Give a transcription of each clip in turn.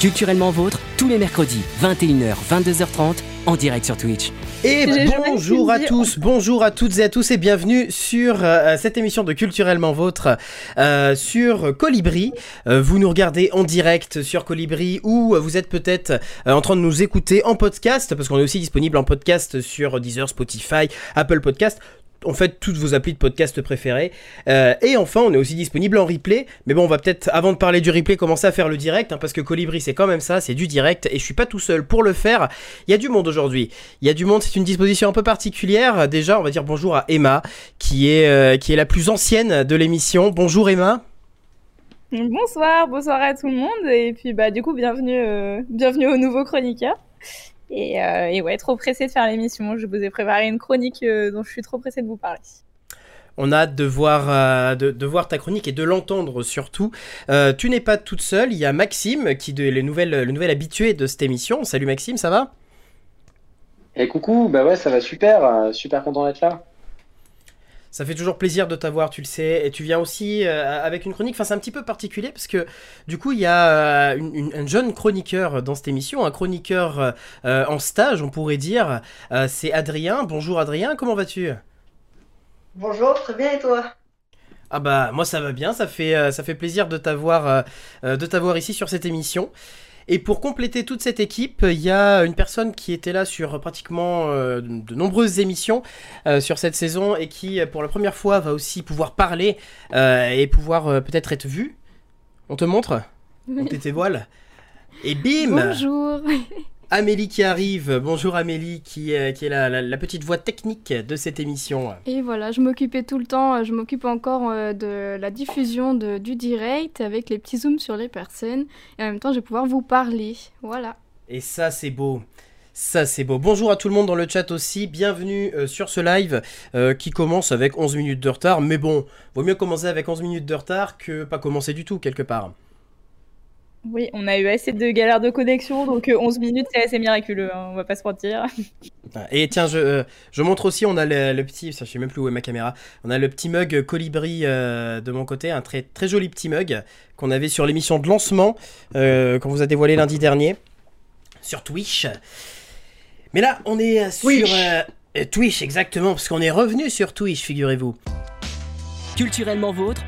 Culturellement vôtre, tous les mercredis, 21h, 22h30, en direct sur Twitch. Et bonjour à tous, bonjour à toutes et à tous et bienvenue sur euh, cette émission de Culturellement Vôtre euh, sur Colibri. Euh, vous nous regardez en direct sur Colibri ou vous êtes peut-être en train de nous écouter en podcast parce qu'on est aussi disponible en podcast sur Deezer, Spotify, Apple Podcast en fait toutes vos applis de podcast préférés. Euh, et enfin, on est aussi disponible en replay. Mais bon, on va peut-être, avant de parler du replay, commencer à faire le direct, hein, parce que Colibri, c'est quand même ça, c'est du direct, et je suis pas tout seul pour le faire. Il y a du monde aujourd'hui. Il y a du monde, c'est une disposition un peu particulière. Déjà, on va dire bonjour à Emma, qui est, euh, la plus ancienne de l'émission. Bonjour Emma. Bonsoir, bonsoir à tout le monde, et puis bah du coup, bienvenue, euh, bienvenue aux. Euh, et, ouais, trop pressé de faire l'émission. Je vous ai préparé une chronique euh, dont je suis trop pressé de vous parler. On a hâte de voir, euh, de, voir ta chronique et de l'entendre surtout. tu n'es pas toute seule, il y a Maxime qui est le nouvel, le nouvel habitué de cette émission. Salut Maxime, ça va? Et eh, coucou, bah ouais, ça va super, super content d'être là. Ça fait toujours plaisir de t'avoir, tu le sais. Et tu viens aussi euh, avec une chronique. Enfin, c'est un petit peu particulier parce que du coup, il y a euh, un jeune chroniqueur dans cette émission, un chroniqueur euh, en stage, on pourrait dire. c'est Adrien. Bonjour Adrien, comment vas-tu? Bonjour, très bien et toi? Ah bah moi ça va bien, ça fait, ça fait plaisir de t'avoir de t'avoir ici sur cette émission. Et pour compléter toute cette équipe, il y a une personne qui était là sur pratiquement euh, de nombreuses émissions euh, sur cette saison et qui, pour la première fois, va aussi pouvoir parler euh, et pouvoir peut-être être vue. On te montre? On tes voiles Et bim! Bonjour Amélie qui arrive. Bonjour Amélie, qui, qui est la, petite voix technique de cette émission. Et voilà, je m'occupais tout le temps, je m'occupe encore euh, de la diffusion de, du direct avec les petits zooms sur les personnes. Et en même temps, je vais pouvoir vous parler. Voilà. Et ça, c'est beau. Ça c'est beau. Bonjour à tout le monde dans le chat aussi. Bienvenue euh, sur ce live euh, qui commence avec 11 minutes de retard. Mais bon, vaut mieux commencer avec 11 minutes de retard que pas commencer du tout quelque part. Oui, on a eu assez de galères de connexion, donc 11 euh, minutes, c'est assez miraculeux, hein, on va pas se mentir. Ah, et tiens, je, euh, je montre aussi, on a le, petit, ça, je sais même plus où est ma caméra, on a le petit mug colibri euh, de mon côté, un très, très joli petit mug qu'on avait sur l'émission de lancement, qu'on vous a dévoilé lundi dernier, sur Twitch. Mais là, on est sur Twitch, exactement, parce qu'on est revenu sur Twitch, figurez-vous. Culturellement vôtre,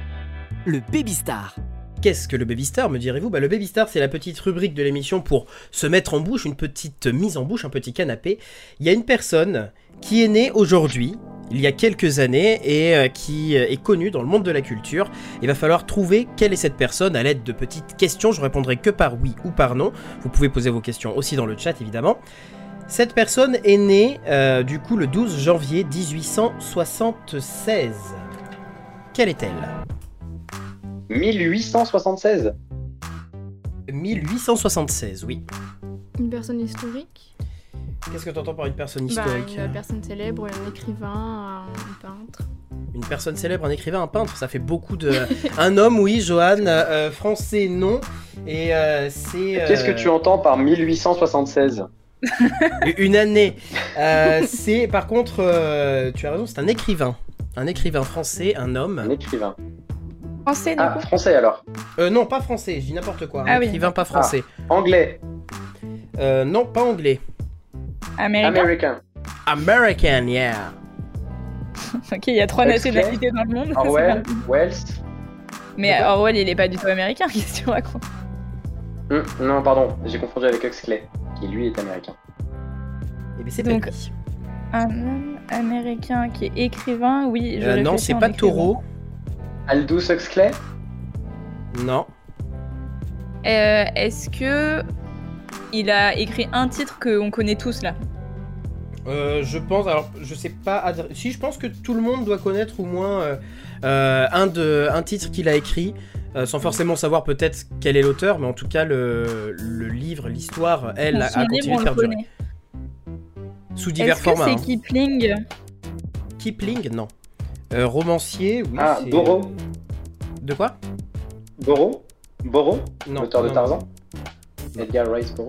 le Baby Star. Qu'est-ce que le Baby Star, me direz-vous bah, Le Baby Star, c'est la petite rubrique de l'émission pour se mettre en bouche, une petite mise en bouche, un petit canapé. Il y a une personne qui est née aujourd'hui, il y a quelques années, et euh, qui euh, est connue dans le monde de la culture. Il va falloir trouver quelle est cette personne à l'aide de petites questions. Je répondrai que par oui ou par non. Vous pouvez poser vos questions aussi dans le chat, évidemment. Cette personne est née, euh, du coup, le 12 janvier 1876. Quelle est-elle? 1876 1876, oui. Une personne historique? Qu'est-ce que tu entends par une personne bah, historique? Une personne célèbre, un écrivain, un peintre. Une personne célèbre, un écrivain, un peintre, ça fait beaucoup de. un homme, oui, Johan. Euh, français, non. Et euh, c'est. Qu'est-ce que tu entends par 1876 Une année. Euh, c'est, par contre, tu as raison, c'est un écrivain. Un écrivain français, un homme. Un écrivain. Français, ah, français alors euh, Non, pas français, je dis n'importe quoi. Ah, écrivain pas français. Ah, anglais euh, Non, pas anglais. Américain. American. yeah. ok, il y a trois nationalités dans le monde. Orwell, Wells. Mais Orwell, il est pas du tout américain, qu'est-ce que tu racontes hum, Non, pardon, j'ai confondu avec Huxley, qui lui est américain. Et eh bien c'est donc un homme américain qui est écrivain, oui. Je euh, non, c'est pas Taureau. Aldous Huxley? Non. Euh, est-ce que il a écrit un titre qu'on connaît tous là? Euh, je pense, alors je sais pas, si je pense que tout le monde doit connaître au moins euh, un, de, un titre qu'il a écrit, sans forcément savoir peut-être quel est l'auteur, mais en tout cas le, livre, l'histoire, elle, a, continué de perdurer. Sous divers formats. Est-ce que c'est hein. Kipling? Kipling, non. Euh, romancier, oui. Ah, Boro. De quoi? Boro? Boro? Non. L'auteur de Tarzan? Edgar Rice Boro?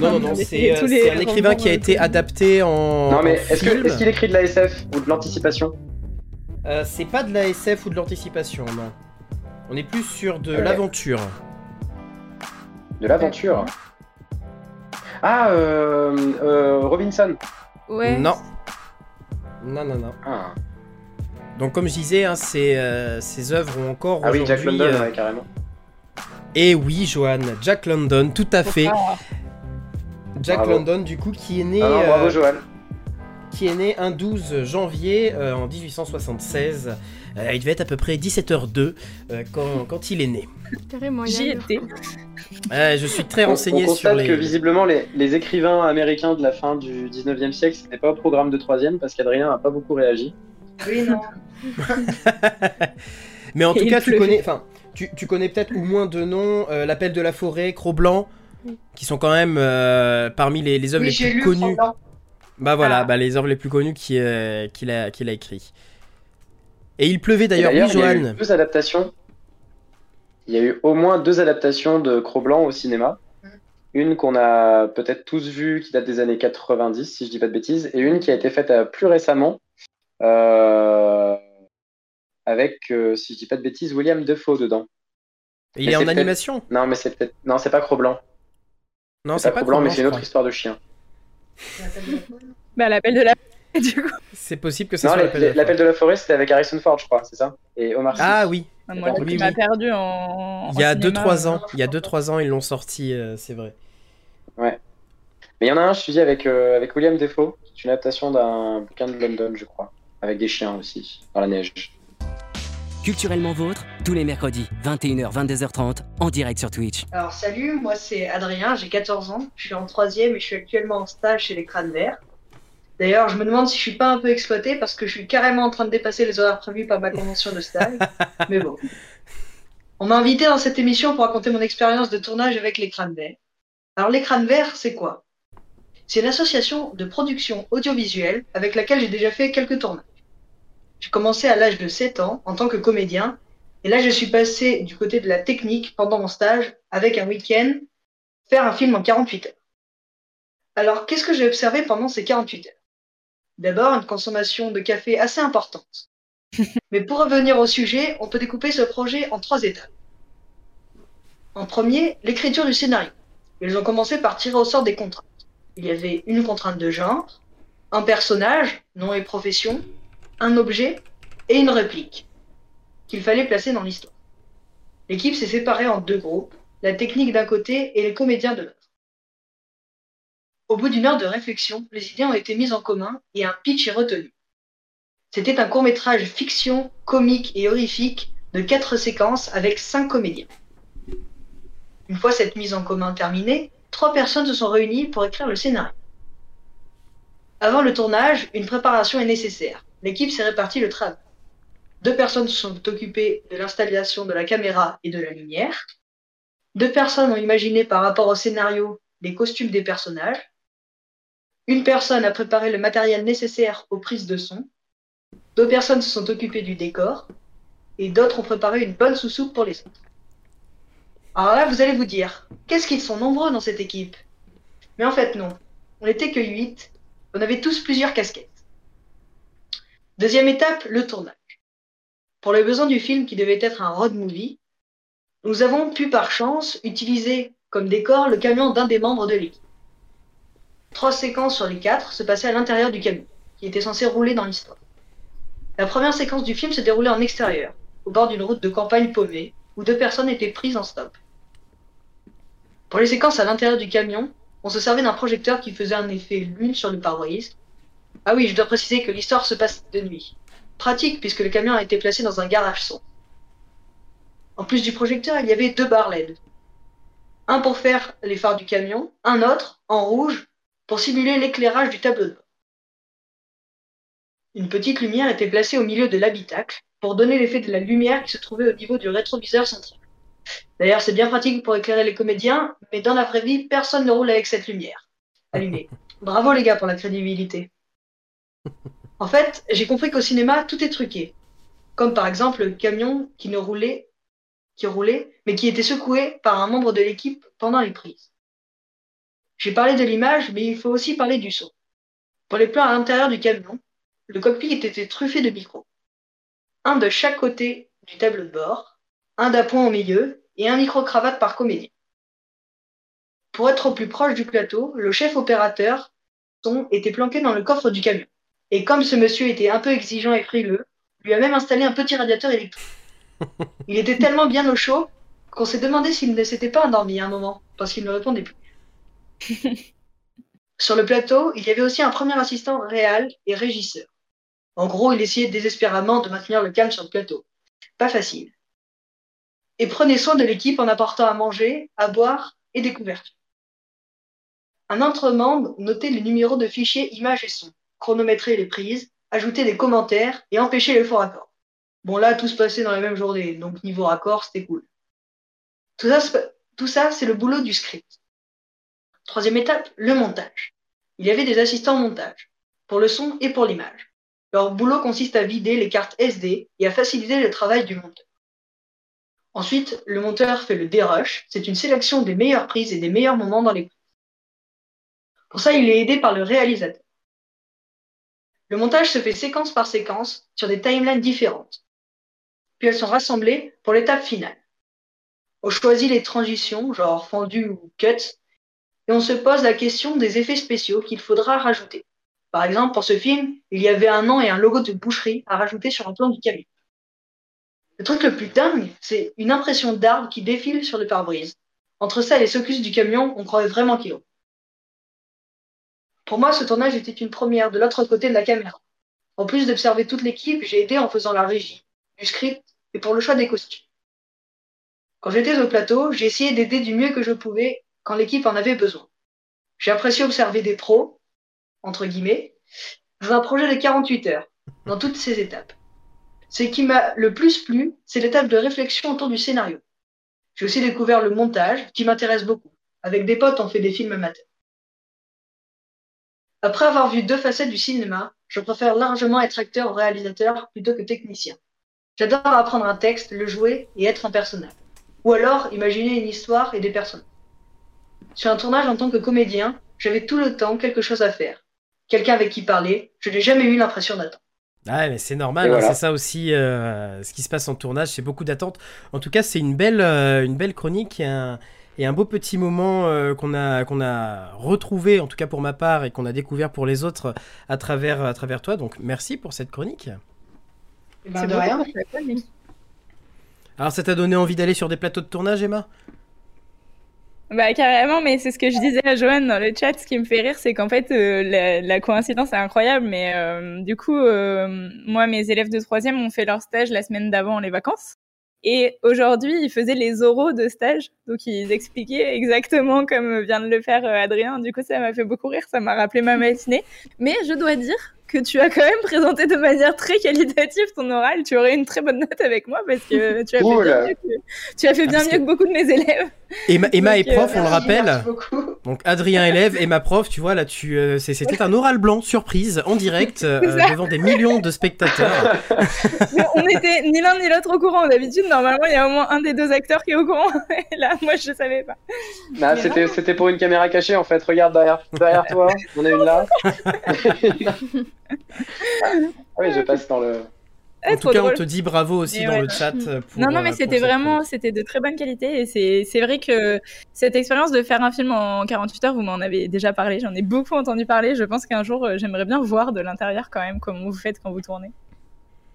Non, non, non, c'est euh, un écrivain qui a été adapté en. Non, mais est-ce qu'il écrit de la SF ou de l'anticipation? Euh, C'est pas de la SF ou de l'anticipation, non. On est plus sur de l'aventure. De l'aventure? Ah, euh, euh, Robinson. Ouais. Non. Non, non, non. Ah, Donc comme je disais, hein, ces, euh, ces œuvres ont encore Ah oui, Jack aujourd'hui, London, euh, ouais, carrément. Et oui, Johan, Jack London, tout à fait. Ah, Jack Bravo. London, du coup, qui est né, Ah non, bravo, euh, Johan. qui est né un 12 janvier euh, en 1876. Euh, il devait être à peu près 17h02 euh, quand, quand il est né. Carrément, J'y étais. Euh, je suis très On- renseigné on sur constate les. que visiblement les, les écrivains américains de la fin du 19e siècle, c'était pas au programme de troisième parce qu'Adrien a pas beaucoup réagi. Oui, non. Mais en Et tout cas, tu connais, enfin, tu, tu connais peut-être ou moins de noms, euh, l'appel de la forêt, Cro-Blanc, qui sont quand même euh, parmi les, les œuvres Oui, les plus lu connues. Bah voilà, Ah. bah, les œuvres les plus connues qui, euh, qu'il a, qu'il a écrit. Et il pleuvait d'ailleurs, oui, il y a Johan. eu deux adaptations. Il y a eu au moins deux adaptations de Cro-Blanc au cinéma. Mm. Une qu'on a peut-être tous vue, qui date des années 90, si je dis pas de bêtises, et une qui a été faite euh, plus récemment, euh, avec, euh, si je dis pas de bêtises, William Defoe dedans. Il Mais est en animation Non, mais c'est peut-être, non, c'est pas Cro-Blanc. Non, C'est pas Cro-Blanc, mais c'est une autre histoire. histoire de chien. Bah, l'appel de la. Du coup. C'est possible que ça Non, soit la- l'appel de la l'appel forêt. de la forêt, c'était avec Harrison Ford, je crois, c'est ça? Et Omar Sy. Ah oui, Ah, Moi, Oui, oui. perdu en. il y a en 2-3 cinéma. ans. Il y a 2-3 ans, ils l'ont sorti, euh, c'est vrai. Mais il y en a un, je te dis, avec, euh, avec William Defoe, qui est une adaptation d'un bouquin de London, je crois. Avec des chiens aussi, dans la neige. Culturellement vôtre, tous les mercredis, 21h, 22h30, en direct sur Twitch. Alors salut, moi c'est Adrien, j'ai 14 ans, je suis en troisième et je suis actuellement en stage chez les crânes verts. D'ailleurs, je me demande si je suis pas un peu exploité parce que je suis carrément en train de dépasser les horaires prévus par ma convention de stage. Mais bon. On m'a invité dans cette émission pour raconter mon expérience de tournage avec les crânes verts. Alors les crânes verts, c'est quoi? C'est une association de production audiovisuelle avec laquelle j'ai déjà fait quelques tournages. J'ai commencé à l'âge de 7 ans en tant que comédien et là, je suis passé du côté de la technique pendant mon stage avec un week-end faire un film en 48 heures. Alors, qu'est-ce que j'ai observé pendant ces 48 heures? D'abord, une consommation de café assez importante. Mais pour revenir au sujet, on peut découper ce projet en trois étapes. En premier, l'écriture du scénario. Ils ont commencé par tirer au sort des contraintes. Il y avait une contrainte de genre, un personnage, nom et profession, un objet et une réplique qu'il fallait placer dans l'histoire. L'équipe s'est séparée en deux groupes, la technique d'un côté et les comédiens de l'autre. Au bout d'une heure de réflexion, les idées ont été mises en commun et un pitch est retenu. C'était un court-métrage fiction, comique et horrifique de quatre séquences avec cinq comédiens. Une fois cette mise en commun terminée, trois personnes se sont réunies pour écrire le scénario. Avant le tournage, une préparation est nécessaire. L'équipe s'est répartie le travail. Deux personnes se sont occupées de l'installation de la caméra et de la lumière. Deux personnes ont imaginé par rapport au scénario les costumes des personnages. Une personne a préparé le matériel nécessaire aux prises de son. Deux personnes se sont occupées du décor. Et d'autres ont préparé une bonne sous-soupe pour les autres. Alors là, vous allez vous dire, qu'est-ce qu'ils sont nombreux dans cette équipe? Mais en fait, non. On n'était que huit. On avait tous plusieurs casquettes. Deuxième étape, le tournage. Pour les besoins du film qui devait être un road movie, nous avons pu par chance utiliser comme décor le camion d'un des membres de l'équipe. Trois séquences sur les quatre se passaient à l'intérieur du camion, qui était censé rouler dans l'histoire. La première séquence du film se déroulait en extérieur, au bord d'une route de campagne paumée, où deux personnes étaient prises en stop. Pour les séquences à l'intérieur du camion, on se servait d'un projecteur qui faisait un effet lune sur le pare-brise. Ah oui, je dois préciser que l'histoire se passe de nuit. Pratique puisque le camion a été placé dans un garage son. En plus du projecteur, il y avait deux barres LED. Un pour faire les phares du camion, un autre, en rouge, pour simuler l'éclairage du tableau de bord. Une petite lumière était placée au milieu de l'habitacle pour donner l'effet de la lumière qui se trouvait au niveau du rétroviseur central. D'ailleurs, c'est bien pratique pour éclairer les comédiens, mais dans la vraie vie, personne ne roule avec cette lumière. Allumée. Bravo les gars pour la crédibilité. En fait, j'ai compris qu'au cinéma, tout est truqué. Comme par exemple le camion qui ne roulait, qui roulait, mais qui était secoué par un membre de l'équipe pendant les prises. J'ai parlé de l'image, mais il faut aussi parler du son. Pour les plans à l'intérieur du camion, le cockpit était truffé de micros. Un de chaque côté du tableau de bord, un d'appoint au milieu et un micro-cravate par comédien. Pour être au plus proche du plateau, le chef opérateur son était planqué dans le coffre du camion. Et comme ce monsieur était un peu exigeant et frileux, lui a même installé un petit radiateur électrique. Il était tellement bien au chaud qu'on s'est demandé s'il ne s'était pas endormi à un moment, parce qu'il ne répondait plus. Sur le plateau, il y avait aussi un premier assistant réel et régisseur. En gros, il essayait désespérément de maintenir le calme sur le plateau. Pas facile. Et prenez soin de l'équipe en apportant à manger, à boire et des couvertures. Un autre membre notait les numéros de fichiers images et son, chronométrer les prises, ajouter des commentaires et empêcher les faux raccords. Bon là, tout se passait dans la même journée, donc niveau raccord, c'était cool. Tout ça c'est le boulot du script. Troisième étape, le montage. Il y avait des assistants au montage, pour le son et pour l'image. Leur boulot consiste à vider les cartes SD et à faciliter le travail du monteur. Ensuite, le monteur fait le dérush, c'est une sélection des meilleures prises et des meilleurs moments dans les prises. Pour ça, il est aidé par le réalisateur. Le montage se fait séquence par séquence sur des timelines différentes. Puis elles sont rassemblées pour l'étape finale. On choisit les transitions, genre fendu ou cut, et on se pose la question des effets spéciaux qu'il faudra rajouter. Par exemple, pour ce film, il y avait un nom et un logo de boucherie à rajouter sur un plan du camion. Le truc le plus dingue, c'est une impression d'arbre qui défile sur le pare-brise. Entre ça et les socus du camion, on croyait vraiment qu'il Pour moi, ce tournage était une première de l'autre côté de la caméra. En plus d'observer toute l'équipe, j'ai aidé en faisant la régie, du script et pour le choix des costumes. Quand j'étais au plateau, j'ai essayé d'aider du mieux que je pouvais quand l'équipe en avait besoin. J'ai apprécié observer des pros, entre guillemets, dans un projet de 48 heures, dans toutes ces étapes. Ce qui m'a le plus plu, c'est l'étape de réflexion autour du scénario. J'ai aussi découvert le montage, qui m'intéresse beaucoup. Avec des potes, on fait des films amateurs. Après avoir vu deux facettes du cinéma, je préfère largement être acteur ou réalisateur plutôt que technicien. J'adore apprendre un texte, le jouer et être un personnage. Ou alors imaginer une histoire et des personnes. Sur un tournage en tant que comédien, j'avais tout le temps quelque chose à faire. Quelqu'un avec qui parler, je n'ai jamais eu l'impression d'attendre. Ah mais c'est normal, hein, c'est ça aussi euh, ce qui se passe en tournage, c'est beaucoup d'attentes. En tout cas, c'est une belle, euh, une belle chronique et un, et un beau petit moment euh, qu'on a, qu'on a retrouvé, en tout cas pour ma part, et qu'on a découvert pour les autres à travers, à travers toi. Donc merci pour cette chronique. Eh ben, de rien. Alors ça t'a donné envie d'aller sur des plateaux de tournage, Emma? Bah carrément, mais c'est ce que je disais à Joanne dans le chat. Ce qui me fait rire, c'est qu'en fait, euh, la, coïncidence est incroyable. Mais euh, du coup, euh, moi, mes élèves de troisième ont fait leur stage la semaine d'avant les vacances. Et aujourd'hui, ils faisaient les oraux de stage. Donc, ils expliquaient exactement comme vient de le faire Adrien. Du coup, ça m'a fait beaucoup rire. Ça m'a rappelé ma matinée. Mais je dois dire que tu as quand même présenté de manière très qualitative ton oral. Tu aurais une très bonne note avec moi parce que tu as fait bien, mieux que, tu as fait bien mieux que... beaucoup de mes élèves. Emma, Emma est prof, on le rappelle. Donc Adrien élève, Emma prof, tu vois là, tu, euh, c'était un oral blanc surprise en direct euh, devant des millions de spectateurs. on n'était ni l'un ni l'autre au courant. D'habitude, normalement, il y a au moins un des deux acteurs qui est au courant. Et là, moi, je savais pas. Bah, c'était, c'était pour une caméra cachée en fait. Regarde derrière, derrière toi, on a une là. ah oui, je passe dans le. En tout cas, on te dit bravo aussi dans le chat. Pour, non, non, mais euh, c'était vraiment, c'était de très bonne qualité. Et c'est vrai que cette expérience de faire un film en 48 heures, vous m'en avez déjà parlé, j'en ai beaucoup entendu parler. Je pense qu'un jour, euh, j'aimerais bien voir de l'intérieur quand même comment vous faites quand vous tournez.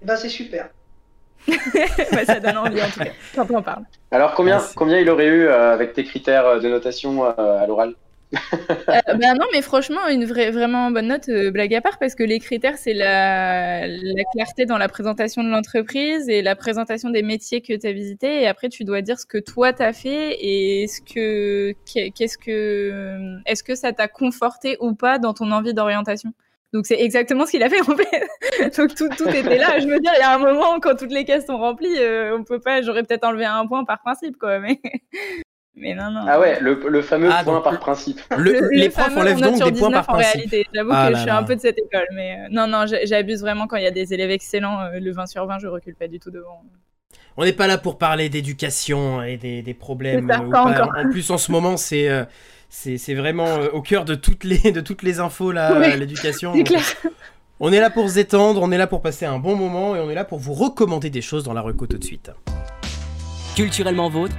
Bah, c'est super. bah, ça donne envie en tout cas, quand on parle. Alors, combien, combien il aurait eu euh, avec tes critères de notation à l'oral? Euh, ben non, mais franchement, une vraie, vraiment bonne note, euh, blague à part, parce que les critères, c'est la, la, clarté dans la présentation de l'entreprise et la présentation des métiers que tu as visités. Et après, tu dois dire ce que toi, tu as fait et ce que, qu'est-ce que, est-ce que ça t'a conforté ou pas dans ton envie d'orientation. Donc c'est exactement ce qu'il a fait en fait. Donc tout, tout était là. Je veux dire, il y a un moment quand toutes les cases sont remplies, euh, on peut pas. J'aurais peut-être enlevé un point par principe quoi, mais mais non, non. Ah ouais, le, fameux ah, point par principe. les profs enlèvent donc des points par en principe. réalité. J'avoue ah que je suis un peu de cette école. Mais euh, non, non, j'abuse vraiment quand il y a des élèves excellents. Euh, le 20 sur 20, je recule pas du tout devant. On n'est pas là pour parler d'éducation et des, des problèmes. Euh, en plus, en ce moment, c'est c'est vraiment au cœur de toutes les, de toutes les infos, l'éducation. On est là pour se détendre, on est là pour passer un bon moment et on est là pour vous recommander des choses dans la reco tout de suite. Culturellement vôtre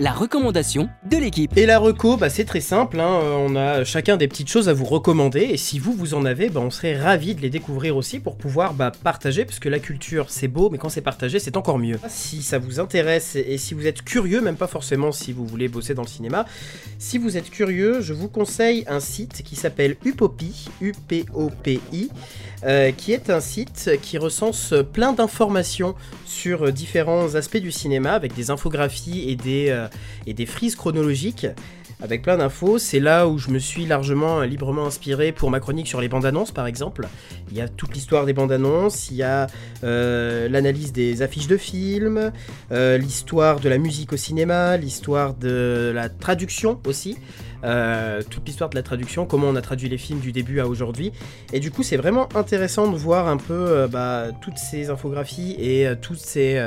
la recommandation de l'équipe. Et la reco, bah, c'est très simple, hein. on a chacun des petites choses à vous recommander, et si vous, vous en avez, bah, on serait ravis de les découvrir aussi pour pouvoir bah, partager, parce que la culture, c'est beau, mais quand c'est partagé, c'est encore mieux. Si ça vous intéresse, et si vous êtes curieux, même pas forcément si vous voulez bosser dans le cinéma, si vous êtes curieux, je vous conseille un site qui s'appelle Upopi, U-P-O-P-I, euh, qui est un site qui recense plein d'informations sur différents aspects du cinéma, avec des infographies et des... Euh, et des frises chronologiques avec plein d'infos. C'est là où je me suis largement, euh, librement inspiré pour ma chronique sur les bandes annonces, par exemple. Il y a toute l'histoire des bandes annonces, il y a euh, l'analyse des affiches de films, euh, l'histoire de la musique au cinéma, l'histoire de la traduction aussi. Euh, toute l'histoire de la traduction, comment on a traduit les films du début à aujourd'hui. Et du coup, c'est vraiment intéressant de voir un peu euh, bah, toutes ces infographies et euh, toutes ces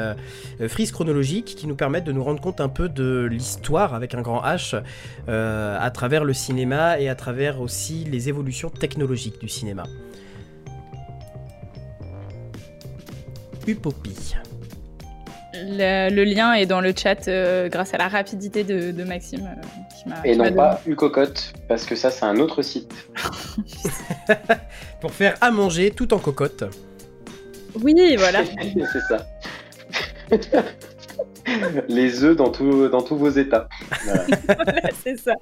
frises chronologiques qui nous permettent de nous rendre compte un peu de l'histoire avec un grand H à travers le cinéma et à travers aussi les évolutions technologiques du cinéma. Upopie. Le, lien est dans le chat grâce à la rapidité de, Maxime. Et non pas une cocotte, parce que ça, c'est un autre site. Pour faire à manger tout en cocotte. Oui, voilà. c'est ça. Les œufs dans, dans tous vos états. c'est ça.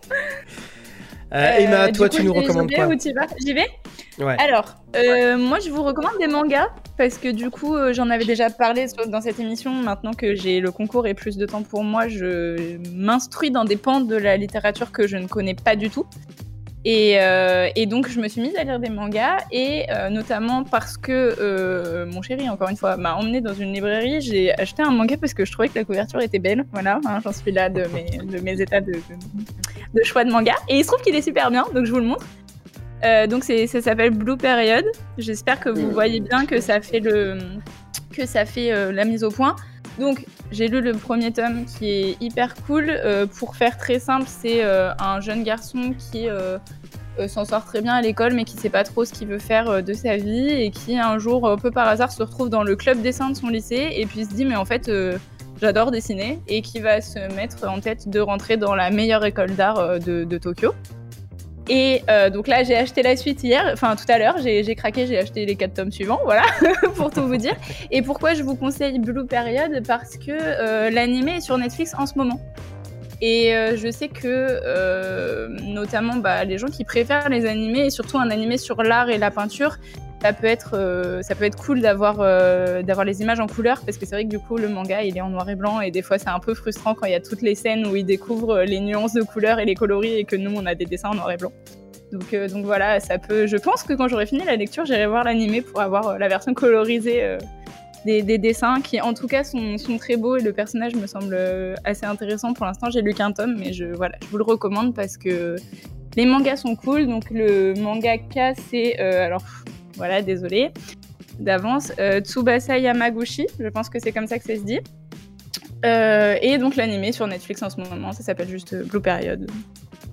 Euh, Emma, euh, toi, tu nous recommandes quoi J'y vais? Alors, euh, moi je vous recommande des mangas parce que du coup euh, j'en avais déjà parlé dans cette émission. Maintenant que j'ai le concours et plus de temps pour moi, je m'instruis dans des pans de la littérature que je ne connais pas du tout. Et, donc je me suis mise à lire des mangas et notamment parce que mon chéri, encore une fois, m'a emmené dans une librairie. J'ai acheté un manga parce que je trouvais que la couverture était belle. Voilà, hein, j'en suis là de mes, de mes états de, de, choix de manga. Et il se trouve qu'il est super bien, donc je vous le montre. Euh, donc ça s'appelle Blue Period. J'espère que vous voyez bien que ça fait le que ça fait euh, la mise au point. Donc j'ai lu le premier tome qui est hyper cool. Euh, pour faire très simple, c'est un jeune garçon qui s'en sort très bien à l'école mais qui sait pas trop ce qu'il veut faire de sa vie et qui un jour un peu par hasard se retrouve dans le club dessin de son lycée et puis se dit mais en fait j'adore dessiner et qui va se mettre en tête de rentrer dans la meilleure école d'art de Tokyo. Et euh, donc là, j'ai acheté la suite hier, enfin tout à l'heure, j'ai craqué, j'ai acheté les quatre tomes suivants, voilà, pour tout vous dire. Et pourquoi je vous conseille Blue Period? Parce que euh, l'animé est sur Netflix en ce moment. Et euh, je sais que, notamment, bah, les gens qui préfèrent les animés, et surtout un animé sur l'art et la peinture, ça peut être, euh, ça peut être cool d'avoir euh, d'avoir les images en couleur parce que c'est vrai que du coup le manga il est en noir et blanc et des fois c'est un peu frustrant quand il y a toutes les scènes où il découvre les nuances de couleurs et les coloris et que nous on a des dessins en noir et blanc. Donc, euh, donc voilà, ça peut. Je pense que quand j'aurai fini la lecture, j'irai voir l'animé pour avoir la version colorisée des, des, dessins qui en tout cas sont, sont, très beaux et le personnage me semble assez intéressant. Pour l'instant, j'ai lu qu'un tome, mais je voilà, je vous le recommande parce que les mangas sont cool. Donc le mangaka c'est alors voilà, désolé d'avance. Euh, Tsubasa Yamaguchi, je pense que c'est comme ça que ça se dit. Euh, et donc l'animé sur Netflix en ce moment, ça s'appelle juste Blue Period.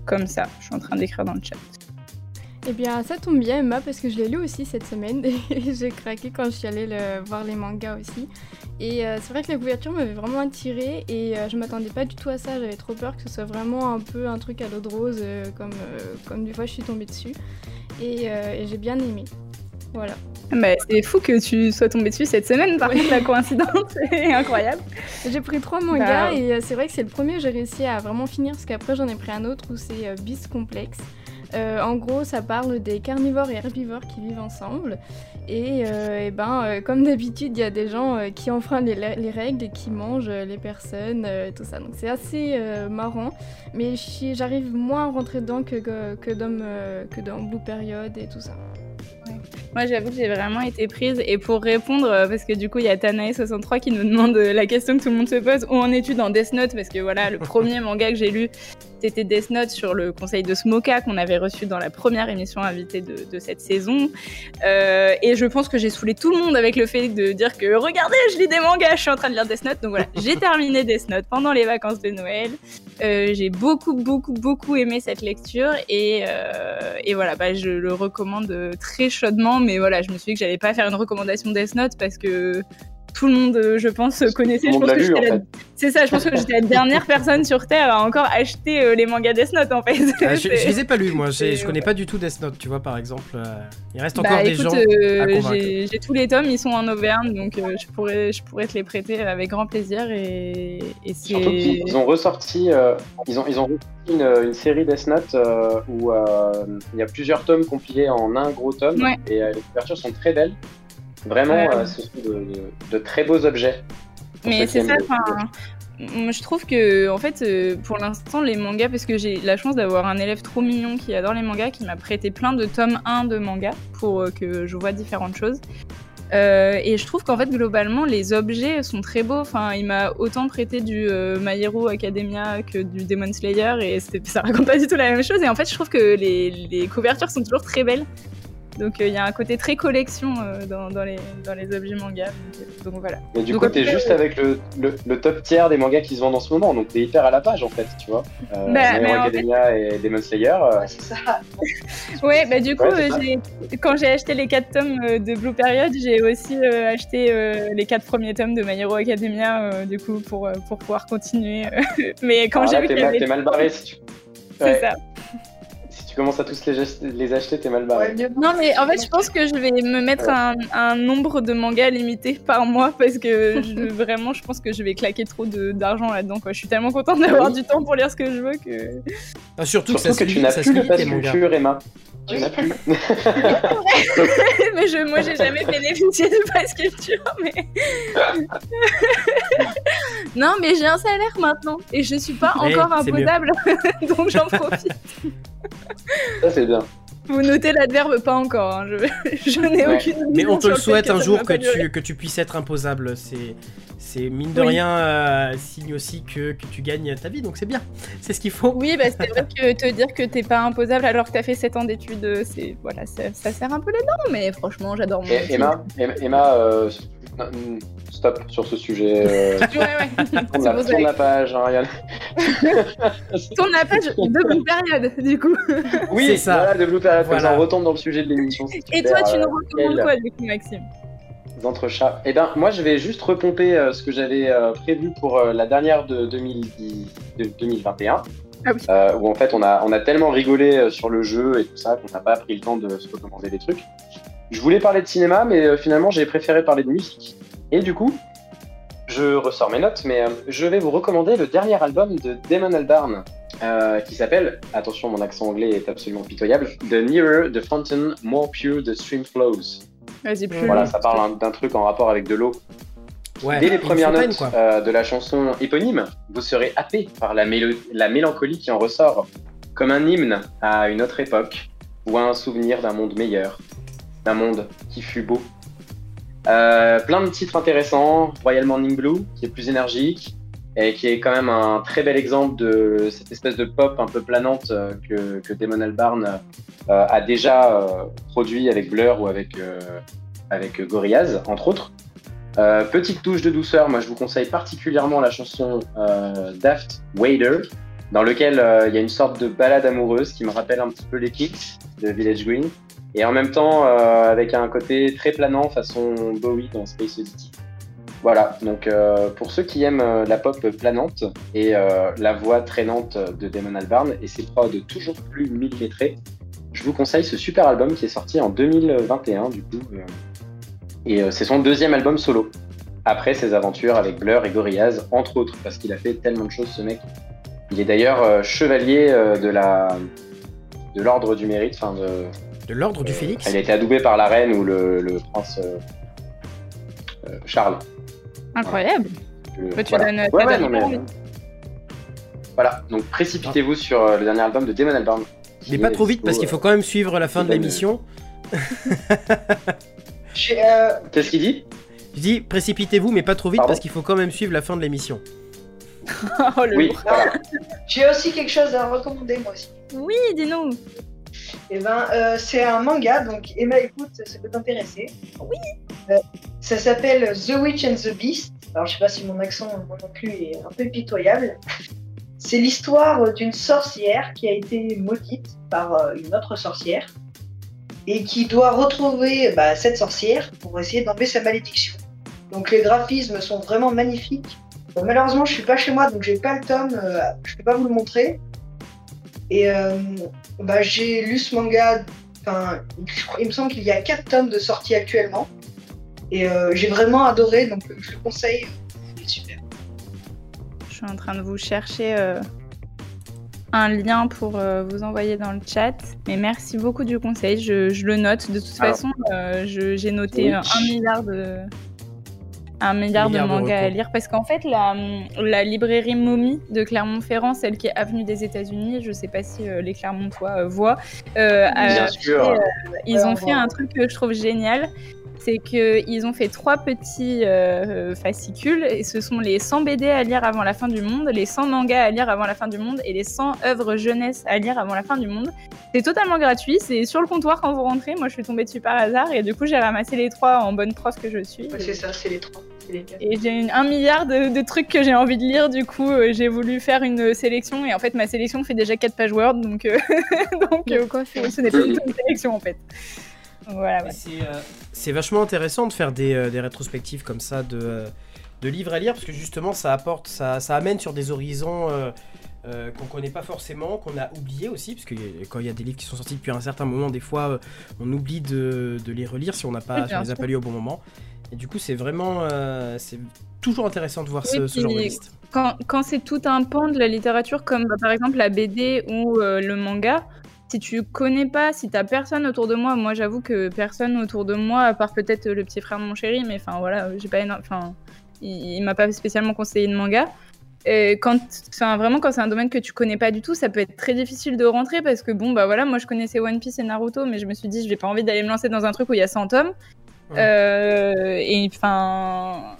Comme ça, je suis en train d'écrire dans le chat. Eh bien, ça tombe bien, Emma, parce que je l'ai lu aussi cette semaine et j'ai craqué quand je suis allée voir les mangas aussi. Et euh, c'est vrai que la couverture m'avait vraiment attirée et je m'attendais pas du tout à ça. J'avais trop peur que ce soit vraiment un peu un truc à l'eau de rose, comme, comme du fois je suis tombée dessus. et j'ai bien aimé. Voilà. Bah, c'est fou que tu sois tombé dessus cette semaine, par contre, la coïncidence est incroyable. J'ai pris trois mangas bah, et euh, c'est vrai que c'est le premier que j'ai réussi à vraiment finir, parce qu'après j'en ai pris un autre où c'est euh, Beast Complex. Euh, en gros, ça parle des carnivores et herbivores qui vivent ensemble. Et, ben, comme d'habitude, il y a des gens qui enfreignent les, règles et qui mangent les personnes, tout ça. Donc c'est assez marrant. Mais j'arrive moins à rentrer dedans que, que, que dans Blue Period et tout ça. Moi, j'avoue que j'ai vraiment été prise. Et pour répondre, euh, parce que du coup, il y a Tanae63 qui nous demande euh, la question que tout le monde se pose où en es-tu dans Death Note? Parce que voilà, le premier manga que j'ai lu, c'était Death Note sur le conseil de Smoka qu'on avait reçu dans la première émission invitée de, cette saison. Euh, et je pense que j'ai saoulé tout le monde avec le fait de dire que regardez, je lis des mangas, je suis en train de lire Death Note. Donc voilà, j'ai terminé Death Note pendant les vacances de Noël. j'ai beaucoup, beaucoup, beaucoup aimé cette lecture et, et voilà, bah, je le recommande très chaudement mais voilà, je me suis dit que j'allais pas faire une recommandation Death Note parce que tout le monde, je pense, connaissait. Tout le monde l'a lu, en fait. C'est ça, je pense que j'étais la dernière personne sur Terre à encore acheter euh, les mangas Death Note en fait. Ah, je, je, les ai pas lus moi, je connais pas du tout Death Note, tu vois par exemple. Euh, il reste bah, encore des gens. Euh, j'ai tous les tomes, ils sont en Auvergne, donc je, pourrais, je pourrais te les prêter avec grand plaisir. Et, et Surtout qu'ils ont ressorti, ils ont, ils ont une, une, série Death Note où il y a plusieurs tomes compilés en un gros tome et les couvertures sont très belles. Vraiment, ce sont de, de, très beaux objets. Mais c'est ça, je trouve que, en fait, euh, pour l'instant, les mangas, parce que j'ai la chance d'avoir un élève trop mignon qui adore les mangas, qui m'a prêté plein de tomes 1 de mangas pour euh, que je vois différentes choses. Euh, et je trouve qu'en fait, globalement, les objets sont très beaux. Enfin, il m'a autant prêté du My Hero Academia que du Demon Slayer, et ça raconte pas du tout la même chose. Et en fait, je trouve que les, les couvertures sont toujours très belles. Donc il y a un côté très collection dans, dans, les, dans, les, objets manga. Donc, voilà. Mais du coup, t'es juste avec le, le, top tiers des mangas qui se vendent en ce moment, donc t'es hyper à la page en fait, tu vois. Euh, bah, Academia et Demon Slayer. c'est ça. ouais, bah du coup, quand j'ai acheté les 4 tomes de Blue Period, j'ai aussi acheté les 4 premiers tomes de My Hero Academia, du coup, pour, pour pouvoir continuer. Mais quand j'ai vu. T'es mal barré si tu. C'est ça tu commences à tous les, les acheter, t'es mal barré. non, mais en fait, je pense que je vais me mettre un, nombre de mangas limité par mois parce que je, vraiment, je pense que je vais claquer trop d'argent là-dedans. Je suis tellement contente d'avoir du temps pour lire ce que je veux que. Ah, surtout, que, ça que tu n'as plus le pass culture, Emma. Tu n'as plus. mais je, moi, j'ai jamais bénéficié de pass culture, mais. non, mais j'ai un salaire maintenant et je suis pas encore imposable, donc j'en profite. Ça, c'est bien. Vous notez l'adverbe pas encore, hein. je, n'ai aucune Mais on te le souhaite un jour que tu, que tu puisses être imposable. C'est, c'est mine de rien euh, signe aussi que, que, tu gagnes ta vie, donc c'est bien. C'est ce qu'il faut. Oui, bah, c'est vrai que te dire que t'es pas imposable alors que t'as fait 7 ans d'études, c'est, voilà, ça, sert un peu là-dedans, mais franchement, j'adore mon Emma, Emma, euh, stop sur ce sujet. Euh, ouais, ouais. Tourne, la, tourne la, page, hein, Yann. tourne la page de Blue Period, du coup. Oui, c'est ça. Voilà, de Blue Period. Voilà. on retombe dans le sujet de l'émission. Et toi, tu nous recommandes quoi, du coup, Maxime? D'entre-chat. Eh ben, moi, je vais juste repomper euh, ce que j'avais euh, prévu pour euh, la dernière de, 2010, de 2021. Ah oui. où en fait on a, on a tellement rigolé sur le jeu et tout ça qu'on n'a pas pris le temps de se recommander des trucs. Je voulais parler de cinéma, mais finalement j'ai préféré parler de musique. Et du coup, je ressors mes notes, mais je vais vous recommander le dernier album de Damon Albarn, qui s'appelle, attention mon accent anglais est absolument pitoyable, The Nearer the Fountain, More Pure the Stream Flows. Vas-y, plus. Voilà, ça parle d'un truc en rapport avec de l'eau. Dès les premières notes euh, de la chanson éponyme, vous serez happé par la, la mélancolie qui en ressort, comme un hymne à une autre époque, ou à un souvenir d'un monde meilleur, d'un monde qui fut beau euh, plein de titres intéressants, Royal Morning Blue, qui est plus énergique, et qui est quand même un très bel exemple de cette espèce de pop un peu planante euh, que, que Damon Albarn euh, a déjà produit avec Blur ou avec, avec Gorillaz, entre autres. petite touche de douceur, moi je vous conseille particulièrement la chanson Daft Wader, dans lequel il y a une sorte de balade amoureuse qui me rappelle un petit peu les Kicks de Village Green et en même temps euh, avec un côté très planant façon Bowie dans Space Oddity. Voilà, donc euh, pour ceux qui aiment euh, la pop planante et la voix traînante de Damon Albarn et ses prods toujours plus millimétrés, je vous conseille ce super album qui est sorti en 2021 du coup. et c'est son deuxième album solo, après ses aventures avec Blur et Gorillaz, entre autres, parce qu'il a fait tellement de choses ce mec. Il est d'ailleurs chevalier de la de l'ordre du mérite, enfin de, de l'ordre du Félix Elle a été adoubée par la reine ou le, prince euh, euh, Charles. Incroyable. tu voilà. voilà, donc précipitez-vous sur euh, le dernier album de Damon Albarn. Mais pas trop vite parce qu'il faut quand même suivre la fin de l'émission. Qu'est-ce qu'il dit? Je dis précipitez-vous mais pas trop vite parce qu'il faut quand même suivre la fin de l'émission. oh, le oui, J'ai aussi quelque chose à recommander moi aussi. Oui, dis-nous. Eh ben, euh, c'est un manga, donc Emma, écoute, ça peut t'intéresser. Oui. Euh, ça s'appelle The Witch and the Beast. Alors, je sais pas si mon accent non plus est un peu pitoyable. C'est l'histoire d'une sorcière qui a été maudite par euh, une autre sorcière et qui doit retrouver bah, cette sorcière pour essayer d'enlever sa malédiction. Donc les graphismes sont vraiment magnifiques. malheureusement, je suis pas chez moi, donc j'ai pas le tome. je peux pas vous le montrer. Et bah, j'ai lu ce manga. Il me semble qu'il y a quatre tomes de sortie actuellement. Et j'ai vraiment adoré, donc je le conseille. C'est super. Je suis en train de vous chercher un lien pour euh, vous envoyer dans le chat. Mais merci beaucoup du conseil. Je, le note. De toute façon, euh, j'ai noté un milliard de un milliard, de mangas à lire parce qu'en fait la, la, librairie Mommy de Clermont-Ferrand, celle qui est avenue des États-Unis, je sais pas si euh, les Clermontois voient, ils ont fait un truc que je trouve génial c'est qu'ils ont fait trois petits euh, fascicules et ce sont les 100 BD à lire avant la fin du monde, les 100 mangas à lire avant la fin du monde et les 100 œuvres jeunesse à lire avant la fin du monde. C'est totalement gratuit, c'est sur le comptoir quand vous rentrez. Moi, je suis tombée dessus par hasard et du coup, j'ai ramassé les trois en bonne prof que je suis. c'est ça, c'est les trois. Et j'ai un milliard de, trucs que j'ai envie de lire, du coup euh, j'ai voulu faire une sélection et en fait ma sélection fait déjà 4 pages Word donc, euh, donc ce n'est pas une sélection en fait. Voilà, euh, C'est vachement intéressant de faire des, euh, des rétrospectives comme ça de, euh, de, livres à lire parce que justement ça apporte, ça, ça amène sur des horizons qu'on connaît pas forcément, qu'on a oublié aussi, parce que quand il y a des livres qui sont sortis depuis un certain moment, des fois on oublie de, de, les relire si on n'a pas, les a pas lus au bon moment. Et du coup c'est vraiment, c'est toujours intéressant de voir ce, ce, genre de liste. Quand, quand c'est tout un pan de la littérature comme bah, par exemple la BD ou le manga, si tu connais pas, si t'as personne autour de moi, moi j'avoue que personne autour de moi, à part peut-être le petit frère de mon chéri, mais enfin voilà, j'ai pas enfin, il, m'a pas spécialement conseillé de manga. Et quand, enfin vraiment quand c'est un domaine que tu connais pas du tout, ça peut être très difficile de rentrer parce que bon bah voilà, moi je connaissais One Piece et Naruto, mais je me suis dit je vais pas envie d'aller me lancer dans un truc où il y a 100 tomes. Euh, et enfin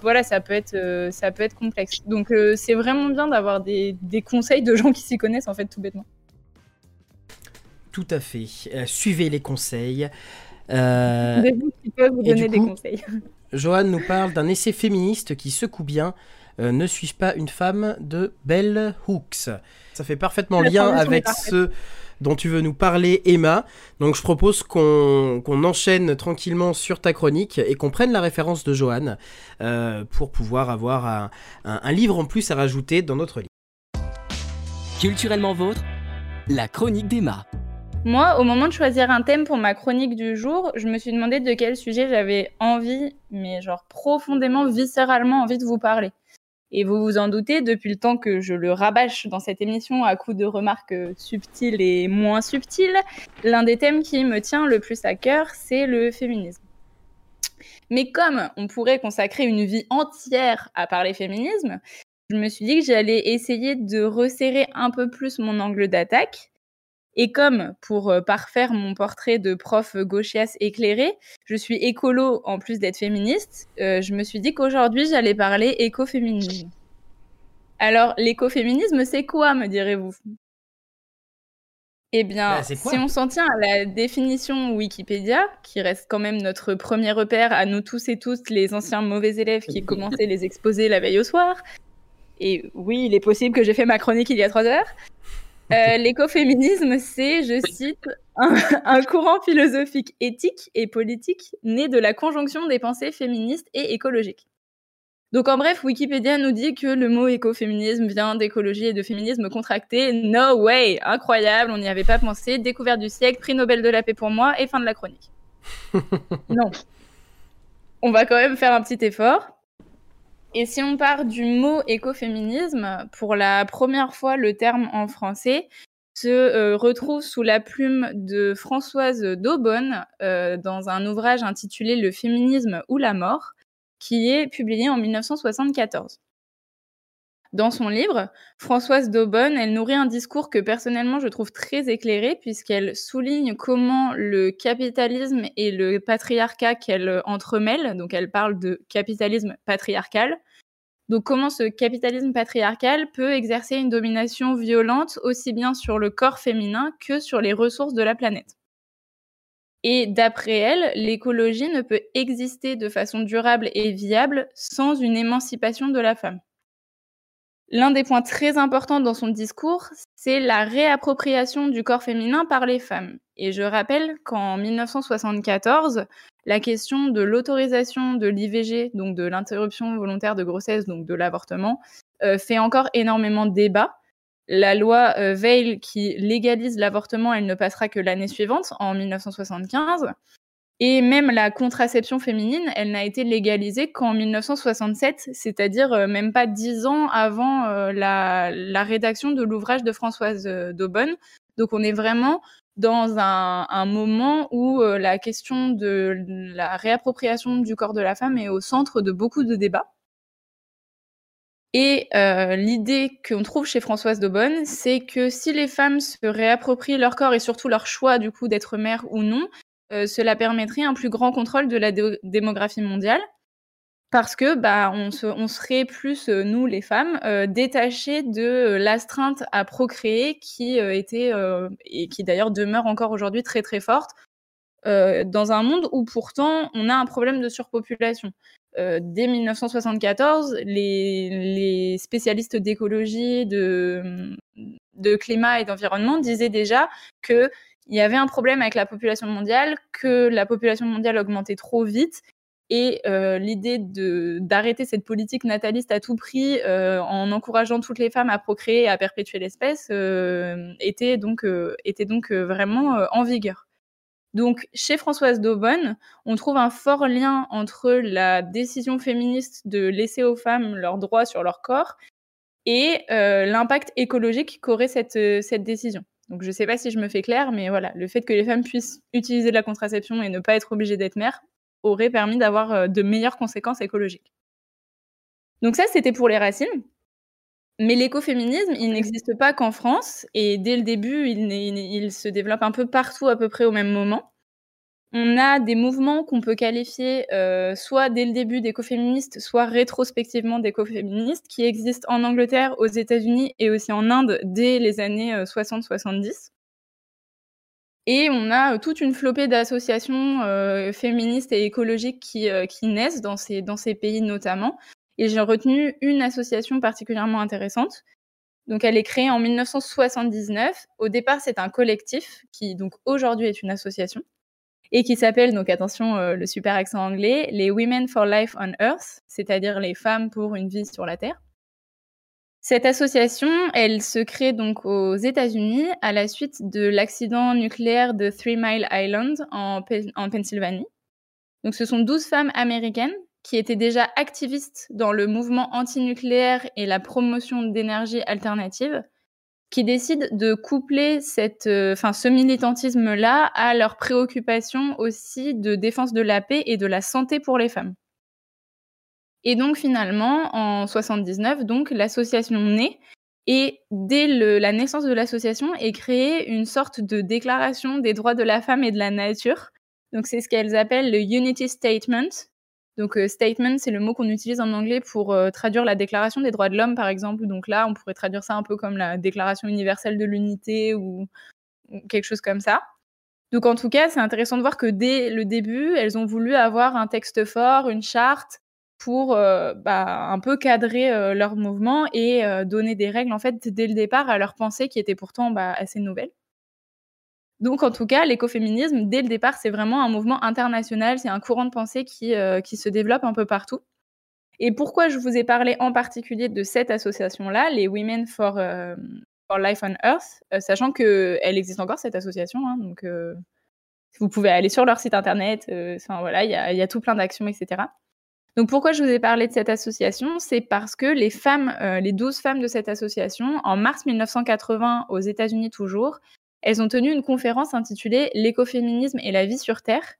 voilà, ça peut être, euh, ça peut être complexe. Donc euh, c'est vraiment bien d'avoir des, des, conseils de gens qui s'y connaissent en fait tout bêtement. Tout à fait. Euh, suivez les conseils. Euh, vous qui peuvent vous donner des conseils. Johan nous parle d'un essai féministe qui secoue bien. Euh, ne suis-je pas une femme de Bell Hooks Ça fait parfaitement lien avec ce dont tu veux nous parler, Emma. Donc je propose qu'on enchaîne tranquillement sur ta chronique et qu'on prenne la référence de Johan pour pouvoir avoir un, un livre en plus à rajouter dans notre livre. Culturellement vôtre, la chronique d'Emma. Moi, au moment de choisir un thème pour ma chronique du jour, je me suis demandé de quel sujet j'avais envie, mais genre profondément, viscéralement envie de vous parler. Et vous vous en doutez, depuis le temps que je le rabâche dans cette émission à coups de remarques subtiles et moins subtiles, l'un des thèmes qui me tient le plus à cœur, c'est le féminisme. Mais comme on pourrait consacrer une vie entière à parler féminisme, je me suis dit que j'allais essayer de resserrer un peu plus mon angle d'attaque et comme pour euh, parfaire mon portrait de prof gauchias éclairé, je suis écolo en plus d'être féministe, euh, je me suis dit qu'aujourd'hui j'allais parler écoféminisme. Alors l'écoféminisme, c'est quoi, me direz-vous? Eh bien, bah, si on s'en tient à la définition Wikipédia, qui reste quand même notre premier repère à nous tous et toutes, les anciens mauvais élèves qui commençaient les exposer la veille au soir, et oui, il est possible que j'ai fait ma chronique il y a trois heures, euh, l'écoféminisme, c'est, je cite, un, courant philosophique éthique et politique né de la conjonction des pensées féministes et écologiques. Donc en bref, Wikipédia nous dit que le mot écoféminisme vient d'écologie et de féminisme contracté. No way Incroyable, on n'y avait pas pensé. Découverte du siècle, prix Nobel de la paix pour moi et fin de la chronique. non. On va quand même faire un petit effort. Et si on part du mot écoféminisme, pour la première fois, le terme en français se euh, retrouve sous la plume de Françoise Daubonne euh, dans un ouvrage intitulé Le féminisme ou la mort, qui est publié en 1974. Dans son livre, Françoise Daubonne, elle nourrit un discours que personnellement je trouve très éclairé puisqu'elle souligne comment le capitalisme et le patriarcat qu'elle entremêle, donc elle parle de capitalisme patriarcal, donc comment ce capitalisme patriarcal peut exercer une domination violente aussi bien sur le corps féminin que sur les ressources de la planète. Et d'après elle, l'écologie ne peut exister de façon durable et viable sans une émancipation de la femme. L'un des points très importants dans son discours, c'est la réappropriation du corps féminin par les femmes. Et je rappelle qu'en 1974, la question de l'autorisation de l'IVG, donc de l'interruption volontaire de grossesse, donc de l'avortement, euh, fait encore énormément débat. La loi euh, Veil qui légalise l'avortement, elle ne passera que l'année suivante, en 1975. Et même la contraception féminine, elle n'a été légalisée qu'en 1967, c'est-à-dire euh, même pas dix ans avant euh, la, rédaction de l'ouvrage de Françoise euh, Daubonne. Donc on est vraiment dans un, moment où la question de la réappropriation du corps de la femme est au centre de beaucoup de débats. Et l'idée qu'on trouve chez Françoise Daubonne, c'est que si les femmes se réapproprient leur corps et surtout leur choix du coup d'être mère ou non, euh, cela permettrait un plus grand contrôle de la démographie mondiale parce que bah on, se, on serait plus euh, nous les femmes euh, détachées de l'astreinte à procréer qui était et qui d'ailleurs demeure encore aujourd'hui très très forte dans un monde où pourtant on a un problème de surpopulation. dès 1974, les, spécialistes d'écologie, de climat et d'environnement disaient déjà que il y avait un problème avec la population mondiale, que la population mondiale augmentait trop vite. Et euh, l'idée d'arrêter cette politique nataliste à tout prix euh, en encourageant toutes les femmes à procréer et à perpétuer l'espèce euh, était donc, était donc vraiment en vigueur. Donc chez Françoise Daubonne, on trouve un fort lien entre la décision féministe de laisser aux femmes leurs droits sur leur corps et l'impact écologique qu'aurait cette, cette décision. Donc je ne sais pas si je me fais clair, mais voilà, le fait que les femmes puissent utiliser de la contraception et ne pas être obligées d'être mères aurait permis d'avoir euh, de meilleures conséquences écologiques. Donc ça, c'était pour les racines. Mais l'écoféminisme, il n'existe pas qu'en France, et dès le début, il, il, se développe un peu partout à peu près au même moment on a des mouvements qu'on peut qualifier euh, soit dès le début d'écoféministes, soit rétrospectivement d'écoféministes, qui existent en Angleterre, aux États-Unis et aussi en Inde dès les années 60-70. Euh, et on a euh, toute une flopée d'associations féministes et écologiques qui, qui naissent dans ces, dans ces pays notamment. Et j'ai retenu une association particulièrement intéressante. Donc elle est créée en 1979. Au départ, c'est un collectif qui donc aujourd'hui est une association et qui s'appelle, donc attention, euh, le super accent anglais, les Women for Life on Earth, c'est-à-dire les femmes pour une vie sur la Terre. Cette association, elle se crée donc aux États-Unis à la suite de l'accident nucléaire de Three Mile Island en, en Pennsylvanie. Donc ce sont 12 femmes américaines qui étaient déjà activistes dans le mouvement antinucléaire et la promotion d'énergie alternative qui décident de coupler cette, euh, ce militantisme-là à leurs préoccupations aussi de défense de la paix et de la santé pour les femmes. Et donc finalement, en 79, donc l'association naît et dès la naissance de l'association est créée une sorte de déclaration des droits de la femme et de la nature. Donc c'est ce qu'elles appellent le Unity Statement, donc euh, statement, c'est le mot qu'on utilise en anglais pour euh, traduire la Déclaration des droits de l'homme, par exemple. Donc là, on pourrait traduire ça un peu comme la Déclaration universelle de l'unité ou, quelque chose comme ça. Donc en tout cas, c'est intéressant de voir que dès le début, elles ont voulu avoir un texte fort, une charte pour euh, bah, un peu cadrer leur mouvement et donner des règles en fait dès le départ à leur pensée qui était pourtant bah, assez nouvelle. Donc, en tout cas, l'écoféminisme, dès le départ, c'est vraiment un mouvement international, c'est un courant de pensée qui, euh, qui se développe un peu partout. Et pourquoi je vous ai parlé en particulier de cette association-là, les Women for, euh, for Life on Earth, euh, sachant qu'elle existe encore, cette association. Hein, donc, euh, vous pouvez aller sur leur site internet, enfin voilà, il y a, y a, tout plein d'actions, etc. Donc, pourquoi je vous ai parlé de cette association C'est parce que les femmes, les 12 femmes de cette association, en mars 1980, aux États-Unis toujours, elles ont tenu une conférence intitulée L'écoféminisme et la vie sur Terre.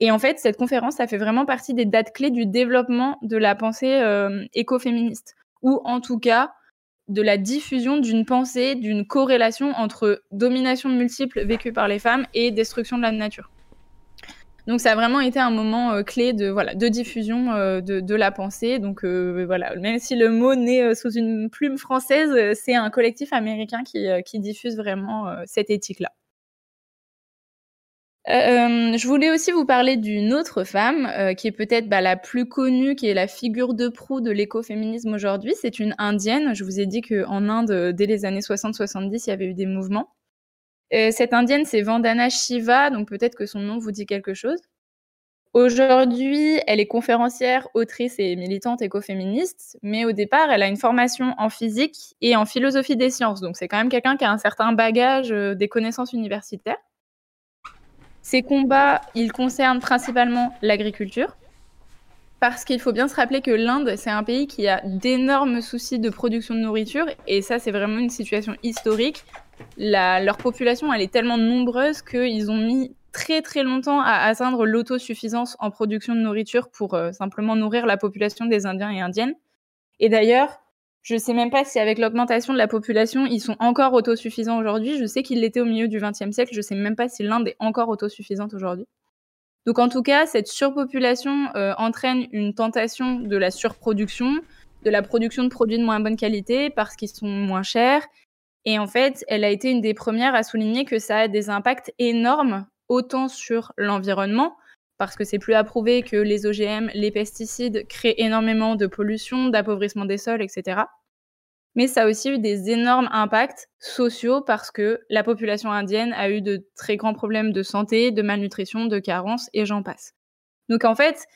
Et en fait, cette conférence, ça fait vraiment partie des dates clés du développement de la pensée euh, écoféministe, ou en tout cas de la diffusion d'une pensée, d'une corrélation entre domination multiple vécue par les femmes et destruction de la nature. Donc ça a vraiment été un moment euh, clé de voilà de diffusion euh, de, la pensée. Donc euh, voilà, même si le mot naît sous une plume française, c'est un collectif américain qui, qui diffuse vraiment cette éthique-là. je voulais aussi vous parler d'une autre femme qui est peut-être bah, la plus connue, qui est la figure de proue de l'écoféminisme aujourd'hui. C'est une indienne. Je vous ai dit qu'en Inde, dès les années 60-70, il y avait eu des mouvements. Cette indienne, c'est Vandana Shiva, donc peut-être que son nom vous dit quelque chose. Aujourd'hui, elle est conférencière, autrice et militante écoféministe, mais au départ, elle a une formation en physique et en philosophie des sciences. Donc c'est quand même quelqu'un qui a un certain bagage euh, des connaissances universitaires. Ses combats, ils concernent principalement l'agriculture, parce qu'il faut bien se rappeler que l'Inde, c'est un pays qui a d'énormes soucis de production de nourriture, et ça, c'est vraiment une situation historique. Leur population, elle est tellement nombreuse qu'ils ont mis très très longtemps à atteindre l'autosuffisance en production de nourriture pour euh, simplement nourrir la population des Indiens et Indiennes. Et d'ailleurs, je ne sais même pas si avec l'augmentation de la population, ils sont encore autosuffisants aujourd'hui. Je sais qu'ils l'étaient au milieu du XXe siècle. Je ne sais même pas si l'Inde est encore autosuffisante aujourd'hui. Donc en tout cas, cette surpopulation euh, entraîne une tentation de la surproduction, de la production de produits de moins bonne qualité parce qu'ils sont moins chers. Et en fait, elle a été une des premières à souligner que ça a des impacts énormes autant sur l'environnement, parce que c'est plus approuvé que les OGM, les pesticides créent énormément de pollution, d'appauvrissement des sols, etc. Mais ça a aussi eu des énormes impacts sociaux parce que la population indienne a eu de très grands problèmes de santé, de malnutrition, de carence, et j'en passe. Donc en fait,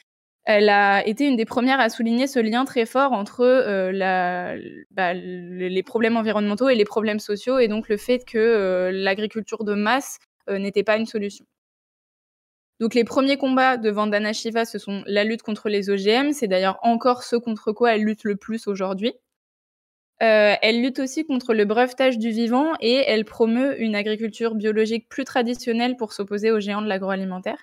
elle a été une des premières à souligner ce lien très fort entre euh, bah, les problèmes environnementaux et les problèmes sociaux, et donc le fait que euh, l'agriculture de masse euh, n'était pas une solution. Donc les premiers combats de Vandana Shiva, ce sont la lutte contre les OGM. C'est d'ailleurs encore ce contre quoi elle lutte le plus aujourd'hui. Elle lutte aussi contre le brevetage du vivant et elle promeut une agriculture biologique plus traditionnelle pour s'opposer aux géants de l'agroalimentaire.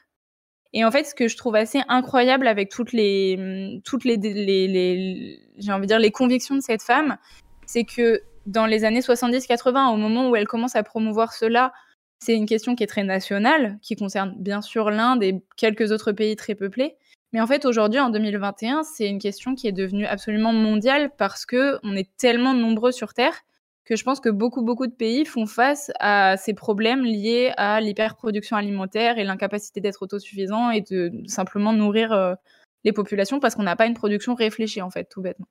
Et en fait, ce que je trouve assez incroyable avec toutes les, toutes les, les j'ai envie de dire les convictions de cette femme, c'est que dans les années 70-80, au moment où elle commence à promouvoir cela, c'est une question qui est très nationale, qui concerne bien sûr l'Inde et quelques autres pays très peuplés. Mais en fait, aujourd'hui, en 2021, c'est une question qui est devenue absolument mondiale parce que on est tellement nombreux sur Terre que je pense que beaucoup, beaucoup de pays font face à ces problèmes liés à l'hyperproduction alimentaire et l'incapacité d'être autosuffisant et de simplement nourrir euh, les populations parce qu'on n'a pas une production réfléchie, en fait, tout bêtement.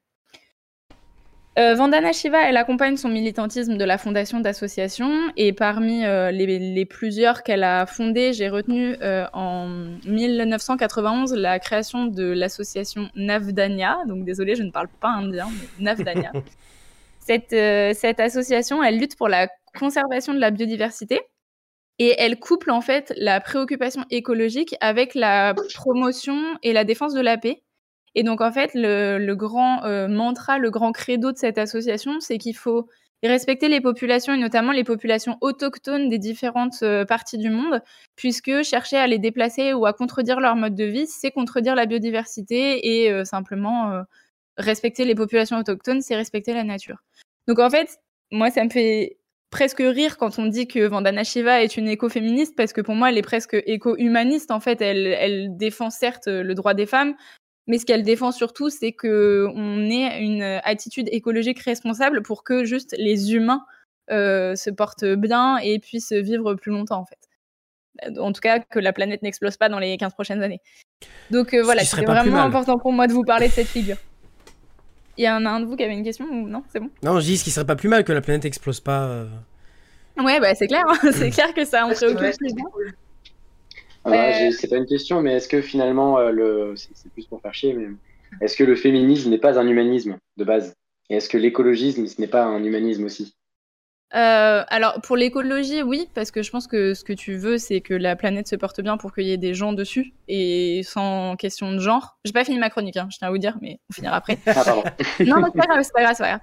Euh, Vandana Shiva, elle accompagne son militantisme de la fondation d'associations et parmi euh, les, plusieurs qu'elle a fondées, j'ai retenu en 1991 la création de l'association Navdanya. Donc désolé, je ne parle pas indien, mais Navdanya. cette, cette association, elle lutte pour la conservation de la biodiversité et elle couple en fait la préoccupation écologique avec la promotion et la défense de la paix. Et donc, en fait, le, grand euh, mantra, le grand credo de cette association, c'est qu'il faut respecter les populations, et notamment les populations autochtones des différentes euh, parties du monde, puisque chercher à les déplacer ou à contredire leur mode de vie, c'est contredire la biodiversité et euh, simplement respecter les populations autochtones, c'est respecter la nature. Donc, en fait, moi, ça me fait presque rire quand on dit que Vandana Shiva est une écoféministe parce que pour moi elle est presque éco-humaniste en fait elle, elle défend certes le droit des femmes mais ce qu'elle défend surtout, c'est qu'on ait une attitude écologique responsable pour que juste les humains euh, se portent bien et puissent vivre plus longtemps, en fait. En tout cas, que la planète n'explose pas dans les 15 prochaines années. Donc euh, voilà, c'est vraiment important pour moi de vous parler de cette figure. Il y en a un de vous qui avait une question ou non C'est bon Non, je dis ce qui serait pas plus mal que la planète n'explose pas. Euh. Ouais, bah c'est clair, hein. c'est clair que ça en préoccupe euh, c'est pas une question, mais est-ce que finalement, euh, le... c'est plus pour faire chier, mais est-ce que le féminisme n'est pas un humanisme de base? Et est-ce que l'écologisme, ce n'est pas un humanisme aussi? Euh, alors pour l'écologie, oui, parce que je pense que ce que tu veux, c'est que la planète se porte bien pour qu'il y ait des gens dessus et sans question de genre. J'ai pas fini ma chronique, hein, je tiens à vous dire, mais on finira après. Ah, pardon. non, c'est pas grave, c'est pas grave, c'est pas grave.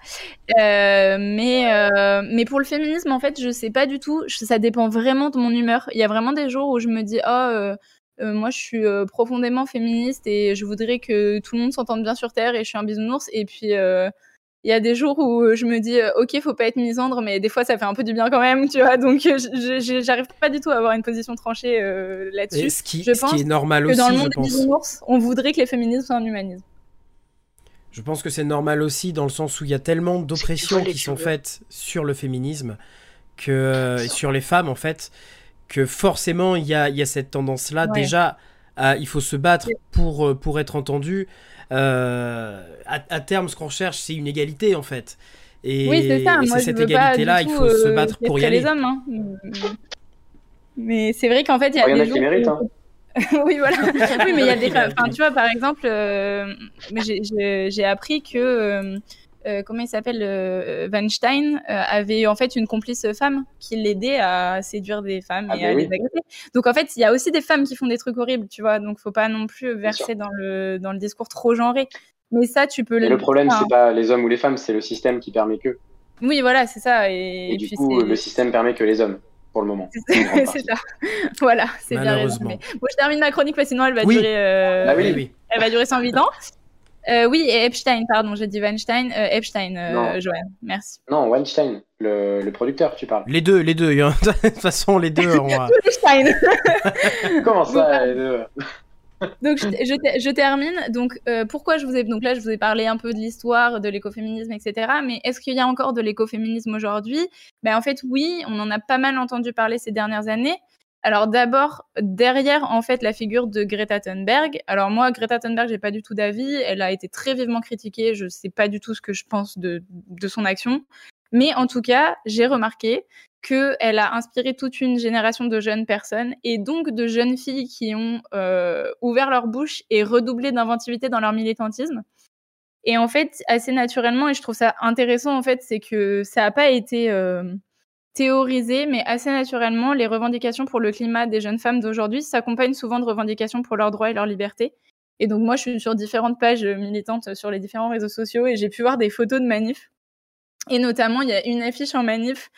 Euh, mais euh, mais pour le féminisme, en fait, je sais pas du tout. Ça dépend vraiment de mon humeur. Il y a vraiment des jours où je me dis, oh. moi, je suis profondément féministe et je voudrais que tout le monde s'entende bien sur Terre et je suis un bisounours. Et puis, il y a des jours où euh, je me dis euh, ok faut pas être misandre mais des fois ça fait un peu du bien quand même tu vois. Donc euh, j'arrive pas du tout à avoir une position tranchée là-dessus. Ce qui, je pense qui est normal que aussi dans le monde des on voudrait que les féminismes soient un humanisme. Je pense que c'est normal aussi dans le sens où il y a tellement d'oppressions qui sont faites sur le féminisme que sur les femmes en fait que forcément il y a, y a cette tendance là déjà il faut se battre pour, pour être entendu euh, à, terme, ce qu'on recherche, c'est une égalité en fait. Et, oui, c'est ça. Moi, cette égalité-là, il faut se battre pour y aller. les hommes. Hein. Mais c'est vrai qu'en fait, il y a oh, des gens qui méritent. Hein. oui, voilà. oui, mais il y a des. Enfin, tu vois, par exemple, euh, j'ai appris que. Euh, euh, comment il s'appelle Weinstein avait en fait une complice femme qui l'aidait à séduire des femmes ah, et à les agresser. Donc en fait, il y a aussi des femmes qui font des trucs horribles, tu vois. Donc faut pas non plus verser dans le, dans le discours trop genré. Mais ça, tu peux le. Le problème, c'est pas les hommes ou les femmes, c'est le système qui permet que. Oui, voilà, c'est ça. Et, et, du coup, le système permet que les hommes pour le moment. c'est ça. Voilà, c'est bien résumé. Bon, je termine ma chronique parce que sinon elle va durer. Euh, ah oui, oui. Elle va durer 108 ans. Euh, oui, et Epstein, pardon, j'ai dit Weinstein. Euh, Epstein, euh, Joanne, merci. Non, Weinstein, le, le, producteur, tu parles. Les deux, les deux. De toute façon, les deux. On. Comment ça, les deux? donc je, je, termine. Donc euh, pourquoi je vous ai donc là je vous ai parlé un peu de l'histoire de l'écoféminisme etc. Mais est-ce qu'il y a encore de l'écoféminisme aujourd'hui? Ben en fait oui, on en a pas mal entendu parler ces dernières années. Alors d'abord derrière en fait la figure de Greta Thunberg. Alors moi Greta Thunberg j'ai pas du tout d'avis. Elle a été très vivement critiquée. Je sais pas du tout ce que je pense de, de son action. Mais en tout cas, j'ai remarqué qu'elle a inspiré toute une génération de jeunes personnes et donc de jeunes filles qui ont euh, ouvert leur bouche et redoublé d'inventivité dans leur militantisme. Et en fait, assez naturellement, et je trouve ça intéressant, en fait, c'est que ça n'a pas été euh, théorisé, mais assez naturellement, les revendications pour le climat des jeunes femmes d'aujourd'hui s'accompagnent souvent de revendications pour leurs droits et leur liberté. Et donc moi, je suis sur différentes pages militantes sur les différents réseaux sociaux et j'ai pu voir des photos de manifs. Et notamment, il y a une affiche en manif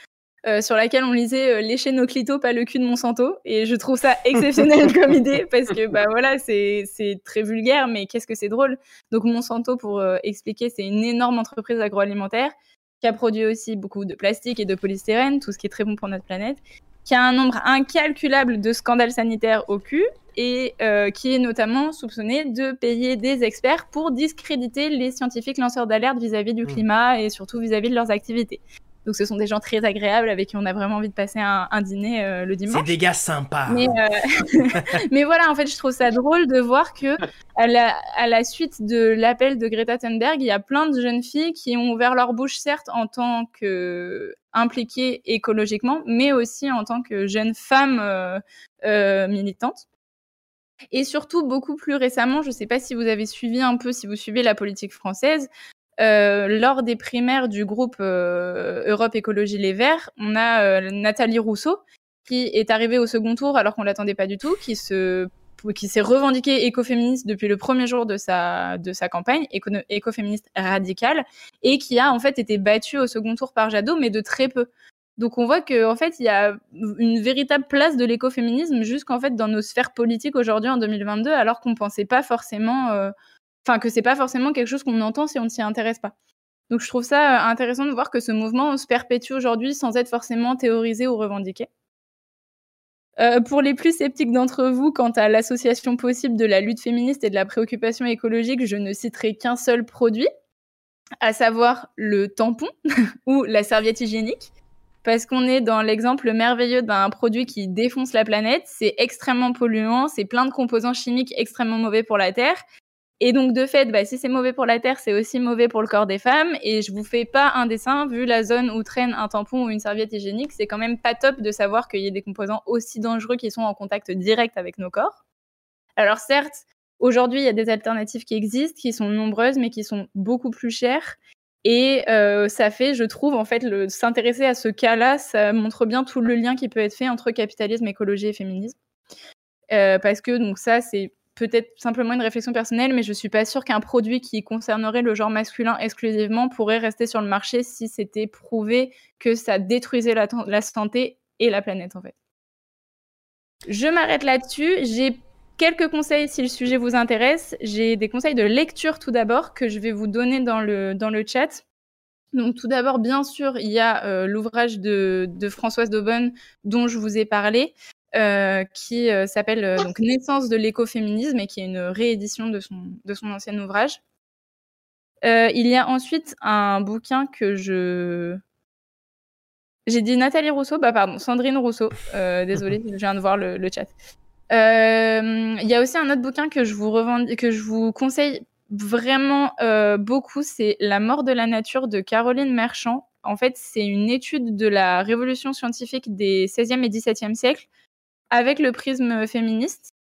euh, sur laquelle on lisait euh, lécher nos clitos, pas le cul de Monsanto. Et je trouve ça exceptionnel comme idée parce que bah voilà, c'est très vulgaire, mais qu'est-ce que c'est drôle? Donc Monsanto, pour euh, expliquer, c'est une énorme entreprise agroalimentaire qui a produit aussi beaucoup de plastique et de polystyrène, tout ce qui est très bon pour notre planète, qui a un nombre incalculable de scandales sanitaires au cul et qui est notamment soupçonné de payer des experts pour discréditer les scientifiques lanceurs d'alerte vis-à-vis du mmh. climat et surtout vis à -vis de leurs activités. Donc ce sont des gens très agréables avec qui on a vraiment envie de passer un, dîner euh, le dimanche. C'est des gars sympas. Mais, euh, mais, voilà, en fait, je trouve ça drôle de voir que à la, à la suite de l'appel de Greta Thunberg, il y a plein de jeunes filles qui ont ouvert leur bouche, certes, en tant que impliquées écologiquement, mais aussi en tant que jeunes femmes euh, militantes. Et surtout, beaucoup plus récemment, je ne sais pas si vous avez suivi un peu, si vous suivez la politique française, euh, lors des primaires du groupe euh, Europe Écologie Les Verts, on a euh, Nathalie Rousseau qui est arrivée au second tour alors qu'on l'attendait pas du tout, qui se qui s'est revendiquée écoféministe depuis le premier jour de sa de sa campagne, écoféministe radicale, et qui a en fait été battue au second tour par Jadot, mais de très peu. Donc on voit qu'en en fait il y a une véritable place de l'écoféminisme jusqu'en fait dans nos sphères politiques aujourd'hui en 2022, alors qu'on pensait pas forcément enfin que c'est pas forcément quelque chose qu'on entend si on ne s'y intéresse pas. Donc je trouve ça euh, intéressant de voir que ce mouvement se perpétue aujourd'hui sans être forcément théorisé ou revendiqué. Euh, pour les plus sceptiques d'entre vous quant à l'association possible de la lutte féministe et de la préoccupation écologique, je ne citerai qu'un seul produit, à savoir le tampon ou la serviette hygiénique, parce qu'on est dans l'exemple merveilleux d'un produit qui défonce la planète, c'est extrêmement polluant, c'est plein de composants chimiques extrêmement mauvais pour la Terre, et donc, de fait, bah, si c'est mauvais pour la Terre, c'est aussi mauvais pour le corps des femmes. Et je vous fais pas un dessin, vu la zone où traîne un tampon ou une serviette hygiénique, c'est quand même pas top de savoir qu'il y a des composants aussi dangereux qui sont en contact direct avec nos corps. Alors certes, aujourd'hui, il y a des alternatives qui existent, qui sont nombreuses, mais qui sont beaucoup plus chères. Et euh, ça fait, je trouve, en fait, s'intéresser à ce cas-là, ça montre bien tout le lien qui peut être fait entre capitalisme, écologie et féminisme. Euh, parce que donc ça, c'est peut-être simplement une réflexion personnelle, mais je suis pas sûre qu'un produit qui concernerait le genre masculin exclusivement pourrait rester sur le marché si c'était prouvé que ça détruisait la, la santé et la planète en fait. Je m'arrête là-dessus. J'ai quelques conseils si le sujet vous intéresse. J'ai des conseils de lecture tout d'abord que je vais vous donner dans le, dans le chat. Donc tout d'abord, bien sûr, il y a euh, l'ouvrage de, de, Françoise Daubonne dont je vous ai parlé, euh, qui euh, s'appelle euh, donc Naissance de l'écoféminisme et qui est une réédition de son, de son ancien ouvrage. il y a ensuite un bouquin que je. J'ai dit Nathalie Rousseau, bah pardon, Sandrine Rousseau. désolée, je viens de voir le, le chat. Il y a aussi un autre bouquin que je vous, que je vous conseille vraiment beaucoup, c'est La mort de la nature de Caroline Merchant. En fait, c'est une étude de la révolution scientifique des 16e et 17e siècles avec le prisme féministe.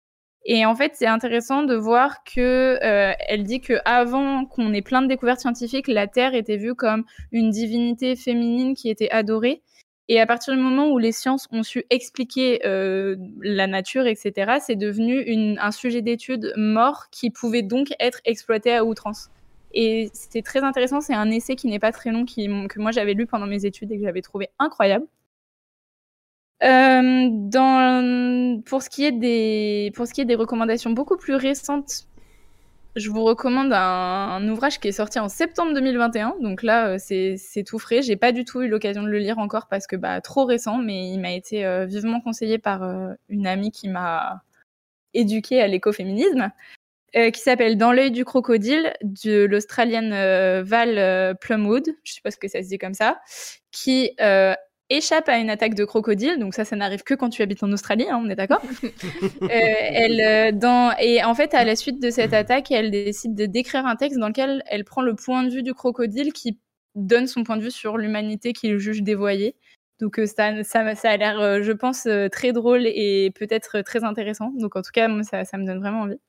Et en fait, c'est intéressant de voir que euh, elle dit que avant qu'on ait plein de découvertes scientifiques, la Terre était vue comme une divinité féminine qui était adorée. Et à partir du moment où les sciences ont su expliquer euh, la nature, etc., c'est devenu un sujet d'étude mort qui pouvait donc être exploité à outrance. Et c'était très intéressant. C'est un essai qui n'est pas très long, que moi j'avais lu pendant mes études et que j'avais trouvé incroyable. Euh, dans, pour, ce qui est des, pour ce qui est des recommandations beaucoup plus récentes, je vous recommande un, ouvrage qui est sorti en septembre 2021. Donc là, euh, c'est tout frais. J'ai pas du tout eu l'occasion de le lire encore parce que bah, trop récent, mais il m'a été euh, vivement conseillé par une amie qui m'a éduquée à l'écoféminisme. qui s'appelle Dans l'œil du crocodile de l'Australienne Val Plumwood, je sais pas ce que ça se dit comme ça, qui échappe à une attaque de crocodile. Donc ça, ça n'arrive que quand tu habites en Australie, hein, on est d'accord. euh, elle, euh, dans... Et en fait, à la suite de cette attaque, elle décide de d'écrire un texte dans lequel elle prend le point de vue du crocodile qui donne son point de vue sur l'humanité qu'il juge dévoyée. Donc euh, ça, ça, ça, a l'air, je pense, très drôle et peut-être très intéressant. Donc en tout cas, moi, ça, ça me donne vraiment envie.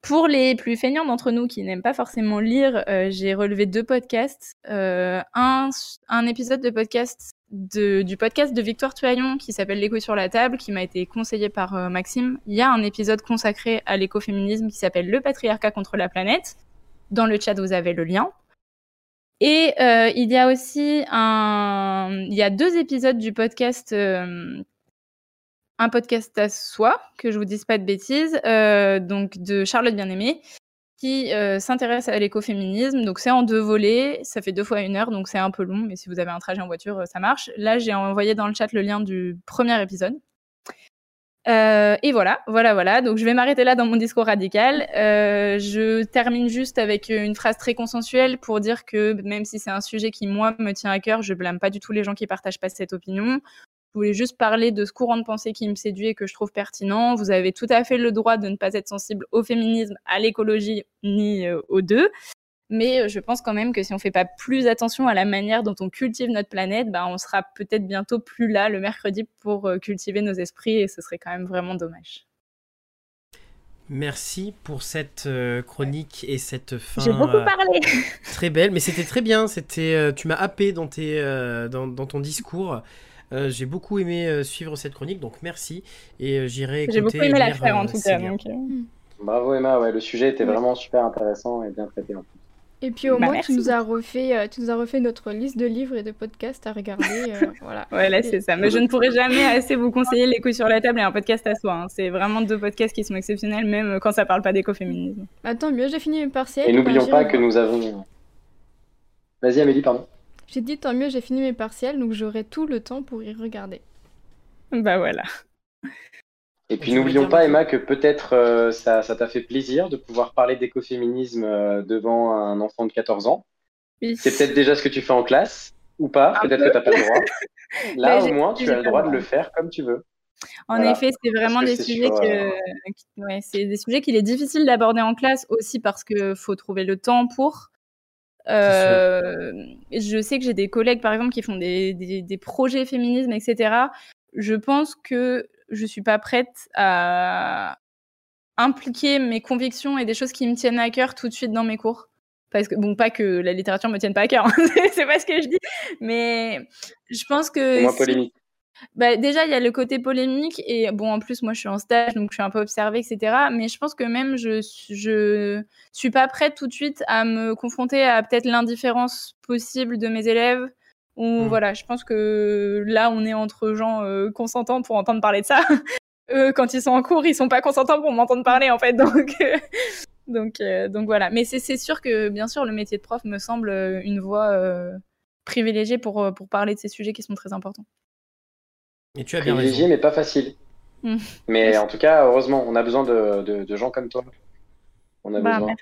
Pour les plus feignants d'entre nous qui n'aiment pas forcément lire, j'ai relevé deux podcasts. Euh, un, un, épisode de podcast du podcast de Victoire Tuaillon qui s'appelle L'écho sur la table, qui m'a été conseillé par euh, Maxime. Il y a un épisode consacré à l'écoféminisme qui s'appelle Le patriarcat contre la planète. Dans le chat, vous avez le lien. Et euh, il y a aussi un, il y a deux épisodes du podcast, euh, un podcast à soi que je vous dise pas de bêtises, donc de Charlotte Bien-Aimée, qui euh, s'intéresse à l'écoféminisme. Donc c'est en deux volets, ça fait deux fois une heure, donc c'est un peu long, mais si vous avez un trajet en voiture, euh, ça marche. Là, j'ai envoyé dans le chat le lien du premier épisode. Euh, et voilà, voilà, voilà. Donc je vais m'arrêter là dans mon discours radical. Je termine juste avec une phrase très consensuelle pour dire que même si c'est un sujet qui moi me tient à cœur, je blâme pas du tout les gens qui partagent pas cette opinion. Voulais juste parler de ce courant de pensée qui me séduit et que je trouve pertinent. Vous avez tout à fait le droit de ne pas être sensible au féminisme, à l'écologie, ni euh, aux deux. Mais euh, je pense quand même que si on fait pas plus attention à la manière dont on cultive notre planète, bah, on sera peut-être bientôt plus là le mercredi pour euh, cultiver nos esprits et ce serait quand même vraiment dommage. Merci pour cette chronique et cette fin. J'ai beaucoup parlé. très belle, mais c'était très bien. C'était, tu m'as happé dans, tes, dans, dans, ton discours. Euh, j'ai beaucoup aimé euh, suivre cette chronique, donc merci. Et euh, j'irai écouter. J'ai beaucoup aimé la faire en tout cas. Bravo Emma, ouais, le sujet était vraiment super intéressant et bien traité en plus. Et puis au bah, moins, tu nous, as refait, tu nous as refait notre liste de livres et de podcasts à regarder. voilà. Ouais, là, c'est ça. Mais je ne pourrais jamais assez vous conseiller Les couilles sur la table et un podcast à soi. Hein. C'est vraiment deux podcasts qui sont exceptionnels, même quand ça parle pas d'écoféminisme. Attends, mieux, j'ai fini mes partiels. Et n'oublions pas que nous avons. Vas-y, Amélie, pardon. J'ai dit tant mieux, j'ai fini mes partiels, donc j'aurai tout le temps pour y regarder. Bah voilà. Et puis n'oublions pas, Emma, que peut-être euh, ça t'a fait plaisir de pouvoir parler d'écoféminisme euh, devant un enfant de 14 ans. C'est peut-être déjà ce que tu fais en classe, ou pas, peut-être que tu n'as pas le droit. Là, au moins, tu as le droit de le faire comme tu veux. En effet, c'est vraiment des sujets, que... ouais, c'est des sujets qu'il est difficile d'aborder en classe aussi parce qu'il faut trouver le temps pour. Euh, je sais que j'ai des collègues, par exemple, qui font des, des, projets féminisme, etc. Je pense que je suis pas prête à impliquer mes convictions et des choses qui me tiennent à cœur tout de suite dans mes cours. Parce que, bon, pas que la littérature me tienne pas à cœur, hein, c'est pas ce que je dis, mais je pense que. Moins polémique. Bah, déjà, il y a le côté polémique et bon, en plus, moi, je suis en stage, donc je suis un peu observée, etc. Mais je pense que même je, je suis pas prête tout de suite à me confronter à peut-être l'indifférence possible de mes élèves. Ou mmh. voilà, je pense que là, on est entre gens euh, consentants pour entendre parler de ça. Eux, quand ils sont en cours, ils sont pas consentants pour m'entendre parler, en fait. Donc, donc, euh, donc voilà. Mais c'est sûr que, bien sûr, le métier de prof me semble une voie euh, privilégiée pour, pour parler de ces sujets qui sont très importants. Et tu as bien raison. mais pas facile. Mm. Mais en tout cas, heureusement, on a besoin de, de, gens comme toi. On a bah, besoin.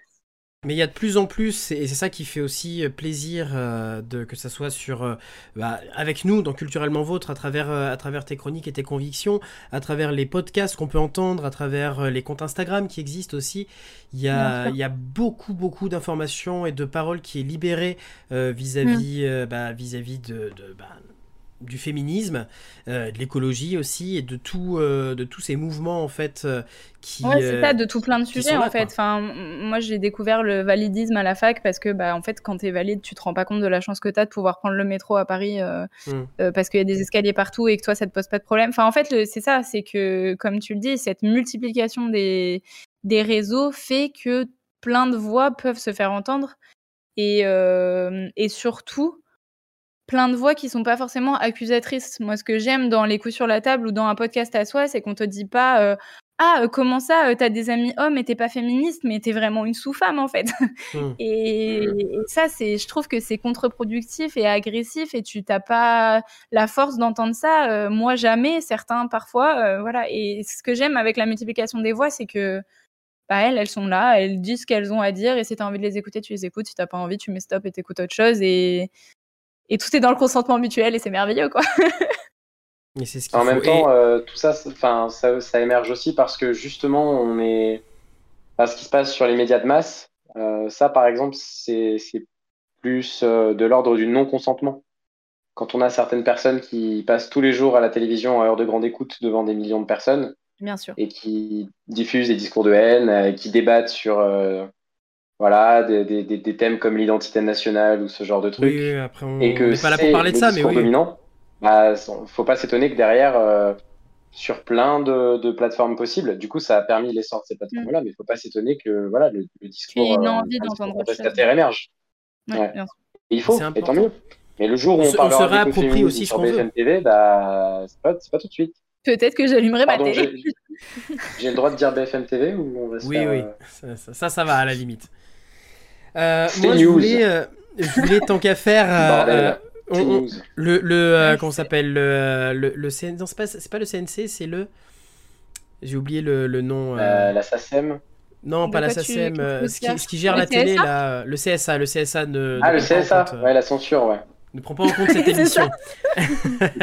Mais il y a de plus en plus, et c'est ça qui fait aussi euh, plaisir euh, de, que ça soit sur, euh, bah, avec nous, dans Culturellement Vôtre, à travers, à travers tes chroniques et tes convictions, à travers les podcasts qu'on peut entendre, à travers les comptes Instagram qui existent aussi. Il y a, il y a beaucoup, beaucoup d'informations et de paroles qui est libérées vis-à-vis mm. bah, vis-à-vis de, de bah, du féminisme, euh, de l'écologie aussi, et de, tout, euh, de tous ces mouvements en fait euh, qui. Ouais, c'est ça, de tout plein de sujets en fait. Enfin, moi j'ai découvert le validisme à la fac parce que bah, en fait, quand tu es valide, tu te rends pas compte de la chance que tu as de pouvoir prendre le métro à Paris hmm. parce qu'il y a des escaliers partout et que toi ça te pose pas de problème. Enfin, en fait, c'est ça, c'est que comme tu le dis, cette multiplication des, des réseaux fait que plein de voix peuvent se faire entendre et, et surtout plein de voix qui sont pas forcément accusatrices. Moi, ce que j'aime dans les coups sur la table ou dans un podcast à soi, c'est qu'on te dit pas euh, ah euh, comment ça, euh, t'as des amis hommes et t'es pas féministe, mais t'es vraiment une sous-femme en fait. Mmh. Et, ça, c'est, je trouve que c'est contre-productif et agressif et tu t'as pas la force d'entendre ça. moi, jamais. Certains parfois, voilà. Et ce que j'aime avec la multiplication des voix, c'est que bah, elles, elles sont là, elles disent ce qu'elles ont à dire et si t'as envie de les écouter, tu les écoutes. Si t'as pas envie, tu mets stop et t'écoutes autre chose. Et, et tout est dans le consentement mutuel et c'est merveilleux quoi. ce en même temps, euh, tout ça, ça, ça, émerge aussi parce que justement, on est. ce qui se passe sur les médias de masse, euh, ça par exemple, c'est plus euh, de l'ordre du non-consentement. Quand on a certaines personnes qui passent tous les jours à la télévision à heure de grande écoute devant des millions de personnes, Bien sûr. et qui diffusent des discours de haine, qui débattent sur voilà, des, des, des, thèmes comme l'identité nationale ou ce genre de trucs. Oui, après on... et que n'est pas là pour parler de ça, mais oui. dominant. Bah, faut pas s'étonner que derrière, euh, sur plein de, de, plateformes possibles, du coup, ça a permis l'essor de ces plateformes-là, mm. mais il faut pas s'étonner que voilà, le, le discours, une euh, envie d'entendre émerge. Ouais, il faut, et tant mieux. Mais le jour où on, on parlera de aussi sur BFM TV, bah, c'est pas, pas tout de suite. Peut-être que j'allumerai ma télé. J'ai le droit de dire BFM TV ou on va se Oui, oui, euh, ça, ça, ça, va à la limite. Euh, moi, je voulais, euh, je voulais tant qu'à faire. Euh, le, le comment s'appelle le, le, le c'est pas, pas, le CNC, c'est le. J'ai oublié le, le nom. la SACEM. Non, pas la SACEM. Ce qui, ce, qui, gère la télé, là, le CSA. Le CSA ne. Ah, le CSA, ouais, la censure, ouais. Ne prend pas en compte cette émission.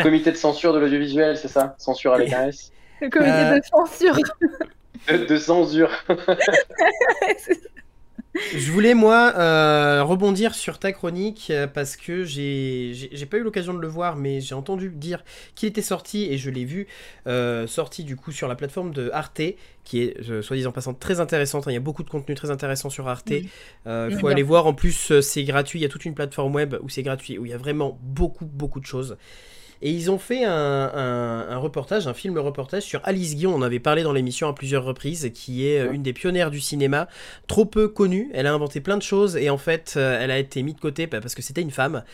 comité de censure de l'audiovisuel, c'est ça? Censure avec un S. Le comité de censure. de, de censure. Je voulais, moi, euh, rebondir sur ta chronique euh, parce que j'ai pas eu l'occasion de le voir, mais j'ai entendu dire qu'il était sorti et je l'ai vu euh, sorti du coup sur la plateforme de Arte, qui est, soit disant passant, très intéressante. Hein. Il y a beaucoup de contenu très intéressant sur Arte. Il faut aller voir. En plus, c'est gratuit. Il y a toute une plateforme web où c'est gratuit, où il y a vraiment beaucoup, beaucoup de choses. Et ils ont fait un, reportage, un film reportage sur Alice Guy, on en avait parlé dans l'émission à plusieurs reprises, qui est euh, une des pionnières du cinéma, trop peu connue. Elle a inventé plein de choses et en fait, euh, elle a été mise de côté parce que c'était une femme.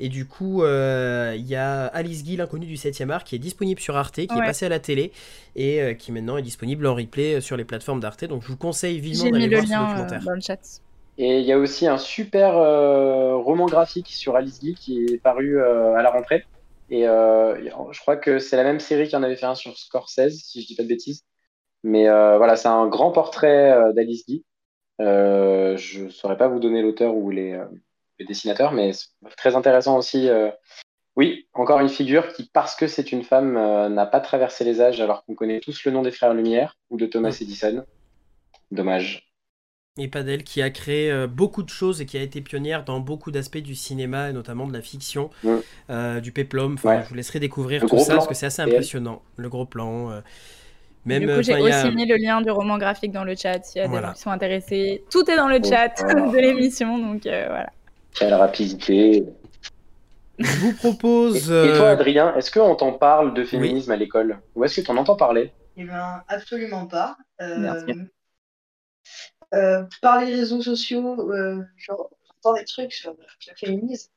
Et du coup, euh, il y a Alice Guy, l'inconnue du 7e art, qui est disponible sur Arte, qui est passé à la télé et qui maintenant est disponible en replay sur les plateformes d'Arte. Donc je vous conseille vivement d'aller voir ce documentaire. Dans le chat. Et il y a aussi un super roman graphique sur Alice Guy qui est paru à la rentrée. Et euh, je crois que c'est la même série qui en avait fait un sur Scorsese, si je dis pas de bêtises. Mais euh, voilà, c'est un grand portrait euh, d'Alice Guy. je ne saurais pas vous donner l'auteur ou les, les, dessinateurs, mais très intéressant aussi. Oui, encore une figure qui, parce que c'est une femme, n'a pas traversé les âges, alors qu'on connaît tous le nom des frères Lumière ou de Thomas Edison. Dommage et Padel qui a créé euh, beaucoup de choses et qui a été pionnière dans beaucoup d'aspects du cinéma et notamment de la fiction, euh, du péplum. Enfin, Je vous laisserai découvrir tout ça parce que c'est assez impressionnant. Le gros plan. Euh, même, du coup, j'ai aussi mis le lien du roman graphique dans le chat s'il y a des gens qui sont intéressés. Tout est dans le chat de l'émission, donc voilà. Quelle rapidité. Je vous propose. Et, toi, Adrien, est-ce qu'on t'en parle de féminisme à l'école? Ou est-ce que tu en entends parler? Eh bien, absolument pas. Merci. Euh, par les réseaux sociaux, euh, j'entends des trucs sur, la féminisme.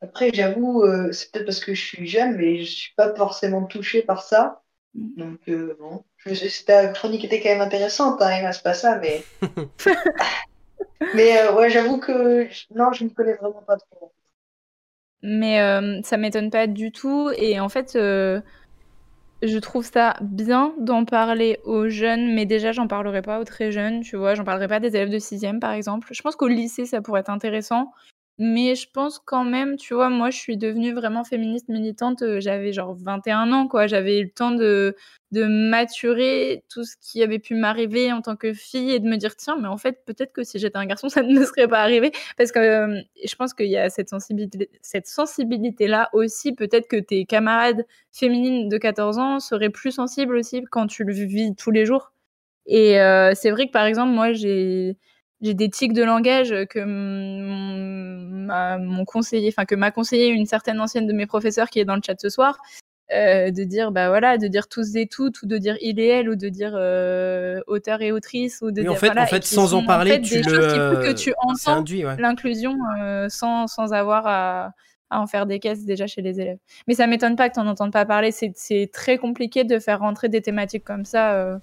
Après, j'avoue, euh, c'est peut-être parce que je suis jeune, mais je suis pas forcément touchée par ça. Mm. Donc, bon. Ta chronique était quand même intéressante, hein, c'est pas ça, mais. mais ouais, j'avoue que. Non, je ne connais vraiment pas trop. Mais ça m'étonne pas du tout. Et en fait je trouve ça bien d'en parler aux jeunes, mais déjà, j'en parlerai pas aux très jeunes, tu vois. J'en parlerai pas des élèves de 6e, par exemple. Je pense qu'au lycée, ça pourrait être intéressant. Mais je pense quand même, tu vois, moi, je suis devenue vraiment féministe militante, euh, j'avais genre 21 ans, quoi. J'avais eu le temps de, de maturer tout ce qui avait pu m'arriver en tant que fille et de me dire, tiens, mais en fait, peut-être que si j'étais un garçon, ça ne me serait pas arrivé. Parce que euh, je pense qu'il y a cette sensibilité, cette sensibilité-là aussi. Peut-être que tes camarades féminines de 14 ans seraient plus sensibles aussi quand tu le vis tous les jours. Et euh, c'est vrai que, par exemple, moi, j'ai j'ai des tics de langage que mon, conseiller, enfin que m'a conseillé une certaine ancienne de mes professeurs qui est dans le chat ce soir, euh, de dire bah voilà, de dire tous et toutes, ou de dire il et elle, ou de dire euh, auteur et autrice, ou de dire en fait, en fait, sans en parler, tu le, que tu entends l'inclusion euh, sans, sans avoir à, à, en faire des caisses déjà chez les élèves. Mais ça m'étonne pas que tu n'en entendes pas parler. C'est très compliqué de faire rentrer des thématiques comme ça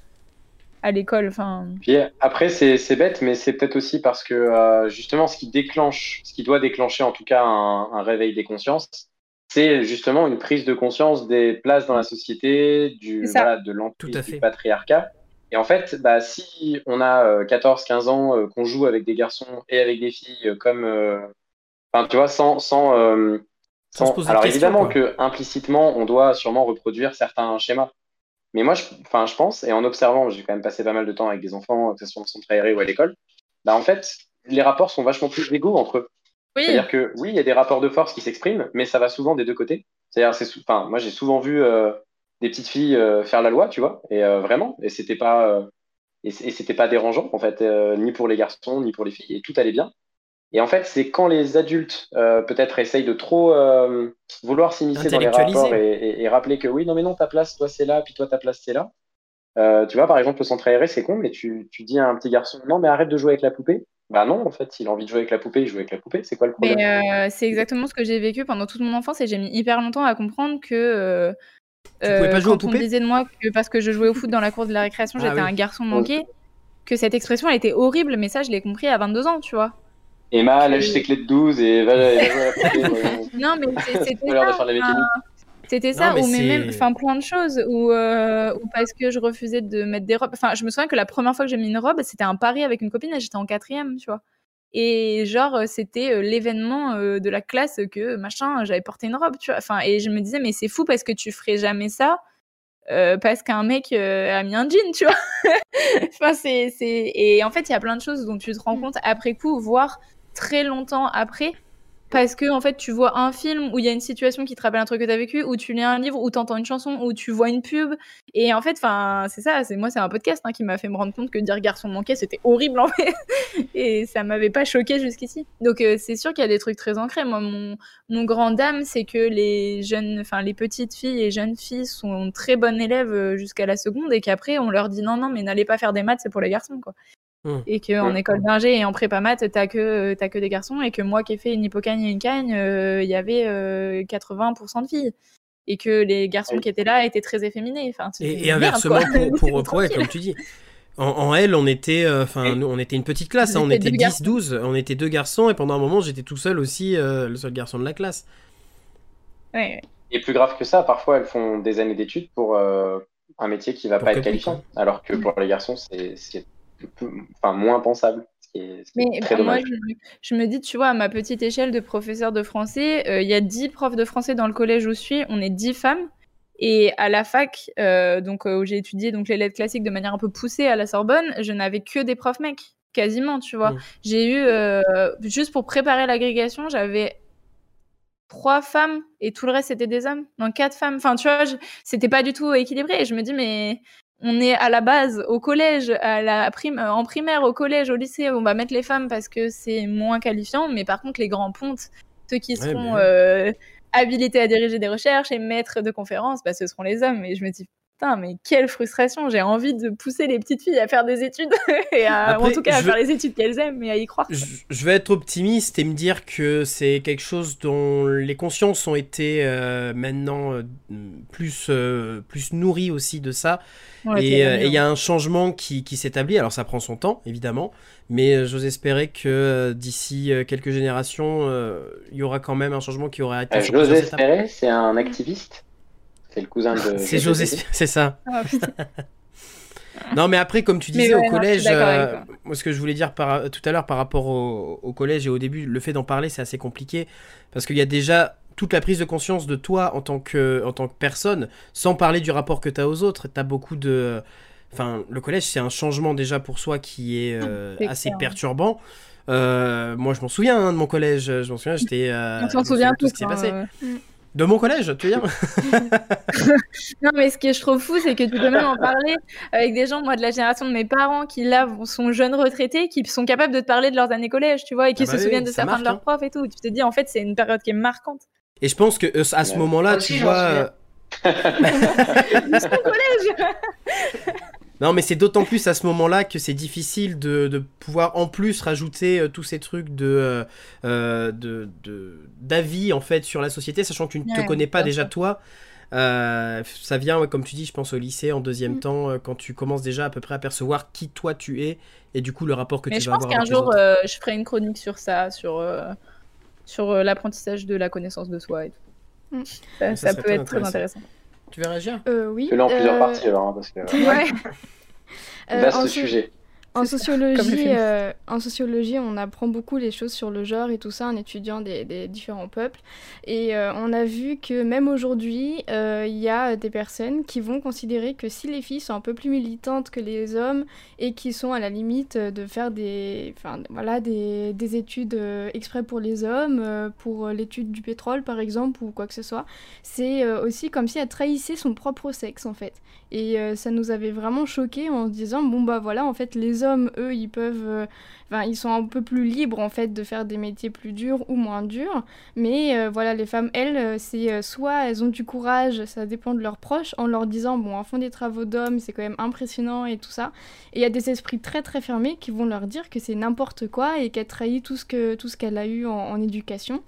à l'école. Enfin. Puis après, c'est bête, mais c'est peut-être aussi parce que euh, justement, ce qui déclenche, ce qui doit déclencher en tout cas un, réveil des consciences, c'est justement une prise de conscience des places dans la société, du, voilà, de l'empire du patriarcat. Et en fait, bah, si on a 14-15 euh, ans, euh, qu'on joue avec des garçons et avec des filles comme. Enfin, tu vois, sans. sans, sans, alors évidemment que implicitement, on doit sûrement reproduire certains schémas. Mais moi, je, pense, et en observant, j'ai quand même passé pas mal de temps avec des enfants, que ce soit en centre aéré ou à l'école, bah, en fait, les rapports sont vachement plus égaux entre eux. C'est-à-dire que oui, il y a des rapports de force qui s'expriment, mais ça va souvent des deux côtés. C'est-à-dire, c'est, enfin, moi, j'ai souvent vu euh, des petites filles euh, faire la loi, tu vois, et euh, vraiment, et c'était pas, et, c'était pas dérangeant en fait, ni pour les garçons, ni pour les filles, et tout allait bien. Et en fait, c'est quand les adultes euh, peut-être essayent de trop euh, vouloir s'immiscer dans les rapports et, rappeler que oui, non mais non, ta place, toi c'est là, puis toi ta place c'est là. Euh, tu vois, par exemple, le centre aéré, c'est con, mais tu, tu, dis à un petit garçon, non mais arrête de jouer avec la poupée. Bah non, en fait, s'il a envie de jouer avec la poupée, il joue avec la poupée. C'est quoi le problème? C'est exactement ce que j'ai vécu pendant toute mon enfance et j'ai mis hyper longtemps à comprendre que. tu pouvais pas jouer quand on disait de moi que parce que je jouais au foot dans la cour de la récréation, ah j'étais un garçon manqué, que cette expression elle était horrible, mais ça je l'ai compris à 22 ans, tu vois. Emma, lâche ses clés de 12 et va, jouer à la Non, mais c'était ça. C'était ça, ou même, enfin, plein de choses, ou, euh, ou parce que je refusais de mettre des robes. Enfin, je me souviens que la première fois que j'ai mis une robe, c'était un pari avec une copine et j'étais en quatrième, tu vois. Et genre, c'était euh, l'événement euh, de la classe que, machin, j'avais porté une robe, tu vois. Enfin, et je me disais, mais c'est fou parce que tu ferais jamais ça. parce qu'un mec a mis un jean, tu vois. enfin, c'est, Et en fait, il y a plein de choses dont tu te rends mm. compte après coup, voire très longtemps après parce que en fait tu vois un film où il y a une situation qui te rappelle un truc que tu as vécu ou tu lis un livre ou tu entends une chanson ou tu vois une pub. Et en fait enfin c'est ça c'est moi c'est un podcast hein, qui m'a fait me rendre compte que dire garçon manqué c'était horrible en fait. Et ça m'avait pas choqué jusqu'ici. Donc euh, c'est sûr qu'il y a des trucs très ancrés. Moi mon, mon grand dame c'est que les jeunes enfin les petites filles et jeunes filles sont très bonnes élèves euh, jusqu'à la seconde et qu'après on leur dit non non mais n'allez pas faire des maths c'est pour les garçons quoi Mmh. Et qu'en mmh. école d'ingé et en prépa maths, t'as que, as que des garçons. Et que moi qui ai fait une hippocagne et une cagne, euh, il y avait 80% euh, de filles. Et que les garçons qui étaient là étaient très efféminés. Enfin, et, inversement, pour, pour, comme tu dis. En, en L, on était, euh, enfin, on était une petite classe, hein, on était 10-12, on était deux garçons, et pendant un moment, j'étais tout seul aussi, le seul garçon de la classe. Et plus grave que ça, parfois, elles font des années d'études pour un métier qui va pas être qualifiant, alors que pour les garçons, c'est enfin, moins pensable. mais moi, je, me dis, tu vois, à ma petite échelle de professeur de français, euh, il y a 10 profs de français dans le collège où je suis, on est 10 femmes. Et à la fac, euh, donc, euh, où j'ai étudié donc, les lettres classiques de manière un peu poussée à la Sorbonne, je n'avais que des profs mecs, quasiment, tu vois. Mmh. J'ai eu, juste pour préparer l'agrégation, j'avais trois femmes et tout le reste c'était des hommes. Donc quatre femmes. Enfin, tu vois, c'était pas du tout équilibré. Et je me dis, mais on est à la base au collège, à la prime, euh, en primaire, au collège, au lycée, on va mettre les femmes parce que c'est moins qualifiant, mais par contre les grands pontes, ceux qui seront euh, habilités à diriger des recherches et maîtres de conférences, bah, ce seront les hommes. Et je me dis mais quelle frustration. J'ai envie de pousser les petites filles à faire des études, et en tout cas à faire les études qu'elles aiment et à y croire. Je, vais être optimiste et me dire que c'est quelque chose dont les consciences ont été euh, maintenant euh, plus, euh, plus nourries aussi de ça. et il y a un changement qui, qui s'établit. Alors ça prend son temps, évidemment, mais j'ose espérer que d'ici quelques générations, il y aura quand même un changement qui aura été. j'ose espérer, c'est un activiste C'est le cousin de. C'est José, c'est ça. Ah, non, mais après, comme tu disais au collège, euh, moi, ce que je voulais dire par, tout à l'heure par rapport au, collège et au début, le fait d'en parler, c'est assez compliqué parce qu'il y a déjà toute la prise de conscience de toi en tant que, en tant que personne, sans parler du rapport que tu as aux autres. Tu as beaucoup de. Enfin, le collège, c'est un changement déjà pour soi qui est, euh, assez perturbant. Euh, moi, je m'en souviens hein, de mon collège. Je m'en souviens, j'étais. On s'en souvient tout ce qui s'est passé. De mon collège, tu veux dire Non, mais ce que je trouve fou, c'est que tu peux même en parler avec des gens, moi, de la génération de mes parents, qui là sont jeunes retraités, qui sont capables de te parler de leurs années collège, tu vois, et qui ah se bah souviennent de certains de leurs hein. profs et tout. Tu te dis, en fait, c'est une période qui est marquante. Et je pense que euh, à ce moment-là, tu vois. collège Non, mais c'est d'autant plus à ce moment-là que c'est difficile de, pouvoir en plus rajouter euh, tous ces trucs de, euh, de, d'avis en fait sur la société, sachant que tu ne te connais pas déjà toi. Euh, ça vient, comme tu dis, je pense au lycée en deuxième mm. temps, quand tu commences déjà à peu près à percevoir qui toi tu es et du coup le rapport que tu vas avoir. Mais je pense qu'un jour je ferai une chronique sur ça, sur, sur l'apprentissage de la connaissance de soi et tout. Mm. Ça, peut être très intéressant. Tu veux réagir Oui. Fais-le en plusieurs parties alors, hein, parce que. Ouais. Vaste sujet. En sociologie, euh, en sociologie, on apprend beaucoup les choses sur le genre et tout ça en étudiant des, différents peuples. Et euh, on a vu que même aujourd'hui, euh, il y a des personnes qui vont considérer que si les filles sont un peu plus militantes que les hommes et qui sont à la limite de faire des, voilà, des, des études exprès pour les hommes, pour l'étude du pétrole par exemple ou quoi que ce soit, c'est aussi comme si elle trahissait son propre sexe en fait. Et ça nous avait vraiment choqué en se disant bon bah voilà en fait les hommes, eux, ils peuvent. Euh, enfin, ils sont un peu plus libres, en fait, de faire des métiers plus durs ou moins durs. Mais euh, voilà, les femmes, elles, euh, c'est soit elles ont du courage, ça dépend de leurs proches, en leur disant, bon, en font des travaux d'hommes, c'est quand même impressionnant et tout ça. Et il y a des esprits très, très fermés qui vont leur dire que c'est n'importe quoi et qu'elle trahit tout ce qu'elle tout ce qu'elle a eu en, éducation.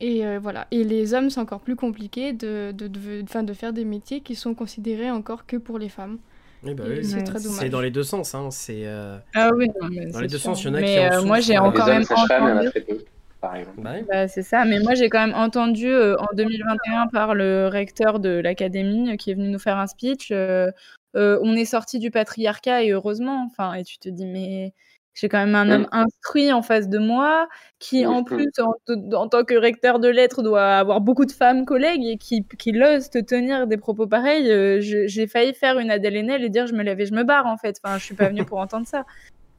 Et voilà. Et les hommes, c'est encore plus compliqué de, de, de, de, faire des métiers qui sont considérés encore que pour les femmes. Bah c'est très dommage. C'est dans les deux sens. Hein. C'est, euh, Ah oui, dans les deux sens, il y en a mais, qui en euh, Moi, j'ai encore même entendu... Bah, bah, c'est ça, mais moi j'ai quand même entendu euh, en 2021 par le recteur de l'académie qui est venu nous faire un speech. on est sorti du patriarcat et heureusement. Enfin, et tu te dis mais j'ai quand même un homme instruit en face de moi, qui en plus, en, tant que recteur de lettres, doit avoir beaucoup de femmes collègues et qui, qui l'osent tenir des propos pareils. Euh, j'ai failli faire une Adèle Haenel et dire je me lève et je me barre en fait. Enfin, je suis pas venue pour entendre ça.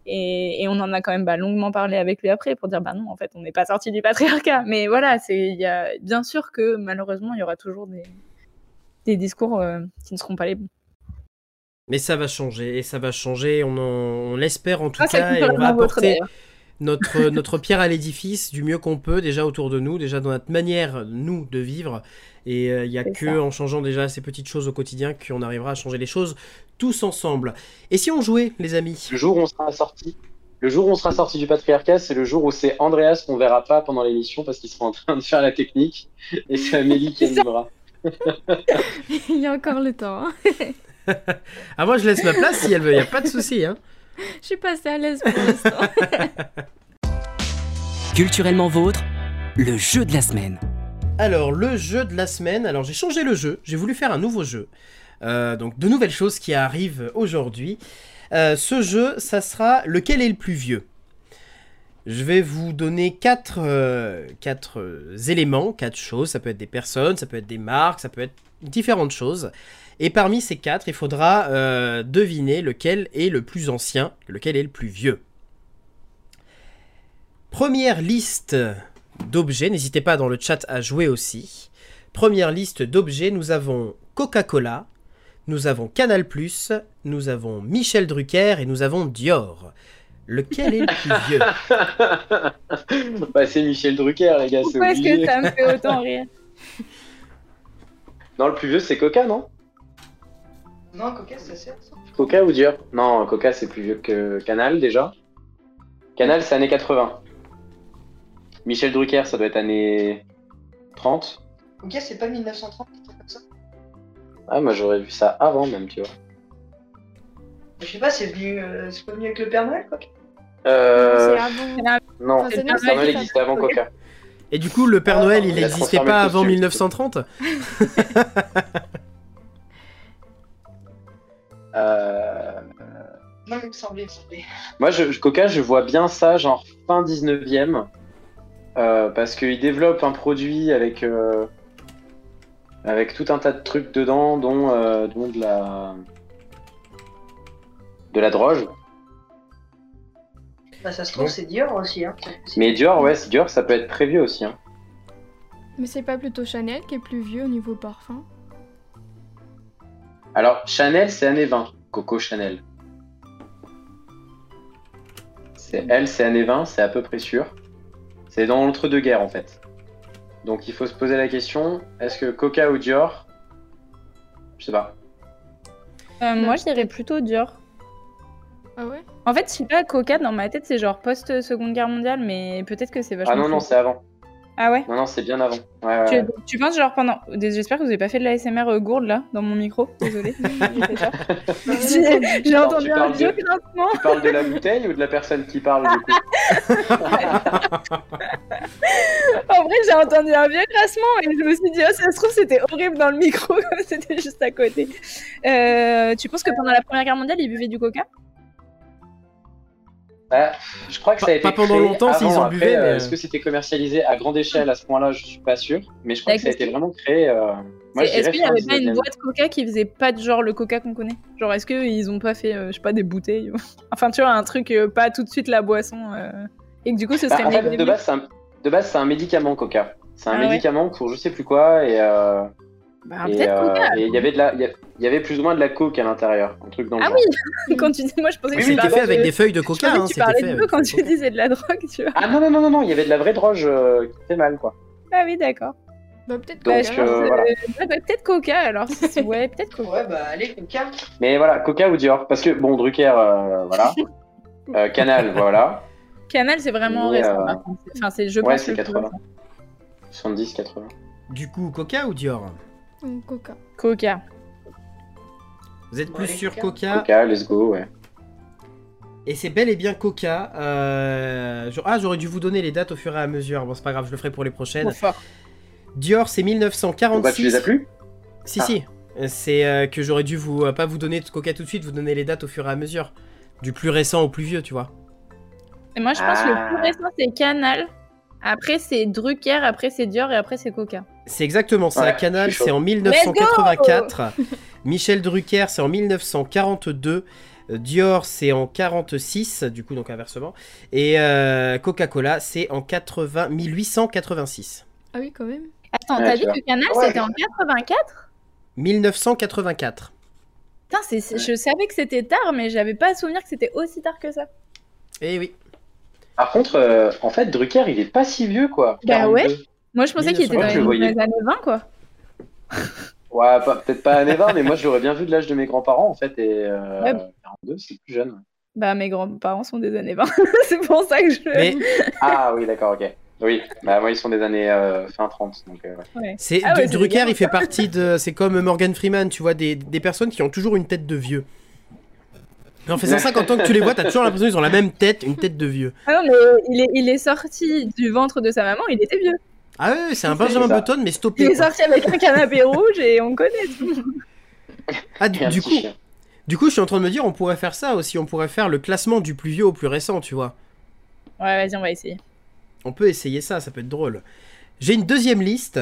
Et, on en a quand même bah, longuement parlé avec lui après pour dire bah non, en fait, on n'est pas sorti du patriarcat. Mais voilà, c'est y a bien sûr que malheureusement, il y aura toujours des, des discours euh, qui ne seront pas les bons. Mais ça va changer, et ça va changer, on, l'espère en tout ah, cas, et on va apporter notre, notre pierre à l'édifice du mieux qu'on peut, déjà autour de nous, déjà dans notre manière, nous, de vivre. Et euh, il n'y a que en changeant déjà ces petites choses au quotidien qu'on arrivera à changer les choses tous ensemble. Et si on jouait, les amis? Le jour où on sera sorti le jour où on sera sorti du patriarcat, c'est le jour où c'est Andreas qu'on verra pas pendant l'émission parce qu'il sera en train de faire la technique et c'est Amélie qui animera. Il y a encore le temps. Hein. ah, moi, je laisse ma place si elle veut, il a pas de souci. Hein. Je suis passée à l'aise pour l'instant. Culturellement vôtre, le jeu de la semaine. Alors, le jeu de la semaine. Alors, j'ai changé le jeu. J'ai voulu faire un nouveau jeu. Euh, donc, de nouvelles choses qui arrivent aujourd'hui. Euh, ce jeu, ça sera lequel est le plus vieux? Je vais vous donner quatre, euh, quatre éléments, quatre choses. Ça peut être des personnes, ça peut être des marques, ça peut être différentes choses. Et parmi ces quatre, il faudra euh, deviner lequel est le plus ancien, lequel est le plus vieux. Première liste d'objets, n'hésitez pas dans le chat à jouer aussi. Première liste d'objets, nous avons Coca-Cola, nous avons Canal+, nous avons Michel Drucker et nous avons Dior. Lequel est le plus vieux? Bah, C'est Michel Drucker, les gars. Pourquoi est-ce que ça me fait autant rire? Non, le plus vieux, c'est Coca, non? Non, Coca, c'est ça. Coca ou Dior? Non, Coca, c'est plus vieux que Canal déjà. Canal, c'est années 80. Michel Drucker, ça doit être années 30. Coca, c'est pas 1930, comme ça? Ah, moi j'aurais vu ça avant même, tu vois. Je sais pas, c'est venu, euh, c'est pas venu avec le Père Noël, quoi Euh. Non, le Père Noël existait avant Coca. Et du coup, le Père Noël, il n'existait pas avant 1930 Euh, Non, il me semblait, il me semblait. Moi, je, je- Coca, je vois bien ça, genre fin 19e. euh, parce qu'il développe un produit avec, euh, avec tout un tas de trucs dedans, dont, euh, dont de la. de la droge. Bah, ça se trouve, Ouais. c'est Dior aussi. Hein. Mais Dior, ouais, c'est Dior, ça peut être très vieux aussi. Hein. Mais c'est pas plutôt Chanel qui est plus vieux au niveau parfum? Alors, Chanel, c'est années 20. Coco Chanel. C'est elle, c'est années 20, c'est à peu près sûr. C'est dans l'entre-deux-guerres en fait. Donc il faut se poser la question est-ce que Coca ou Dior? Je sais pas. Euh, moi, je dirais plutôt Dior. Ah ouais? En fait, je sais pas, Coca, dans ma tête, c'est genre post-seconde guerre mondiale, mais peut-être que c'est vachement. Ah non, non, c'est avant. Ah ouais Non, non, c'est bien avant. Ouais, tu, ouais. tu penses genre pendant. J'espère que vous avez pas fait de la SMR euh, gourde là, dans mon micro. Désolée. J'ai entendu un vieux de- grincement. Tu parles de la bouteille ou de la personne qui parle du coup En vrai, j'ai entendu un vieux grincement et je me suis dit, oh, ça se trouve, c'était horrible dans le micro, comme c'était juste à côté. Euh, tu penses que pendant la première guerre mondiale, ils buvaient du coca? Bah, Je crois que ça a Pas- été pas pendant créé longtemps, s'ils en buvaient, euh, mais- Est-ce que c'était commercialisé à grande échelle à ce point-là Je suis pas sûr. Mais je crois que ça a été vraiment créé. euh, Est-ce qu'il y fin avait pas une 19e. boîte coca qui faisait pas de genre le coca qu'on connaît? Genre, est-ce qu'ils ont pas fait, euh, je sais pas, des bouteilles ou- Enfin, tu vois, un truc, euh, pas tout de suite la boisson. euh, Et que du coup, ce Bah, serait en fait, mieux- de base, c'est un... de base, c'est un médicament Coca. C'est un Ah ouais. médicament pour je sais plus quoi et euh, Bah, et, euh, coca. et il y avait de la, il y avait plus ou moins de la coke à l'intérieur, un truc dans le Ah genre. oui Quand tu dis, moi, je pensais que Oui, c'était fait avec de- des feuilles de Je coca. pensais hein, que tu parlais de quand tu disais de la drogue, tu vois. Ah non non non non non, il y avait de la vraie droge euh, qui fait mal quoi. Ah oui, d'accord. Bah peut-être Donc, Bah, je euh, euh, voilà. ouais, bah, peut-être coca alors. ouais, peut-être coca. Ouais, bah, allez, Coca. Mais voilà, Coca ou Dior, parce que bon Drucker, euh, voilà, Euh, Canal, voilà, Canal, c'est vraiment Mais, récent. euh. Enfin, c'est, je ouais pense c'est le plus 80, récent. 70, 80. Du coup, Coca ou Dior? Coca. Coca. Vous êtes plus Ouais, sur Coca. Coca Coca, let's go, ouais. Et c'est bel et bien Coca. euh, je- Ah, j'aurais dû vous donner les dates au fur et à mesure. Bon, c'est pas grave, je le ferai pour les prochaines. Trop fort. Dior, c'est 1946. Pourquoi tu les as plus Si, Ah. si. Euh, C'est euh, que j'aurais dû vous euh, pas vous donner de Coca tout de suite, vous donner les dates au fur et à mesure. Du plus récent au plus vieux, tu vois. Et moi, je pense que le Ah. plus récent, c'est Canal. Après, c'est Drucker. Après, c'est Dior. Et après, c'est Coca. C'est exactement ça. Ouais, Canal, c'est en 1984. Michel Drucker, c'est en 1942. Euh, Dior, c'est en 46, du coup, donc inversement. Et euh, Coca-Cola, c'est en 80... 1886. Ah oui, quand même. Attends, Ouais, t'as dit vois. que Canal, Ouais. c'était en 84 1984. Putain, c'est, c'est- je savais que c'était tard, mais j'avais pas souvenir que c'était aussi tard que ça. Eh oui. Par contre, euh, en fait, Drucker, il est pas si vieux quoi. Bah ouais. 42. Moi, je pensais qu'il était dans 1900, les, voyais. années 20, quoi. Ouais, peut-être pas années 20, mais moi je l'aurais bien vu de l'âge de mes grands-parents en fait. Et euh, Ouais. 42, c'est plus jeune. Bah, mes grands-parents sont des années 20. c'est pour ça que je. Mais Ah oui, d'accord, ok. Oui, bah moi ils sont des années euh, fin 30. Donc, euh, ouais. Ouais. c'est Ah ouais, Drucker, il fait partie de. C'est comme Morgan Freeman, tu vois, des, des personnes qui ont toujours une tête de vieux. En faisant 50 ans que tu les vois, t'as toujours l'impression qu'ils ont la même tête, une tête de vieux. Ah non, mais il est, il est sorti du ventre de sa maman, il était vieux. Ah ouais, c'est un Benjamin ça. Button, mais Il stoppé. est quoi. sorti avec un canapé rouge et on connaît tout. Ah, du, coup, chien. du coup, je suis en train de me dire, on pourrait faire ça aussi. On pourrait faire le classement du plus vieux au plus récent, tu vois. Ouais, vas-y, on va essayer. On peut essayer ça, ça peut être drôle. J'ai une deuxième liste.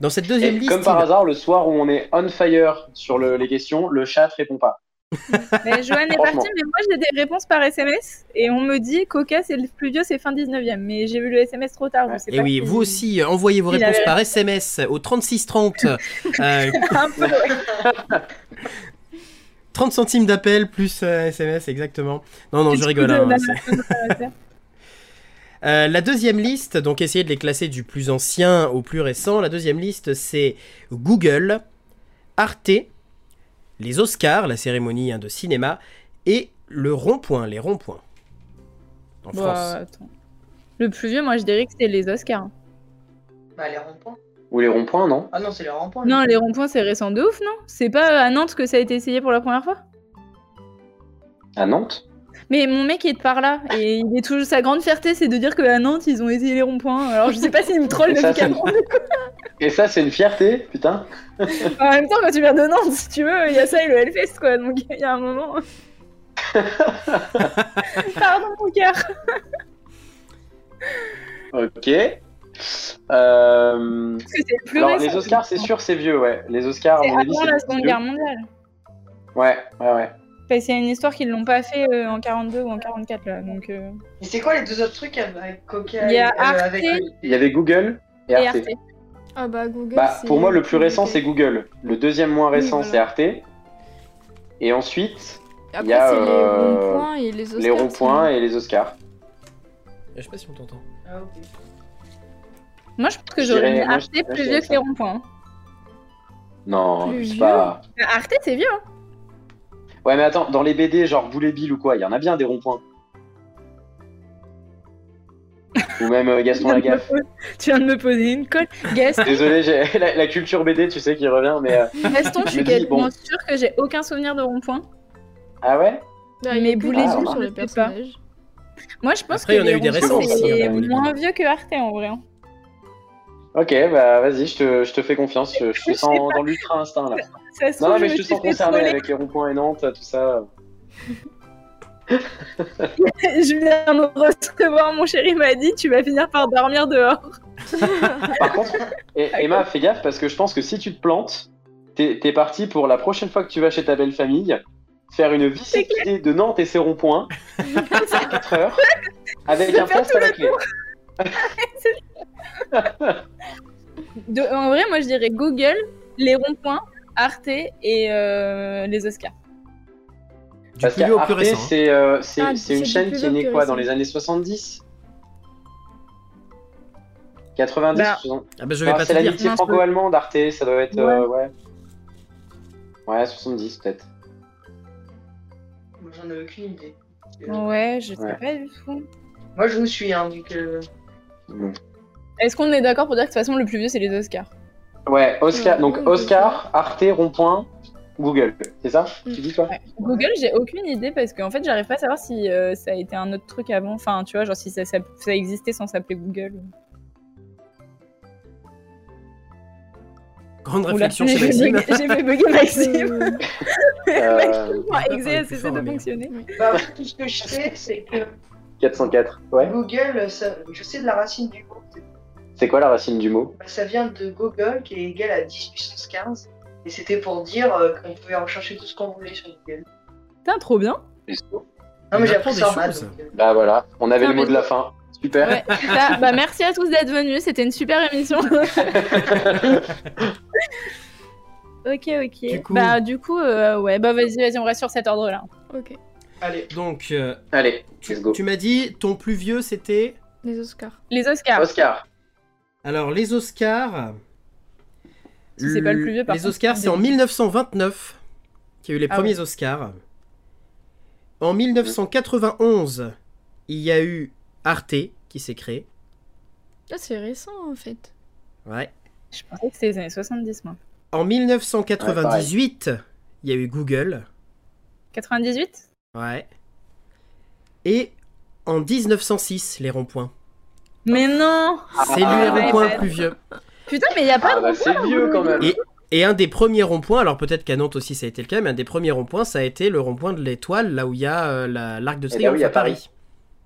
Dans cette deuxième Et liste, comme par il- hasard, le soir où on est on fire sur le- les questions, le chat répond pas. Mais Joanne est partie, mais moi j'ai des réponses par SMS et on me dit Coca c'est le plus vieux, c'est fin 19eme. Mais j'ai vu le SMS trop tard, je Ouais. sais Et pas. oui, si- vous aussi, euh, envoyez vos Il réponses avait- par SMS au 3630. euh, Un peu, ouais. 30 centimes d'appel plus euh, SMS, exactement. Non, non, je rigole. hein, c'est-. Euh, la deuxième liste, donc essayez de les classer du plus ancien au plus récent. La deuxième liste, c'est Google, Arte, les Oscars, la cérémonie hein, de cinéma, et le rond-point, les ronds-points. En Bah, France. attends. Le plus vieux, moi je dirais que c'est les Oscars. Bah, les ronds-points. Ou les ronds-points, non? Ah non, c'est les ronds-points. Non, les ronds-points c'est récent de ouf, non? C'est pas à Nantes que ça a été essayé pour la première fois? À Nantes? Mais mon mec est de par là et il est toujours sa grande fierté, c'est de dire qu'à Nantes ils ont essayé les ronds-points. Alors je sais pas s'il me troll Ça, c'est- médicalement. Et ça, c'est une fierté, putain. en même temps, quand tu viens de Nantes, si tu veux, il y a ça et le Hellfest, quoi. Donc il y a un moment. Pardon, mon cœur. ok. Euh... Parce que c'est le plus Alors, les Oscars, c'est sûr, c'est vieux, ouais. Les Oscars, avis, avant la Seconde. Guerre mondiale. Ouais, ouais, ouais. C'est une histoire qu'ils l'ont pas fait euh, en 42 ou en 44 là, donc euh, Et c'est quoi les deux autres trucs avec Coca Il y a et- euh, Arte. avec Il y avait Google et et Arte. Ah bah Google. Bah, pour moi, le plus récent, c'est Google. Le deuxième moins récent, Oui, c'est. Arte. Et ensuite, Après, il y a, c'est les euh, ronds-points et les Oscars. les ronds-points et les Oscars. Je sais pas si on t'entend. Ah, ok. Moi, je pense que j'aurais Arte plus vieux que les ronds-points. Non, Plus je sais vieux pas. Bah, Arte, c'est vieux. Hein. Ouais, mais attends, dans les BD, genre Boulet Bill ou quoi, il y en a bien des ronds-points. ou même euh, Gaston Lagaffe. Tu viens de me poser une colle. Gaston, Désolé, j'ai la, la culture BD, tu sais, qui revient, mais. euh, Gaston je Je suis quasiment bon. sûre que j'ai aucun souvenir de rond-point. Ah ouais? Bah, il y a Mais Boulet Bill, sur sais personnages. Moi, je pense Après, il y que en a eu des récents aussi, c'est hein, moins vieux que Arte en vrai. hein. Ok, bah vas-y, je te, je te fais confiance. Je, je te sens dans l'ultra instinct là. Ça se Non, trouve, mais je je me te sens concerné avec les ronds-points et Nantes, tout ça. Je viens de recevoir, mon chéri m'a dit tu vas finir par dormir dehors. Par contre, et- Emma, fais gaffe parce que je pense que si tu te plantes, t'es es parti pour la prochaine fois que tu vas chez ta belle famille faire une visite de Nantes et ses ronds-points, 4 heures, avec un poste à la clé. De- en vrai, moi je dirais Google, les ronds-points, Arte et euh, les Oscars. Du Parce plus vieux au plus qu'Arte, récent. hein. c'est euh, Ah, c'est une chaîne qui est née quoi dans les années 70 90 Bah, 60 Ah bah je vais Ah, pas C'est l'amitié franco-allemande, Arte, ça doit être. euh, ouais. Ouais, 70 peut-être. Moi, j'en ai aucune idée. Ouais, je sais Ouais. pas du tout. Moi, je vous suis, hein, vu que. Mm. Est-ce qu'on est d'accord pour dire que de toute façon le plus vieux c'est les Oscars? Ouais, Oscar, donc Oscar, Arte, rond-point, Google. C'est ça Mm. Tu dis quoi Ouais. Google, j'ai aucune idée parce qu'en fait j'arrive pas à savoir si euh, ça a été un autre truc avant. Enfin, tu vois, genre si ça, ça, ça existait sans s'appeler Google. Grande Oula, réflexion j'ai chez Maxime. j'ai fait bugger Maxime. Euh, Moi, pas Exe parler a cessé de fonctionner. Bah, tout ce que je sais, c'est que 404. Ouais. Google, ça... je sais de la racine du. C'est quoi la racine du mot? Ça vient de Google, qui est égal à 10 puissance 15. Et c'était pour dire euh, qu'on pouvait rechercher tout ce qu'on voulait sur Google. Putain, trop bien. Non, On mais j'ai appris des ça en maths. choses. donc, euh, Bah voilà, on avait Non, le mot mais- de la fin. Super. Ouais, ça, bah, merci à tous d'être venus, c'était une super émission. ok, ok. Du coup- Bah, du coup, euh, ouais, bah vas-y, vas-y, on reste sur cet ordre-là. Ok, Allez. Donc, euh, Allez, tu, let's go. tu m'as dit ton plus vieux c'était. les Oscars. Les Oscars. Oscar. Alors, les Oscars. Si c'est pas le plus vieux, par Les contre, Oscars, c'est en débile. 1929 qu'il y a eu les Ah premiers Oscars. En 1991, il y a eu Arte qui s'est créé. Ah, c'est récent en fait. Ouais. Je pensais que c'était les années 70, moi. En 1998, il y a eu Google. 98 Ouais. Et en 1906, les ronds-points. Mais non C'est Ah, lui ronds-points ouais. le plus vieux. Putain, mais y a pas Ah de bah rond-point c'est vieux quand même. Et, et un des premiers ronds-points, alors peut-être qu'à Nantes aussi ça a été le cas, mais un des premiers ronds-points, ça a été le rond-point de l'étoile, là où il y a euh, la- l'arc de Eh triomphe à Paris. Paris.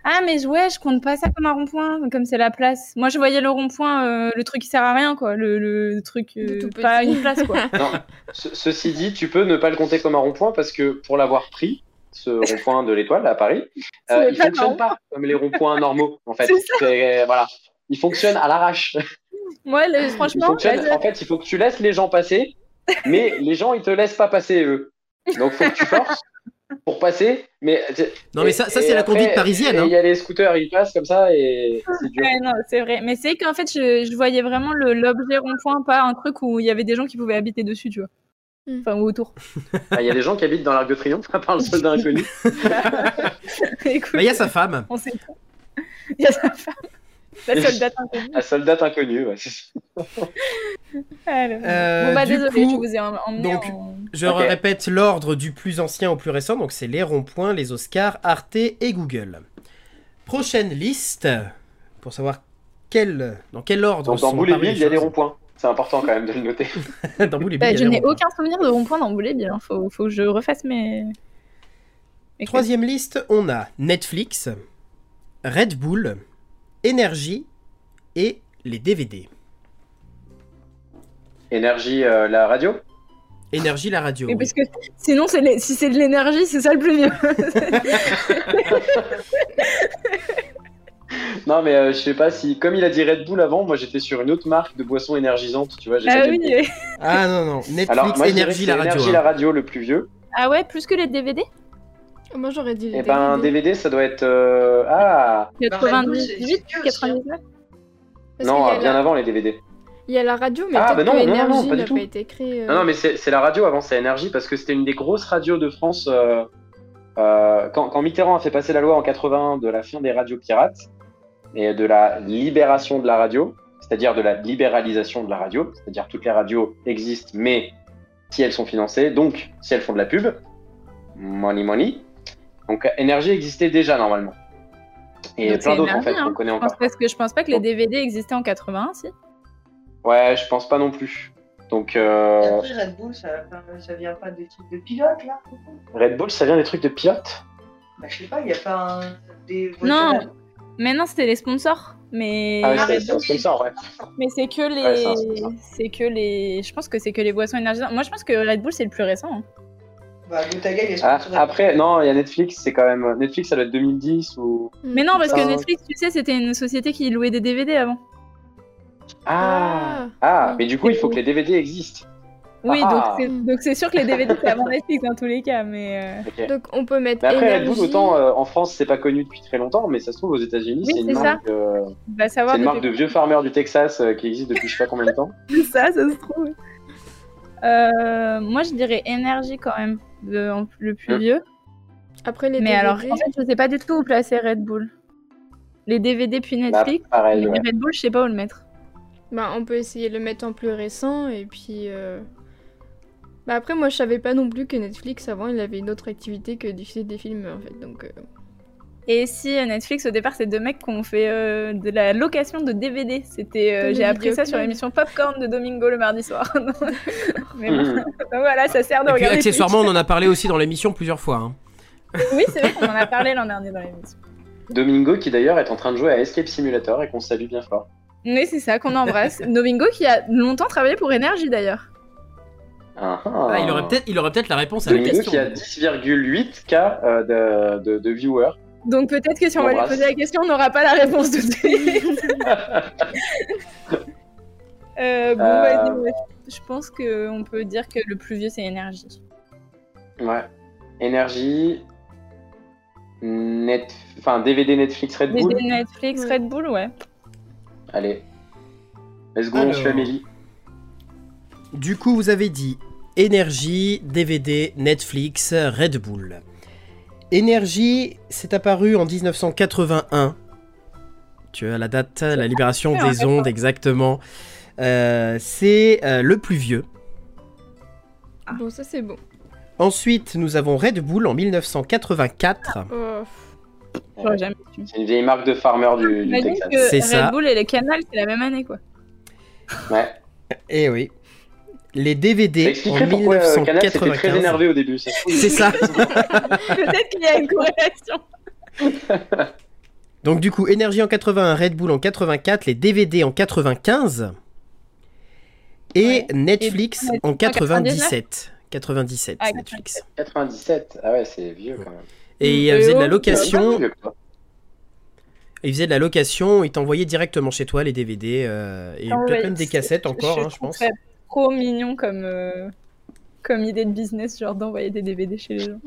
Ah, mais ouais, je compte pas ça comme un rond-point, comme c'est la place. Moi, je voyais le rond-point, euh, le truc qui sert à rien, quoi. Le, le truc, euh, Le tout pas une place, quoi. Non, ce- ceci dit, tu peux ne pas le compter comme un rond-point parce que pour l'avoir pris, ce rond-point de l'étoile à Paris, euh, il pas fonctionne pas comme les ronds-points normaux en fait. C'est Voilà. Il fonctionne à l'arrache. Moi, le- Il franchement, fonctionne. vas-y. En fait, il faut que tu laisses les gens passer, mais les gens ils te laissent pas passer eux. Donc faut que tu forces pour passer. Mais Non, mais ça- ça, c'est la conduite parisienne, hein. Il y a les scooters, ils passent comme ça et c'est dur. Ouais, non, c'est vrai. Mais c'est qu'en fait, je, je voyais vraiment le- l'objet rond-point, pas un truc où il y avait des gens qui pouvaient habiter dessus, tu vois. Hmm. Enfin, ou autour. Ah, Il y a des gens qui habitent dans l'Arc de Triomphe à part le soldat inconnu. Bah, il y a sa femme. on sait pas. Il y a sa femme. La soldate inconnue. La soldate inconnue. ouais. Alors. Euh, bon, bah, du désolé, coup, je vous ai em- emmené donc, en... Je répète l'ordre du plus ancien au plus récent, donc c'est les ronds-points, les Oscars, Arte et Google. Prochaine liste, pour savoir quel, dans quel ordre Donc dans sont Boule et apparues Ville, il y a choses. ronds-points. C'est important quand même de le noter. dans Bah, il je n'ai aucun souvenir de rond-point dans Bill. hein. Faut, faut que je refasse mes. mes Troisième liste, on a Netflix, Red Bull, Énergie et les DVD. Énergie, euh, la radio? Énergie, la radio. Mais oui. parce que sinon, si c'est de l'énergie, c'est ça le plus vieux. Non, mais euh, je sais pas si, comme il a dit Red Bull avant, moi j'étais sur une autre marque de boisson énergisante, tu vois. j'ai ah oui. Ah non, non, Netflix, Alors, moi, Énergie, que la c'est radio. Énergie, hein. la radio le plus vieux. Ah ouais, plus que les DVD Moi j'aurais dit. les Et ben, DVD. DVD, ça doit être. euh, Ah Red Bull, c'est- 98, c'est vieux aussi, hein. 99 Parce Non, bien la- avant les DVD. Il y a la radio, mais Ah, bah non, non, non, pas du tout. pas été créée. euh, Non, non, mais c'est c'est la radio avant, c'est Énergie, parce que c'était une des grosses radios de France. euh, euh, quand, quand Mitterrand a fait passer la loi en 81 de la fin des radios pirates et de la libération de la radio, c'est-à-dire de la libéralisation de la radio, c'est-à-dire toutes les radios existent, mais si elles sont financées, donc si elles font de la pub, money money. Donc Énergie existait déjà normalement. Et Donc, plein d'autres en fait Énergie, qu'on hein. connaît Je pense encore. parce que je pense pas que les DVD existaient en 81, si. Ouais, je pense pas non plus. Donc euh, Après, Red Bull, ça, ça vient pas des trucs de pilote, là Red Bull, ça vient des trucs de pilote? Bah, je sais pas, il y a pas un... des Non. Non, c'était les sponsors. Mais, Ah Ah, c'est vrai. mais c'est que Ouais, les. c'est que les. Je pense que c'est que les boissons énergisantes. Moi, je pense que Red Bull, c'est le plus récent. hein. Bah, Gotaga, il est Ah, après, non, il y a Netflix, c'est quand même. Netflix, ça doit être 2010 ou. Mais non, parce que Ah. Netflix, tu sais, c'était une société qui louait des DVD avant. Ah Ah, mais du coup, il faut que les DVD existent. Oui, Ah. donc c'est- donc c'est sûr que les DVD, c'est avant Netflix dans tous les cas. Mais. euh. Donc on peut mettre Mais après, Red énergie. Bull, autant euh, en France, c'est pas connu depuis très longtemps, mais ça se trouve aux États-Unis, Oui, c'est une, marque, euh, une marque de vieux farmers du Texas euh, qui existe depuis je sais pas combien de temps. ça, ça se trouve. Euh, moi, je dirais énergie quand même, de- en- le plus Hmm. vieux. Après les Mais DVD. alors, en fait, je sais pas du tout où placer Red Bull. Les DVD puis Netflix, Bah, pareil, mais ouais. Red Bull, je sais pas où le mettre. Bah, on peut essayer de le mettre en plus récent et puis. euh, Bah après moi je savais pas non plus que Netflix avant il avait une autre activité que diffuser des films en fait donc. euh, Et si euh, Netflix, au départ, c'est deux mecs qui ont fait euh, de la location de DVD. C'était, euh, j'ai appris ça sur l'émission Popcorn de Domingo le mardi soir. mais bon, Mhm. donc voilà, ça sert de Et puis regarder. accessoirement, on en a parlé aussi dans l'émission plusieurs fois. hein. Oui, c'est vrai qu'on en a parlé l'an dernier dans l'émission. Domingo, qui d'ailleurs est en train de jouer à Escape Simulator et qu'on salue bien fort. Oui, c'est ça qu'on embrasse. Domingo qui a longtemps travaillé pour Énergie d'ailleurs. Ah, ah. Ah, il aurait peut-être il aurait peut-être la réponse à la question. qui a 10,8 k euh, de, de, de viewers. Donc peut-être que si on va lui poser la question, on n'aura pas la réponse tout de suite. Euh, bon, Euh. vas-y, ouais. je pense qu'on peut dire que le plus vieux c'est Énergie. Ouais. Énergie. Net... Enfin, DVD Netflix Red Bull. Netflix, Ouais. Red Bull, ouais. Allez. Let's go, on Alors. suit Amélie. Du coup, vous avez dit Énergie, DVD, Netflix, Red Bull. Énergie, c'est apparu en 1981. Tu as la date, la libération des ondes, exactement. Euh, c'est euh, le plus vieux. Bon ça c'est bon. Ensuite, nous avons Red Bull en 1984. Oh. C'est une vieille marque de farmer du, Texas. C'est Red ça. Bull et le Canal, c'est la même année, quoi. Ouais. Eh oui. Les DVD en expliquerait pourquoi euh, Canal très 1995. énervé au début. C'est ça. Peut-être qu'il y a une corrélation. Donc du coup, Énergie en 81, Red Bull en 84, les DVD en 95 et Ouais. Netflix Et en en 97. 97 Ah, Netflix. 97. Ah ouais, c'est vieux quand même. Et il Et faisait de la location, C'est vieux, quoi. il faisait de la location, il t'envoyait directement chez toi les DVD euh, et Ah ouais, peut-être même des cassettes encore, hein, je pense. Trop mignon comme, euh, comme idée de business, genre d'envoyer des DVD chez les gens.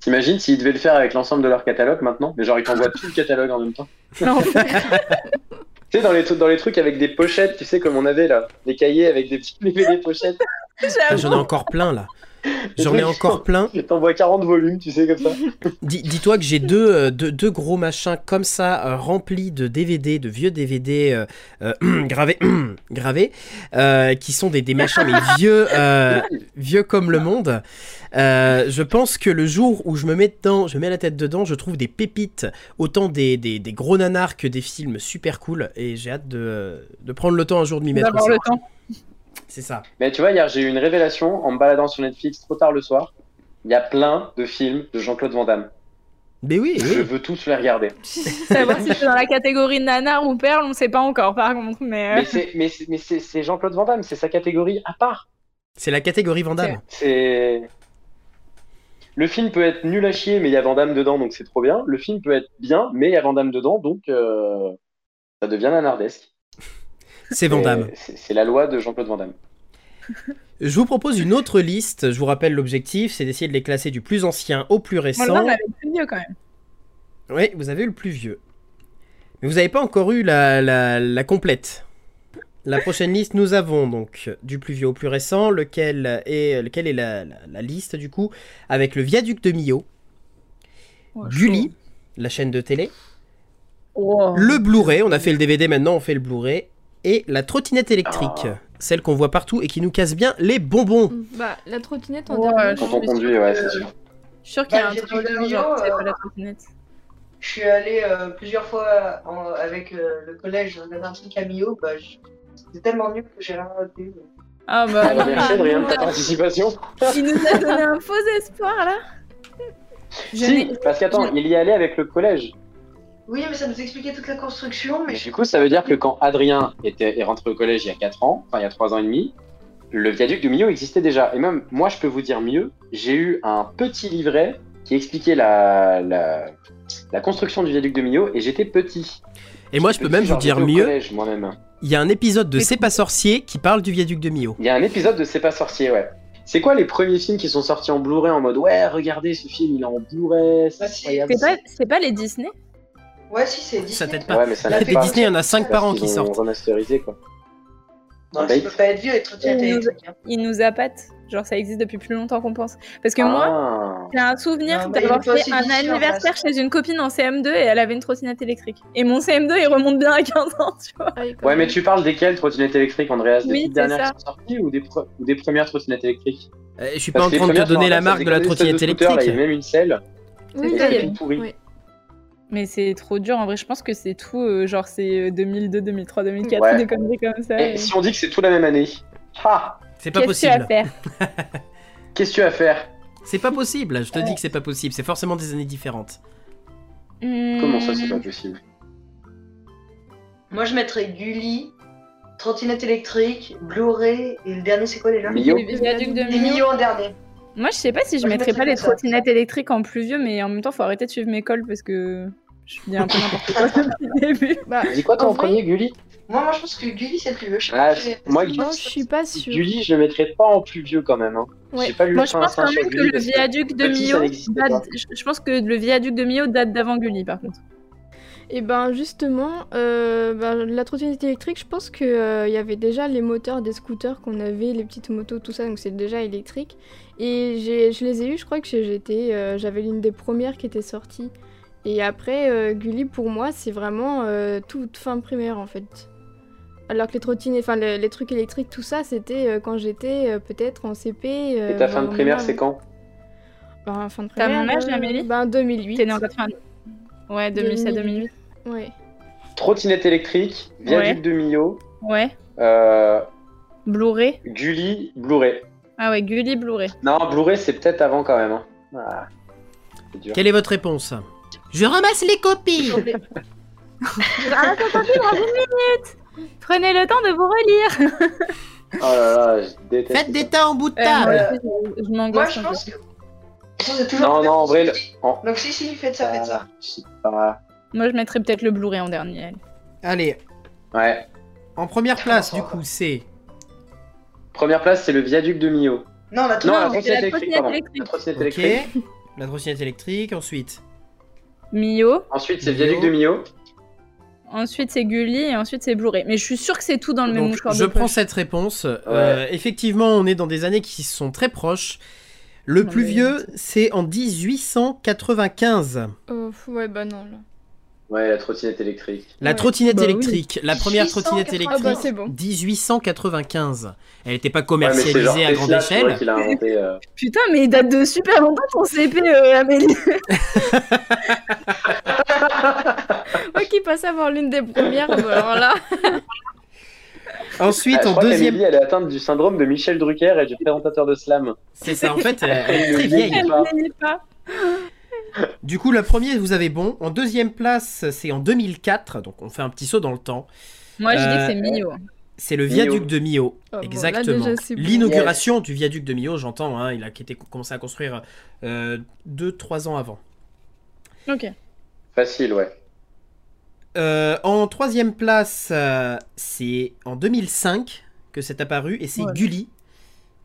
T'imagines s'ils devaient le faire avec l'ensemble de leur catalogue maintenant? Mais genre, ils t'envoient tout le catalogue en même temps. Non, Tu sais, dans les, trucs- dans les trucs avec des pochettes, tu sais, comme on avait là, des cahiers avec des petits DVD pochettes. Ah, J'en ai encore plein là. J'en ai encore plein. Je t'envoie 40 volumes, tu sais, comme ça. Dis- Dis-toi que j'ai deux, euh, deux, deux gros machins comme ça euh, remplis de DVD, de vieux DVD euh, euh, gravés, gravés euh, qui sont des, des machins mais vieux, euh, vieux comme le monde. Euh, je pense que le jour où je me mets dedans, je mets la tête dedans, je trouve des pépites, autant des, des, des gros nanars que des films super cool. Et j'ai hâte de, de prendre le temps un jour de m'y mettre. d'avoir aussi. le temps. C'est ça. Mais tu vois, hier, j'ai eu une révélation en me baladant sur Netflix trop tard le soir. Il y a plein de films de Jean-Claude Van Damme. Mais oui, Je oui. veux tous les regarder. Savoir si c'est dans la catégorie nanar ou perle, on sait pas encore par contre. Mais, euh, Mais c'est, Jean-Claude Van Damme, c'est sa catégorie à part. C'est la catégorie Vandame. C'est. Le film peut être nul à chier, mais il y a Van Damme dedans, donc c'est trop bien. Le film peut être bien, mais il y a Van Damme dedans, donc euh, ça devient nanardesque. C'est Vandame. Et C'est, la loi de Jean-Claude Van Damme. Je vous propose une autre liste. Je vous rappelle l'objectif, c'est d'essayer de les classer du plus ancien au plus récent. vin, on avait le plus vieux quand même. Oui, vous avez eu le plus vieux. Mais vous n'avez pas encore eu la, la, la complète. La prochaine liste, nous avons donc du plus vieux au plus récent, lequel est, lequel est la, la- la liste du coup, avec le viaduc de Millau, Oh, Gulli, la chaîne de télé, Oh. le Blu-ray, on a fait le DVD maintenant, on fait le Blu-ray, et la trottinette électrique, Ah. celle qu'on voit partout et qui nous casse bien les bonbons. Bah, la trottinette en Ouais, Quand on conduit, ouais, c'est sûr. Je suis sûre qu'il y a Bah, un truc de genre, Millau, c'est pas la trottinette. Je suis allé euh, plusieurs fois en- avec euh, le collège dans un truc à. Bah, je- c'était tellement nul que j'ai rien noté. Ah Ah, bah, bah, merci Adrien de ta participation. il nous a donné un faux espoir là. Je Si, parce qu'attends, il y allait avec le collège. Oui, mais ça nous expliquait toute la construction, mais du coup, ça veut dire que quand Adrien était, est rentré au collège il y a 4 ans, enfin il y a 3 ans et demi, le viaduc de Millau existait déjà. Et même, moi, je peux vous dire mieux, j'ai eu un petit livret qui expliquait la, la, la construction du viaduc de Millau et j'étais petit. Et moi, je peux même vous dire mieux, collège, moi-même. il y a un épisode de C'est pas sorcier qui parle du viaduc de Millau. Il y a un épisode de C'est pas sorcier, ouais. C'est quoi les premiers films qui sont sortis en Blu-ray en mode ouais, regardez ce film, il est en Blu-ray, c'est Bah, incroyable. C'est pas, c'est pas les Disney? Ouais, si c'est Ça Disney. t'aide pas. Ouais, mais ça pas. Disney, il y en a 5 par an qui sortent. remasterisé quoi. Non, ça peut pas être vieux, être Il nous- électrique. Ils nous appâtent. Genre, ça existe depuis plus longtemps qu'on pense. Parce que moi, Ah. j'ai un souvenir bah, d'avoir il fait un anniversaire chez une copine en CM2 et elle avait une trottinette électrique. Et mon CM2, il remonte bien à 15 ans, tu vois. Ah, Ouais, mais même. tu parles desquelles trottinettes électriques, Andreas? Des Oui, dernières ça. qui sont sorties ou des, pre- ou des premières trottinettes électriques? Euh, je suis pas Parce en train de te donner la ça marque de la trottinette électrique. Il y a même une selle. Oui, ça, il y oui, avait tout pourri. oui. Mais c'est trop dur en vrai. Je pense que c'est tout. euh, genre, c'est 2002, 2003, 2004, Ouais. des conneries comme ça. Et et- si on dit que c'est tout la même année? Ah C'est pas Qu'est-ce que tu as possible. à faire Qu'est-ce que tu as à faire? C'est pas possible. Je te dis que c'est pas possible. C'est forcément des années différentes. Comment ça, c'est Hmm. pas possible? Moi, je mettrais Gulli, trottinette électrique, Blu-ray, et le dernier, c'est quoi déjà? Les viaducs de Et Millau. Millau en dernier. Moi, je sais pas si je Moi, mettrais pas les trottinettes électriques en plus vieux, mais en même temps, faut arrêter de suivre mes cols parce que je dis un peu n'importe quoi depuis le début. Bah, Dis quoi, toi, En vrai- premier, Gulli? Moi, moi, je pense que Gulli, c'est le plus vieux. Je Ah, moi, Gulli- non, je suis pas sûre. Gulli, je le mettrais pas en plus vieux quand même. Hein. Ouais. Pas lu Moi, le je pense quand même que le viaduc de n'existait date. Je pense que le viaduc de Millau date d'avant Gulli, par contre. Et ben justement, euh, ben, la trottinette électrique, je pense qu'il y avait déjà les moteurs des scooters qu'on avait, les petites motos, tout ça, donc c'est déjà électrique. Et j'ai- je les ai eu, je crois que j'étais, euh, j'avais l'une des premières qui était sortie. Et après, euh, Gulli, pour moi, c'est vraiment euh, toute fin primaire en fait. Alors que les trottinettes, enfin les, les trucs électriques, tout ça, c'était euh, quand j'étais euh, peut-être en CP. euh, Et ta fin de voire primaire, c'est quand? Ben, fin de T'as primaire. mon âge, euh, Amélie? Ben 2008. T'es né en 80. Ouais, 2007, 2008. Ouais. Trottinette électrique, viaduc Ouais. de Millau, Ouais. euh, Blu-ray. Gulli, Blu-ray. Ah ouais, Gulli, Blu-ray. Non, Blu-ray, c'est peut-être avant quand même. Hein. Ah. Quelle est votre réponse? Je ramasse les copies. Ah, attendez, dans une minute Prenez le temps de vous relire Oh là là, je déteste. Faites des tas en bout de Euh, moi table. je- je Moi, je pense que. Non, non, en vrai, le- en- Donc, si, si, faites ça, faites ça. Ah, je sais pas. Moi, je mettrais peut-être le Blu-ray en dernier. allez. Ouais. en première place, du coup, c'est Première place, c'est le viaduc de Millau. Non, la Non, la trottinette la électrique. La trottinette Ok. électrique. La trottinette électrique, ensuite. Mio. Ensuite, c'est Millau. viaduc de Millau. Ensuite, c'est Gulli. Et ensuite, c'est Blu-ray. Mais je suis sûre que c'est tout dans le même mouchoir je de prends poche. cette réponse. Euh, effectivement, on est dans des années qui sont très proches. Le Non, plus mais- vieux, c'est en 1895. Euh, ouais, bah non, là. Ouais, la trottinette électrique. La Ouais. trottinette Bah oui. électrique, la première trottinette 1895. électrique, Ah bah, bon. 1895. Elle n'était pas Ouais, commercialisée à grande Tesla, échelle. qu'il a inventé. euh. Putain, mais il date de super longtemps ton CP, euh, Amélie. Moi qui passe à voir l'une des premières, bah, alors là. Ensuite, Ah, je en crois deuxième. qu'Amélie, elle est atteinte du syndrome de Michel Drucker et du présentateur de Slam. C'est ça, en fait, elle est très vieille. Elle ne vieillit pas. Du coup, le premier, vous avez bon. En deuxième place, c'est en 2004, donc on fait un petit saut dans le temps. Moi, je dis que Euh, c'est Mio. C'est le viaduc de Millau. Oh, bon, là, Exactement. bon. L'inauguration du viaduc de Millau, j'entends, hein, il a été commencé à construire 2-3 ans avant. Ok. Facile, ouais. Euh, en troisième place, euh, c'est en 2005 que c'est apparu et c'est Ouais. Gulli.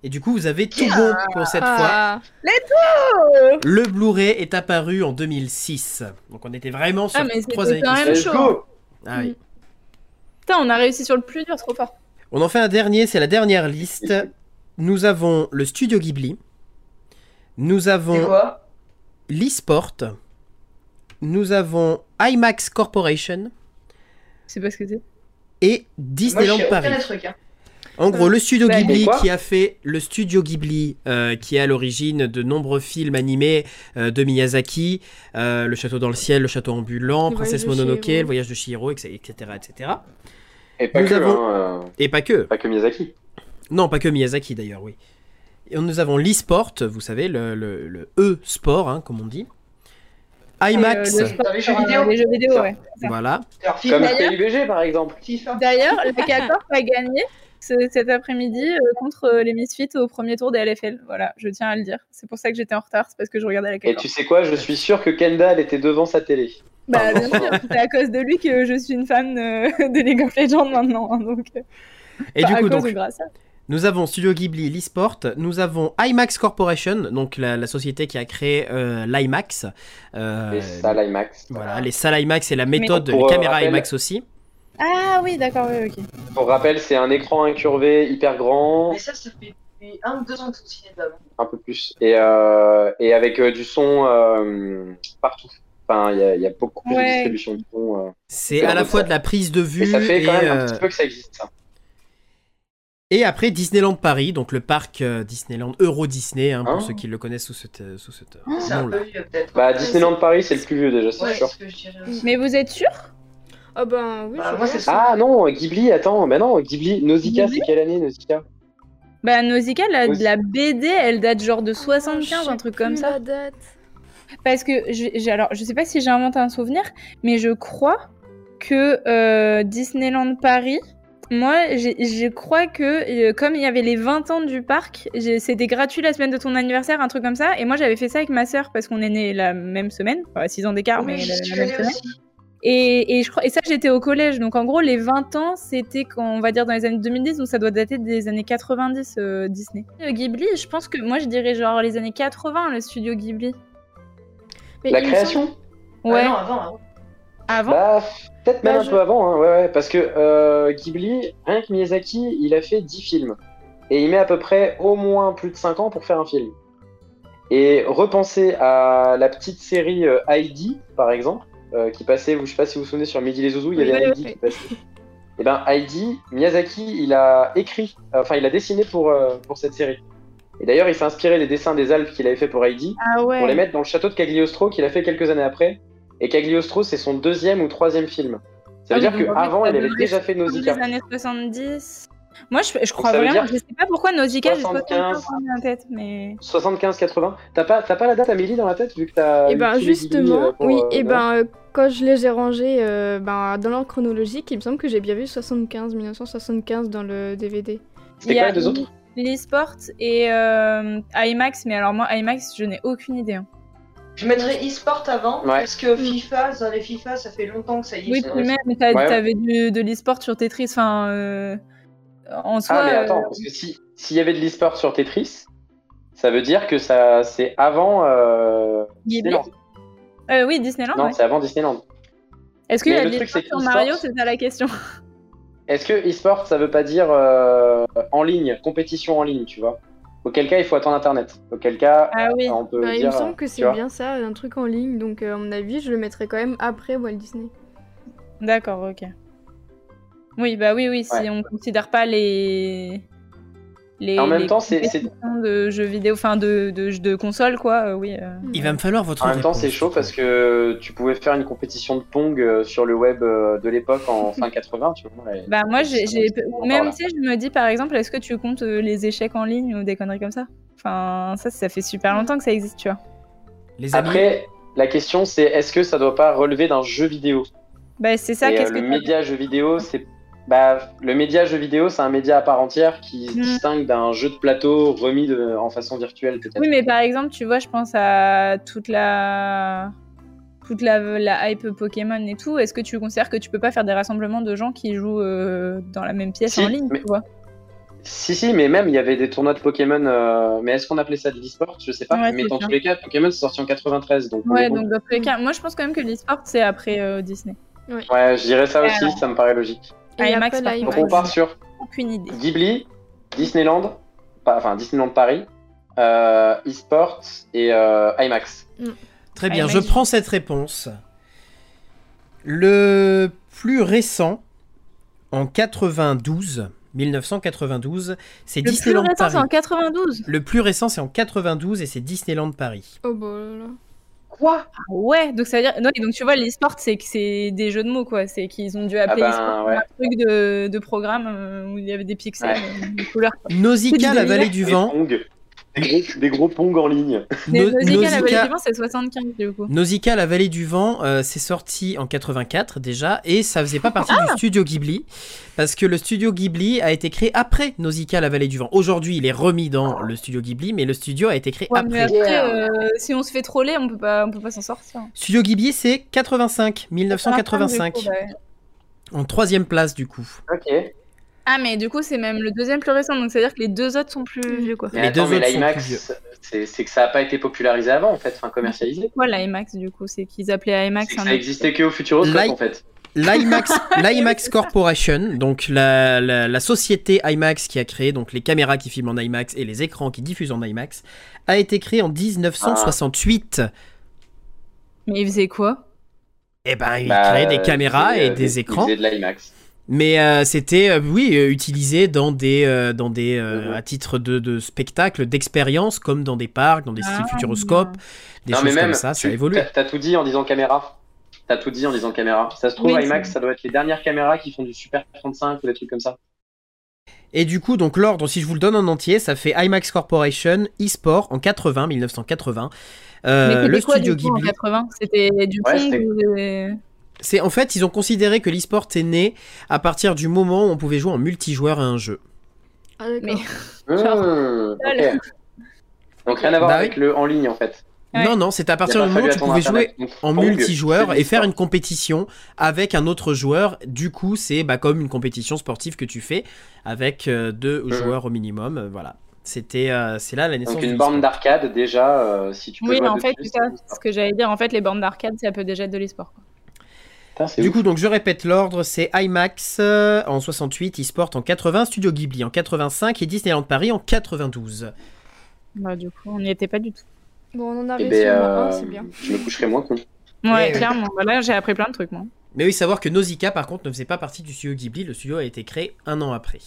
Et du coup, vous avez tout bon pour cette fois. Ah, Le Blu-ray est apparu en 2006. Donc on était vraiment sur Ah, mais trois années quand même Let's chaud. go Ah oui. Putain, on a réussi sur le plus dur, trop fort. On en fait un dernier, c'est la dernière liste. Nous avons le studio Ghibli. Nous C'est avons quoi? l'eSport. Nous avons IMAX Corporation Je sais pas ce que c'est. et Moi, je Disneyland aucun Paris. des trucs. Hein. En gros, le studio Bah, Ghibli qui a fait le studio Ghibli euh, qui est à l'origine de nombreux films animés euh, de Miyazaki, euh, Le Château dans le ciel, Le Château ambulant, Le Princesse Mononoke, Chihiro. Le voyage de Chihiro, etc., etc. Et pas Nous que, avons- hein, euh, Et pas que. pas que Miyazaki. Non, pas que Miyazaki d'ailleurs, oui. Et nous avons l'e-sport, vous savez, le, le, le e-sport, hein, comme on dit. IMAX, Euh, le les jeux vidéo. Les jeux vidéo, ouais. voilà. Comme PUBG, par exemple. D'ailleurs, le K-Corp a gagné ce- cet après-midi euh, contre euh, les Misfits au premier tour des LFL. Voilà, je tiens à le dire. C'est pour ça que j'étais en retard, c'est parce que je regardais la Et K-Corp. tu sais quoi, je suis sûr que Kendall était devant sa télé. Bah, bien sûr, c'est à cause de lui que je suis une fan euh, de League of Legends maintenant. hein, donc, euh, Et enfin, du à coup, cause donc, grâce à. nous avons Studio Ghibli, l'e-sport. Nous avons IMAX Corporation, donc la, la société qui a créé euh, l'IMAX. Euh, Les salles IMAX. Voilà, les salles IMAX et la méthode, Pour, les caméras rappel- IMAX aussi. Ah oui, d'accord, oui, ok. Pour rappel, c'est un écran incurvé hyper grand, Mais ça, ça fait depuis un ou deux ans que au cinéma. un peu plus, et, euh, et avec euh, du son euh, partout. Enfin, il y, a- il y a beaucoup plus Ouais. de distribution de son. euh. C'est à la fois ça. de la prise de vue Et ça fait et, quand même un petit peu que ça existe, ça. et après Disneyland Paris, donc le parc Disneyland Euro Disney, hein, pour Hein ceux qui le connaissent sous cette, euh, sous un nom-là. peu vieux, peut-être. Bah, Disneyland Paris, c'est le plus vieux déjà, c'est Ouais, sûr. c'est ce que je dirais aussi. Mais vous êtes sûr? Ah ben oui, Bah, moi, c'est ça. Ah non, Ghibli, attends, bah non, Ghibli, Nausicaa, c'est quelle année Nausicaa? Bah, Nausicaa, la, BD, elle date genre de Je 75, sais un truc comme ça. la date. Parce que, je, j'ai- alors, je sais pas si j'ai inventé un souvenir, mais je crois que euh, Disneyland Paris, moi, je crois que euh, comme il y avait les 20 ans du parc, j'ai- c'était gratuit la semaine de ton anniversaire, un truc comme ça. Et moi, j'avais fait ça avec ma sœur parce qu'on est nés la même semaine, 6 ans d'écart, mais la, même semaine. aussi. Et, et je crois, et ça, j'étais au collège. Donc, en gros, les 20 ans, c'était, quand, on va dire, dans les années 2010, donc ça doit dater des années 90, euh, Disney. Euh, Ghibli, je pense que moi, je dirais genre les années 80, le studio Ghibli. Mais La création Ouais, Ah non, avant, avant. avant. Bah, peut-être même Bah, un je- peu avant, hein, ouais, ouais, parce que euh, Ghibli, rien que Miyazaki, il a fait 10 films. Et il met à peu près au moins plus de 5 ans pour faire un film. Et repenser à la petite série Heidi, par exemple, euh, qui passait, je sais pas si vous vous souvenez, sur Midi les Zouzous, il y avait oui, Heidi oui. qui passait. Et ben Heidi, Miyazaki, il a écrit, enfin il a dessiné pour, euh, pour cette série. Et d'ailleurs, il s'est inspiré des dessins des Alpes qu'il avait fait pour Heidi Ah ouais. pour les mettre dans le château de Cagliostro qu'il a fait quelques années après. Et Cagliostro, c'est son deuxième ou troisième film. Ça veut Ah dire qu'avant, il avait déjà fait Dans Nausicaa. les années 70. Moi, je, je crois vraiment. dire Je sais pas pourquoi Nausicaa, j'ai 75. 75 dans la tête, mais. 75-80. T'as pas, t'as pas la date Amélie dans la tête vu que t'as. Et eu ben justement, euh, pour, oui, euh, et Noël. ben euh, quand je les ai rangés euh, ben, dans l'ordre chronologique, il me semble que j'ai bien vu 75, 1975 dans le DVD. C'était Il y quoi a les deux autres l'e-sport et euh, IMAX, mais alors moi, IMAX, je n'ai aucune idée. hein. Je mettrais e-sport avant, Ouais. parce que FIFA, dans les FIFA, ça fait longtemps que ça y est. Oui, puis même, t'as- Ouais. t'avais du, de l'e-sport sur Tetris, enfin. euh, en soi. Ah, mais attends, euh, parce que si- s'il y avait de l'e-sport sur Tetris, ça veut dire que ça, c'est avant. Euh... Disneyland. Euh, oui, Disneyland, Non, ouais. c'est avant Disneyland. Est-ce qu'il y mais a le de truc, l'e-sport c'est sur que Mario e-sport- C'est ça la question. Est-ce que e-sport, ça veut pas dire euh, en ligne, compétition en ligne, tu vois? Auquel cas, il faut attendre Internet. Auquel cas, Ah oui. on peut il dire. me semble que c'est bien ça, un truc en ligne, donc euh, à mon avis, je le mettrais quand même après Walt Disney. D'accord, ok. Oui, bah oui, oui, si Ouais. on considère pas les les, En même les temps, c'est- compétitions de jeux vidéo, enfin de, de, de console, quoi. euh, oui. euh. Il va me falloir votre En même temps, c'est chaud parce que tu pouvais faire une compétition de Pong euh, sur le web de l'époque en fin 80, tu vois. et- Bah moi, j'ai, même sais, je me dis par exemple, est-ce que tu comptes les échecs en ligne ou des conneries comme ça? Enfin, ça, ça fait super longtemps que ça existe, tu vois. Les amis, Après, la question c'est est-ce que ça doit pas relever d'un jeu vidéo? Bah c'est ça. Et, euh, Qu'est-ce le que média jeu vidéo, c'est bah, le média jeu vidéo, c'est un média à part entière qui se Mm. distingue d'un jeu de plateau remis de- en façon virtuelle peut-être. Oui, mais par exemple, tu vois, je pense à toute la toute la, la hype Pokémon et tout. Est-ce que tu considères que tu peux pas faire des rassemblements de gens qui jouent euh, dans la même pièce Si, en ligne, mais- tu vois? Si, si, mais même il y avait des tournois de Pokémon. euh, mais est-ce qu'on appelait ça de l'e-sport? Je sais pas. Ouais, mais dans ça. tous les cas, Pokémon c'est sorti en 93. Donc, Ouais, coup- donc dans tous les cas, moi je pense quand même que l'e-sport c'est après euh, Disney. ouais, je dirais ça aussi, Alors. ça me paraît logique. Et IMAX, par Donc on part sur Aucune idée. Ghibli, Disneyland, pas- enfin Disneyland Paris, euh, e-sport et euh, IMAX. très bien, je prends cette réponse. Le plus récent, en 92, 1992, c'est Le plus Disneyland récent c'est Paris. en 92. Le plus récent, c'est en 92 et c'est Disneyland Paris. Oh bah là là. Quoi? Ah Ouais, donc ça veut dire. Non, et donc tu vois, l'e-sport c'est que c'est des jeux de mots quoi. C'est qu'ils ont dû appeler ben, l'e-sport ouais. un truc de, de programme euh, où il y avait des pixels, Ouais. euh, des couleurs. Nausicaa, la vallée du vent. Des gros, des gros pongs en ligne. No- Nausicaa, la vallée du vent, c'est 75 du coup. Nausicaa, la vallée du vent, euh, c'est sorti en 84 déjà, et ça faisait pas partie Ah du studio Ghibli, parce que le studio Ghibli a été créé après Nausicaa, la vallée du vent. Aujourd'hui, il est remis dans le studio Ghibli, mais le studio a été créé Ouais, mais après. après, euh, si on se fait troller, on peut pas, on peut pas s'en sortir. Studio Ghibli, c'est 85, 1985, Du coup, ouais. en troisième place du coup. Ok. Ah, mais du coup, c'est même le deuxième plus récent, donc ça veut dire que les deux autres sont plus vieux quoi. Mais Les attends, deux mais autres sont plus l'IMAX, c'est c'est que ça n'a pas été popularisé avant en fait, enfin commercialisé. Quoi, l'IMAX du coup? C'est qu'ils appelaient IMAX C'est ça autre- existait que au Futuroscope en fait. L'IMAX, Corporation, donc la, la- la société IMAX qui a créé donc les caméras qui filment en IMAX et les écrans qui diffusent en IMAX, a été créée en 1968. Mais ils faisaient quoi? Et ben, il Bah, créait des caméras c'est, et euh, des il écrans. faisait de l'IMAX. Mais euh, c'était, euh, oui, euh, utilisé dans des, euh, dans des à titre de, de spectacle, d'expérience, comme dans des parcs, dans des styles Ah. Futuroscope, des non choses mais même, comme ça, ça tu- évolue. t'as- tout dit en disant caméra. T'as tout dit en disant caméra. Ça se trouve, Oui, IMAX, ça doit être les dernières caméras qui font du Super 35 ou des trucs comme ça. Et du coup, donc l'ordre, si je vous le donne en entier, ça fait IMAX Corporation, eSport en 80, 1980. Euh, Mais le quoi, studio du coup, en Ghibli. 80 C'était du Ouais, C'est en fait, ils ont considéré que l'e-sport est né à partir du moment où on pouvait jouer en multijoueur à un jeu. Ah. Mais Genre, Mmh. Donc rien à voir Bah avec le en ligne en fait. Ouais. Non, non, c'est à partir pas du moment où tu pouvais jouer Internet. En Pong, multijoueur et faire une compétition avec un autre joueur. Du coup, c'est bah, comme une compétition sportive que tu fais avec euh, deux Mhm. joueurs au minimum. euh, voilà. C'était, euh, c'est là la naissance. Donc une borne d'arcade déjà, euh, si tu peux Oui, en fait, c'est ce que j'allais dire. En fait, les bornes d'arcade, ça peut déjà être de l'e-sport. Putain, Du ouf. coup, donc je répète l'ordre, c'est IMAX euh, en 68, eSport en 80, Studio Ghibli en 85 et Disneyland Paris en 92. Bah, du coup, on n'y était pas du tout. Bon, on en a Eh réussi ben, euh, c'est bien. je me coucherai moins con. Ouais, oui. clairement. Bah, là, j'ai appris plein de trucs, moi. Mais oui, savoir que Nausicaa, par contre, ne faisait pas partie du studio Ghibli. Le studio a été créé un an après.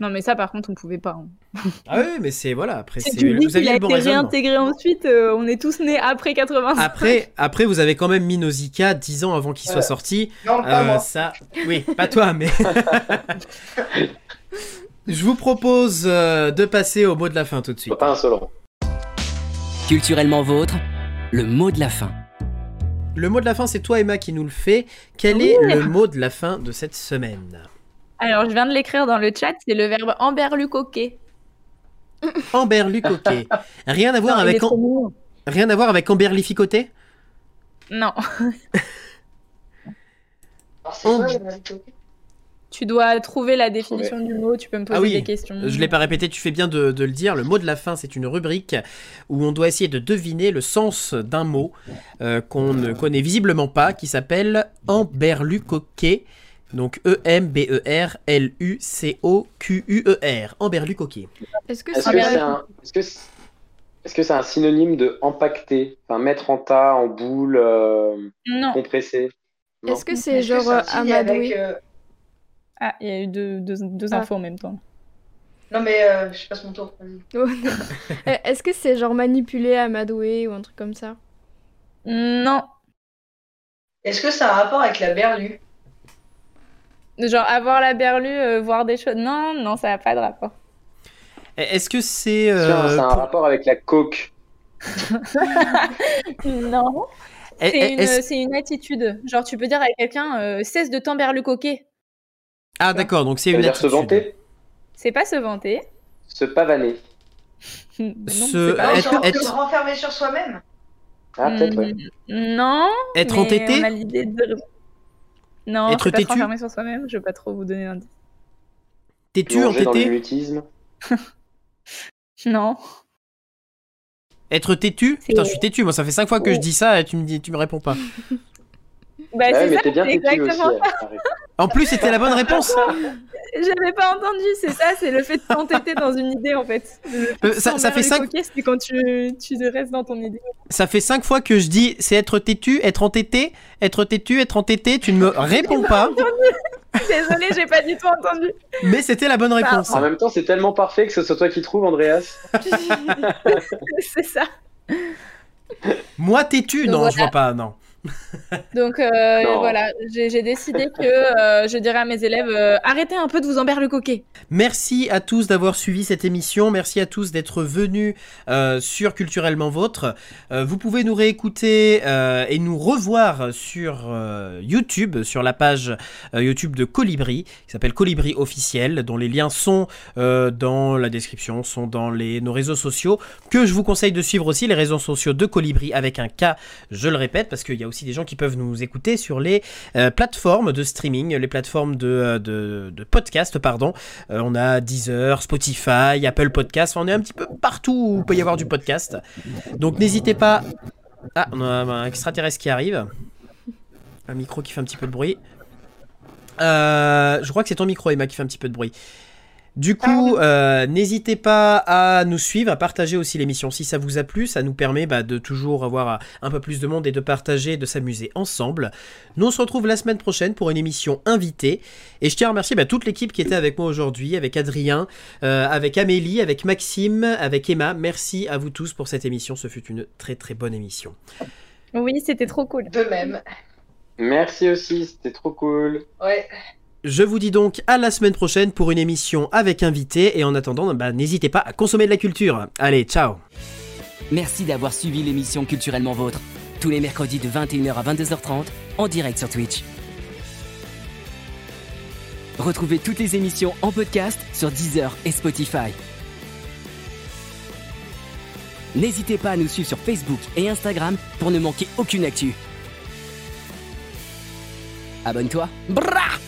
Non, mais ça, par contre, on pouvait pas. hein. Ah oui, mais c'est voilà. Après, Si c'est vous aviez qu'il a le bon été raisonnement. réintégré ensuite, euh, on est tous nés après 80. Après, après, vous avez quand même mis Nausicaa 10 ans avant qu'il soit Ouais. sorti. Non, pas Euh, moi. ça, oui, pas toi, mais. Je vous propose euh, de passer au mot de la fin tout de suite. Pas insolent. Culturellement vôtre, le mot de la fin. Le mot de la fin, c'est toi, Emma, qui nous le fait. Quel est le mot de la fin de cette semaine? Alors, je viens de l'écrire dans le chat, c'est le verbe emberlucoquer. Amberlucoquet. Rien à voir Non, avec rien à voir avec Amberlificoté Non, tu dois trouver la définition du mot, tu peux me poser Ah oui, des questions. Je l'ai pas répété, tu fais bien de, de le dire. Le mot de la fin, c'est une rubrique où on doit essayer de deviner le sens d'un mot euh, qu'on ne connaît visiblement pas, qui s'appelle Amberlucoquet. Donc E E-M-B-E-R-L-U-C-O-Q-U-E-R. Amberlucoquet. Est-ce que Est-ce c'est que c'est un, est-ce que c'est, est-ce que c'est un synonyme de empaqueter, enfin mettre en tas, en boule, euh, Non. compressé Non. Est-ce que c'est genre euh, avec, amadoué euh, Ah, il y a eu deux, deux, deux Ah. infos en même temps. Non, mais euh, je passe mon tour. Oh, Est-ce que c'est genre manipulé, amadoué ou un truc comme ça? Non. Est-ce que ça a un rapport avec la berlue Genre avoir la berlue, euh, voir des choses. Non, non, ça n'a pas de rapport. Est-ce que c'est. Tiens, euh, ça a un pour- rapport avec la coke. non. est- C'est une, une attitude. Genre, tu peux dire à quelqu'un euh, cesse de t'emberlucoquer. Ah, d'accord, donc c'est une dire se attitude. vanter, C'est pas se vanter. se pavaner. Non, Se- c'est pas- Non, être- genre être- se renfermer sur soi-même Ah, peut-être, ouais. Mm, Non. Être entêté? on a l'idée de... Non, Être pas têtu renfermer sur soi-même. Je vais pas trop vous donner l'indice. Le entêté. Non. Être têtu Putain, je suis têtu, moi ça fait 5 fois que je Oh. dis ça et tu me, dis, tu me réponds pas. Bah, Ah ouais, c'est ça, t'es bien têtu aussi. exactement arrête. En plus, c'était la bonne réponse J'avais pas entendu, c'est ça, c'est le fait de t'entêter dans une idée en fait. Euh, ça- ça fait s'emberlucoquer, C'est quand tu, tu restes dans ton idée. Ça fait 5 fois que je dis c'est être têtu, être entêté, être têtu, être entêté, tu ne me réponds pas, Désolée, j'ai pas du tout entendu. mais c'était la bonne réponse. En même temps, c'est tellement parfait que ce soit toi qui trouves, Andreas. c'est ça. Moi têtu Non, je vois pas, non. Donc euh, voilà, j'ai décidé que euh, je dirais à mes élèves euh, arrêtez un peu de vous emberlucoquer. Merci à tous d'avoir suivi cette émission. Merci à tous d'être venus euh, sur Culturellement Vôtre. Euh, vous pouvez nous réécouter euh, et nous revoir sur euh, YouTube, sur la page euh, YouTube de Colibri, qui s'appelle Colibri officiel, dont les liens sont euh, dans la description, sont dans les, nos réseaux sociaux, que je vous conseille de suivre aussi, les réseaux sociaux de Colibri avec un K, je le répète, parce qu'il y a aussi des gens qui peuvent nous écouter sur les euh, plateformes de streaming, les plateformes de, euh, de, podcast, pardon. Euh, on a Deezer, Spotify, Apple Podcast. Enfin, on est un petit peu partout où il peut y avoir du podcast. Donc n'hésitez pas. Ah, on a un extraterrestre qui arrive. Un micro qui fait un petit peu de bruit. Je crois que c'est ton micro, Emma, qui fait un petit peu de bruit. Du coup, euh, n'hésitez pas à nous suivre, à partager aussi l'émission si ça vous a plu. Ça nous permet bah, de toujours avoir un peu plus de monde et de partager, de s'amuser ensemble. Nous, on se retrouve la semaine prochaine pour une émission invitée. Et je tiens à remercier bah, toute l'équipe qui était avec moi aujourd'hui, avec Adrien, euh, avec Amélie, avec Maxime, avec Emma. Merci à vous tous pour cette émission. Ce fut une très très bonne émission. Oui, c'était trop cool. De même. Merci aussi, c'était trop cool. Ouais. Je vous dis donc à la semaine prochaine pour une émission avec invité. Et en attendant, bah, n'hésitez pas à consommer de la culture. Allez, ciao Merci d'avoir suivi l'émission Culturellement Vôtre. Tous les mercredis de 21h à 22h30 en direct sur Twitch. Retrouvez toutes les émissions en podcast sur Deezer et Spotify. N'hésitez pas à nous suivre sur Facebook et Instagram pour ne manquer aucune actu. Abonne-toi. Brrrah